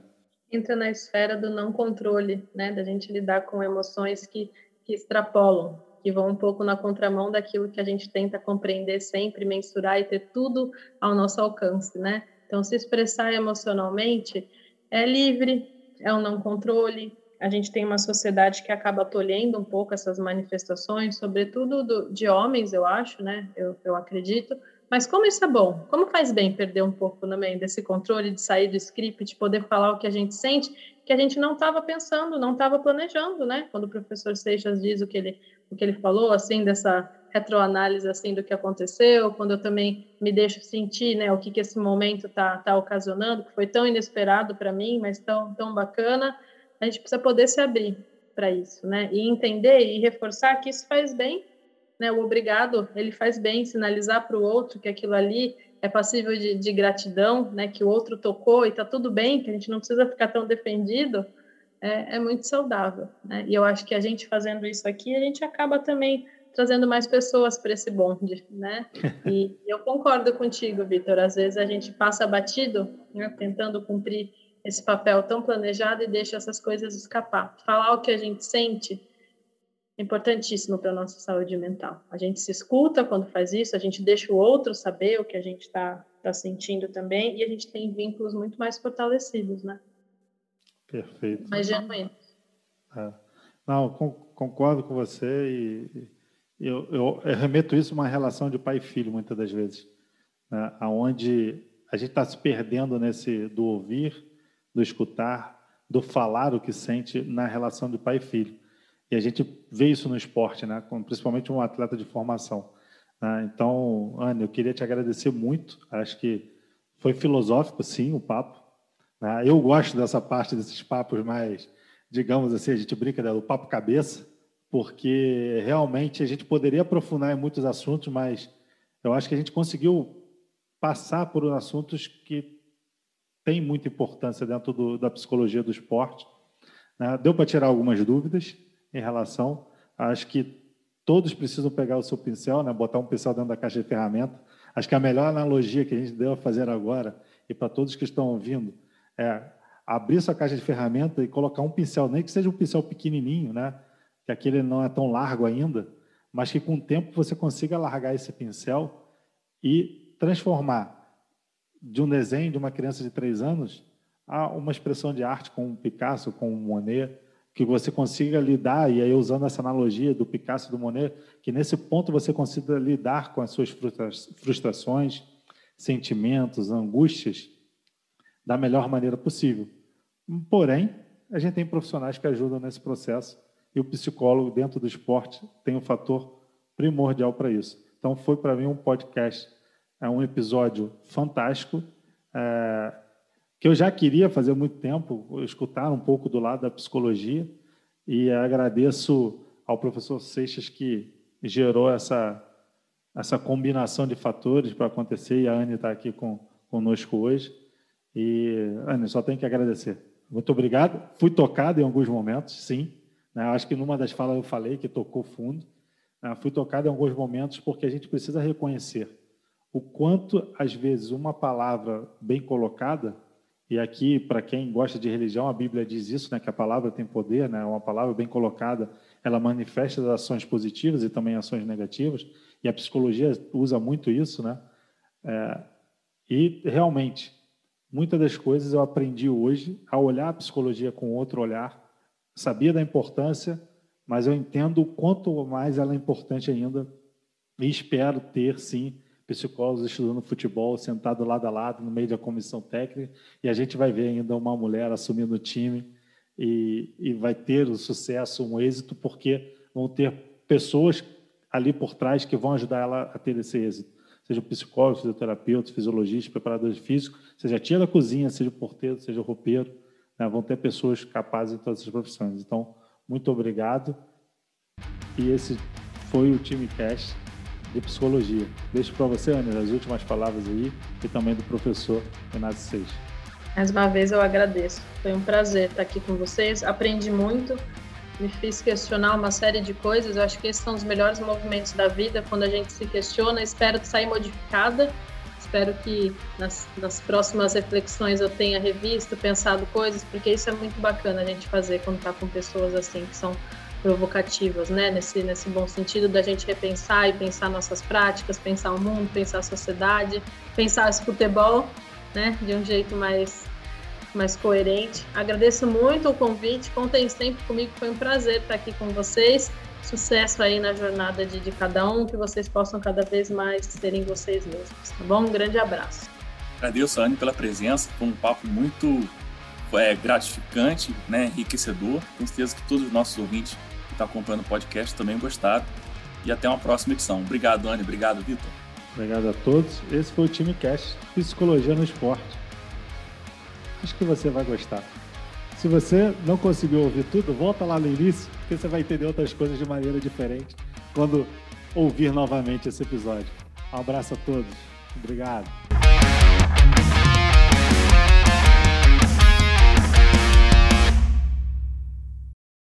Entra na esfera do não controle, né? Da gente lidar com emoções que que extrapolam, que vão um pouco na contramão daquilo que a gente tenta compreender sempre, mensurar e ter tudo ao nosso alcance, né? Então, se expressar emocionalmente é livre, é um não controle. A gente tem uma sociedade que acaba tolhendo um pouco essas manifestações, sobretudo do, de homens, eu acho, né? Eu, eu acredito. Mas como isso é bom? Como faz bem perder um pouco também desse controle de sair do script, de poder falar o que a gente sente que a gente não estava pensando, não estava planejando, né? Quando o professor Seixas diz o que ele o que ele falou, assim, dessa retroanálise assim do que aconteceu, quando eu também me deixo sentir, né, o que que esse momento tá tá ocasionando, que foi tão inesperado para mim, mas tão tão bacana, a gente precisa poder se abrir para isso, né? E entender e reforçar que isso faz bem, né? O obrigado, ele faz bem sinalizar para o outro que aquilo ali é passível de, de, gratidão, né, que o outro tocou e está tudo bem, que a gente não precisa ficar tão defendido, é, é, muito saudável. Né? E eu acho que a gente fazendo isso aqui, a gente acaba também trazendo mais pessoas para esse bonde, né? E eu concordo contigo, Vitor. Às vezes a gente passa batido, né, tentando cumprir esse papel tão planejado e deixa essas coisas escapar. Falar o que a gente sente importantíssimo para a nossa saúde mental. A gente se escuta quando faz isso, a gente deixa o outro saber o que a gente está tá sentindo também, e a gente tem vínculos muito mais fortalecidos, né? Perfeito. Mais genuínos. É. Não, concordo com você e eu, eu, eu, remeto isso a uma relação de pai e filho, muitas das vezes, né? onde a gente está se perdendo nesse do ouvir, do escutar, do falar o que sente na relação de pai e filho. E a gente vê isso no esporte, né? principalmente um atleta de formação. Né? Então, Ana, eu queria te agradecer muito. Acho que foi filosófico, sim, o papo. Né? Eu gosto dessa parte desses papos mais, digamos assim, a gente brinca do papo cabeça, porque realmente a gente poderia aprofundar em muitos assuntos, mas eu acho que a gente conseguiu passar por assuntos que têm muita importância dentro do, da psicologia do esporte. Né? Deu para tirar algumas dúvidas, em relação. Acho que todos precisam pegar o seu pincel, né? botar um pincel dentro da caixa de ferramenta. Acho que a melhor analogia que a gente deve fazer agora, e para todos que estão ouvindo, é abrir sua caixa de ferramenta e colocar um pincel, nem que seja um pincel pequenininho, né? que aquele não é tão largo ainda, mas que com o tempo você consiga largar esse pincel e transformar de um desenho de uma criança de três anos a uma expressão de arte com um Picasso, com um Monet, que você consiga lidar, e aí usando essa analogia do Picasso e do Monet, que nesse ponto você consiga lidar com as suas frustrações, sentimentos, angústias, da melhor maneira possível. Porém, a gente tem profissionais que ajudam nesse processo e o psicólogo dentro do esporte tem um fator primordial para isso. Então, foi para mim um podcast, é um episódio fantástico, é, que eu já queria fazer muito tempo, escutar um pouco do lado da psicologia, e agradeço ao professor Seixas que gerou essa, essa combinação de fatores para acontecer, e a Anne está aqui com, conosco hoje. E, Anne, só tenho que agradecer. Muito obrigado. Fui tocado em alguns momentos, sim. Né? Acho que numa das falas eu falei que tocou fundo. Né? Fui tocado em alguns momentos porque a gente precisa reconhecer o quanto, às vezes, uma palavra bem colocada e aqui, para quem gosta de religião, a Bíblia diz isso, né, que a palavra tem poder, né, uma palavra bem colocada, ela manifesta as ações positivas e também ações negativas, e a psicologia usa muito isso, né? É, e realmente, muitas das coisas eu aprendi hoje a olhar a psicologia com outro olhar, sabia da importância, mas eu entendo quanto mais ela é importante ainda e espero ter, sim, psicólogos estudando futebol, sentado lado a lado no meio da comissão técnica, e a gente vai ver ainda uma mulher assumindo o time e, e vai ter o sucesso, um êxito, porque vão ter pessoas ali por trás que vão ajudar ela a ter esse êxito. Seja psicólogo, fisioterapeuta, fisiologista, preparador físico, seja tia da cozinha, seja porteiro, seja roupeiro, né? vão ter pessoas capazes em todas essas profissões. Então, muito obrigado. E esse foi o Time Cast de psicologia. Deixo para você, Ana, as últimas palavras aí e também do professor Renato Seixas. Mais uma vez eu agradeço. Foi um prazer estar aqui com vocês. Aprendi muito, me fiz questionar uma série de coisas. Eu acho que esses são os melhores movimentos da vida, quando a gente se questiona. Espero sair modificada. Espero que nas, nas próximas reflexões eu tenha revisto, pensado coisas, porque isso é muito bacana a gente fazer quando está com pessoas assim que são provocativas, né? Nesse, nesse bom sentido da gente repensar e pensar nossas práticas, pensar o mundo, pensar a sociedade, pensar esse futebol, né? De um jeito mais, mais coerente. Agradeço muito o convite, contem sempre comigo, foi um prazer estar aqui com vocês. Sucesso aí na jornada de, de cada um, que vocês possam cada vez mais serem vocês mesmos, tá bom? Um grande abraço. Agradeço, Anne, pela presença, foi um papo muito é, gratificante, né, enriquecedor. Tenho certeza que todos os nossos ouvintes está acompanhando o podcast também gostaram. E até uma próxima edição. Obrigado, Anne. Obrigado, Vitor. Obrigado a todos. Esse foi o Time Cast Psicologia no Esporte. Acho que você vai gostar. Se você não conseguiu ouvir tudo, volta lá no início, porque você vai entender outras coisas de maneira diferente quando ouvir novamente esse episódio. Um abraço a todos. Obrigado.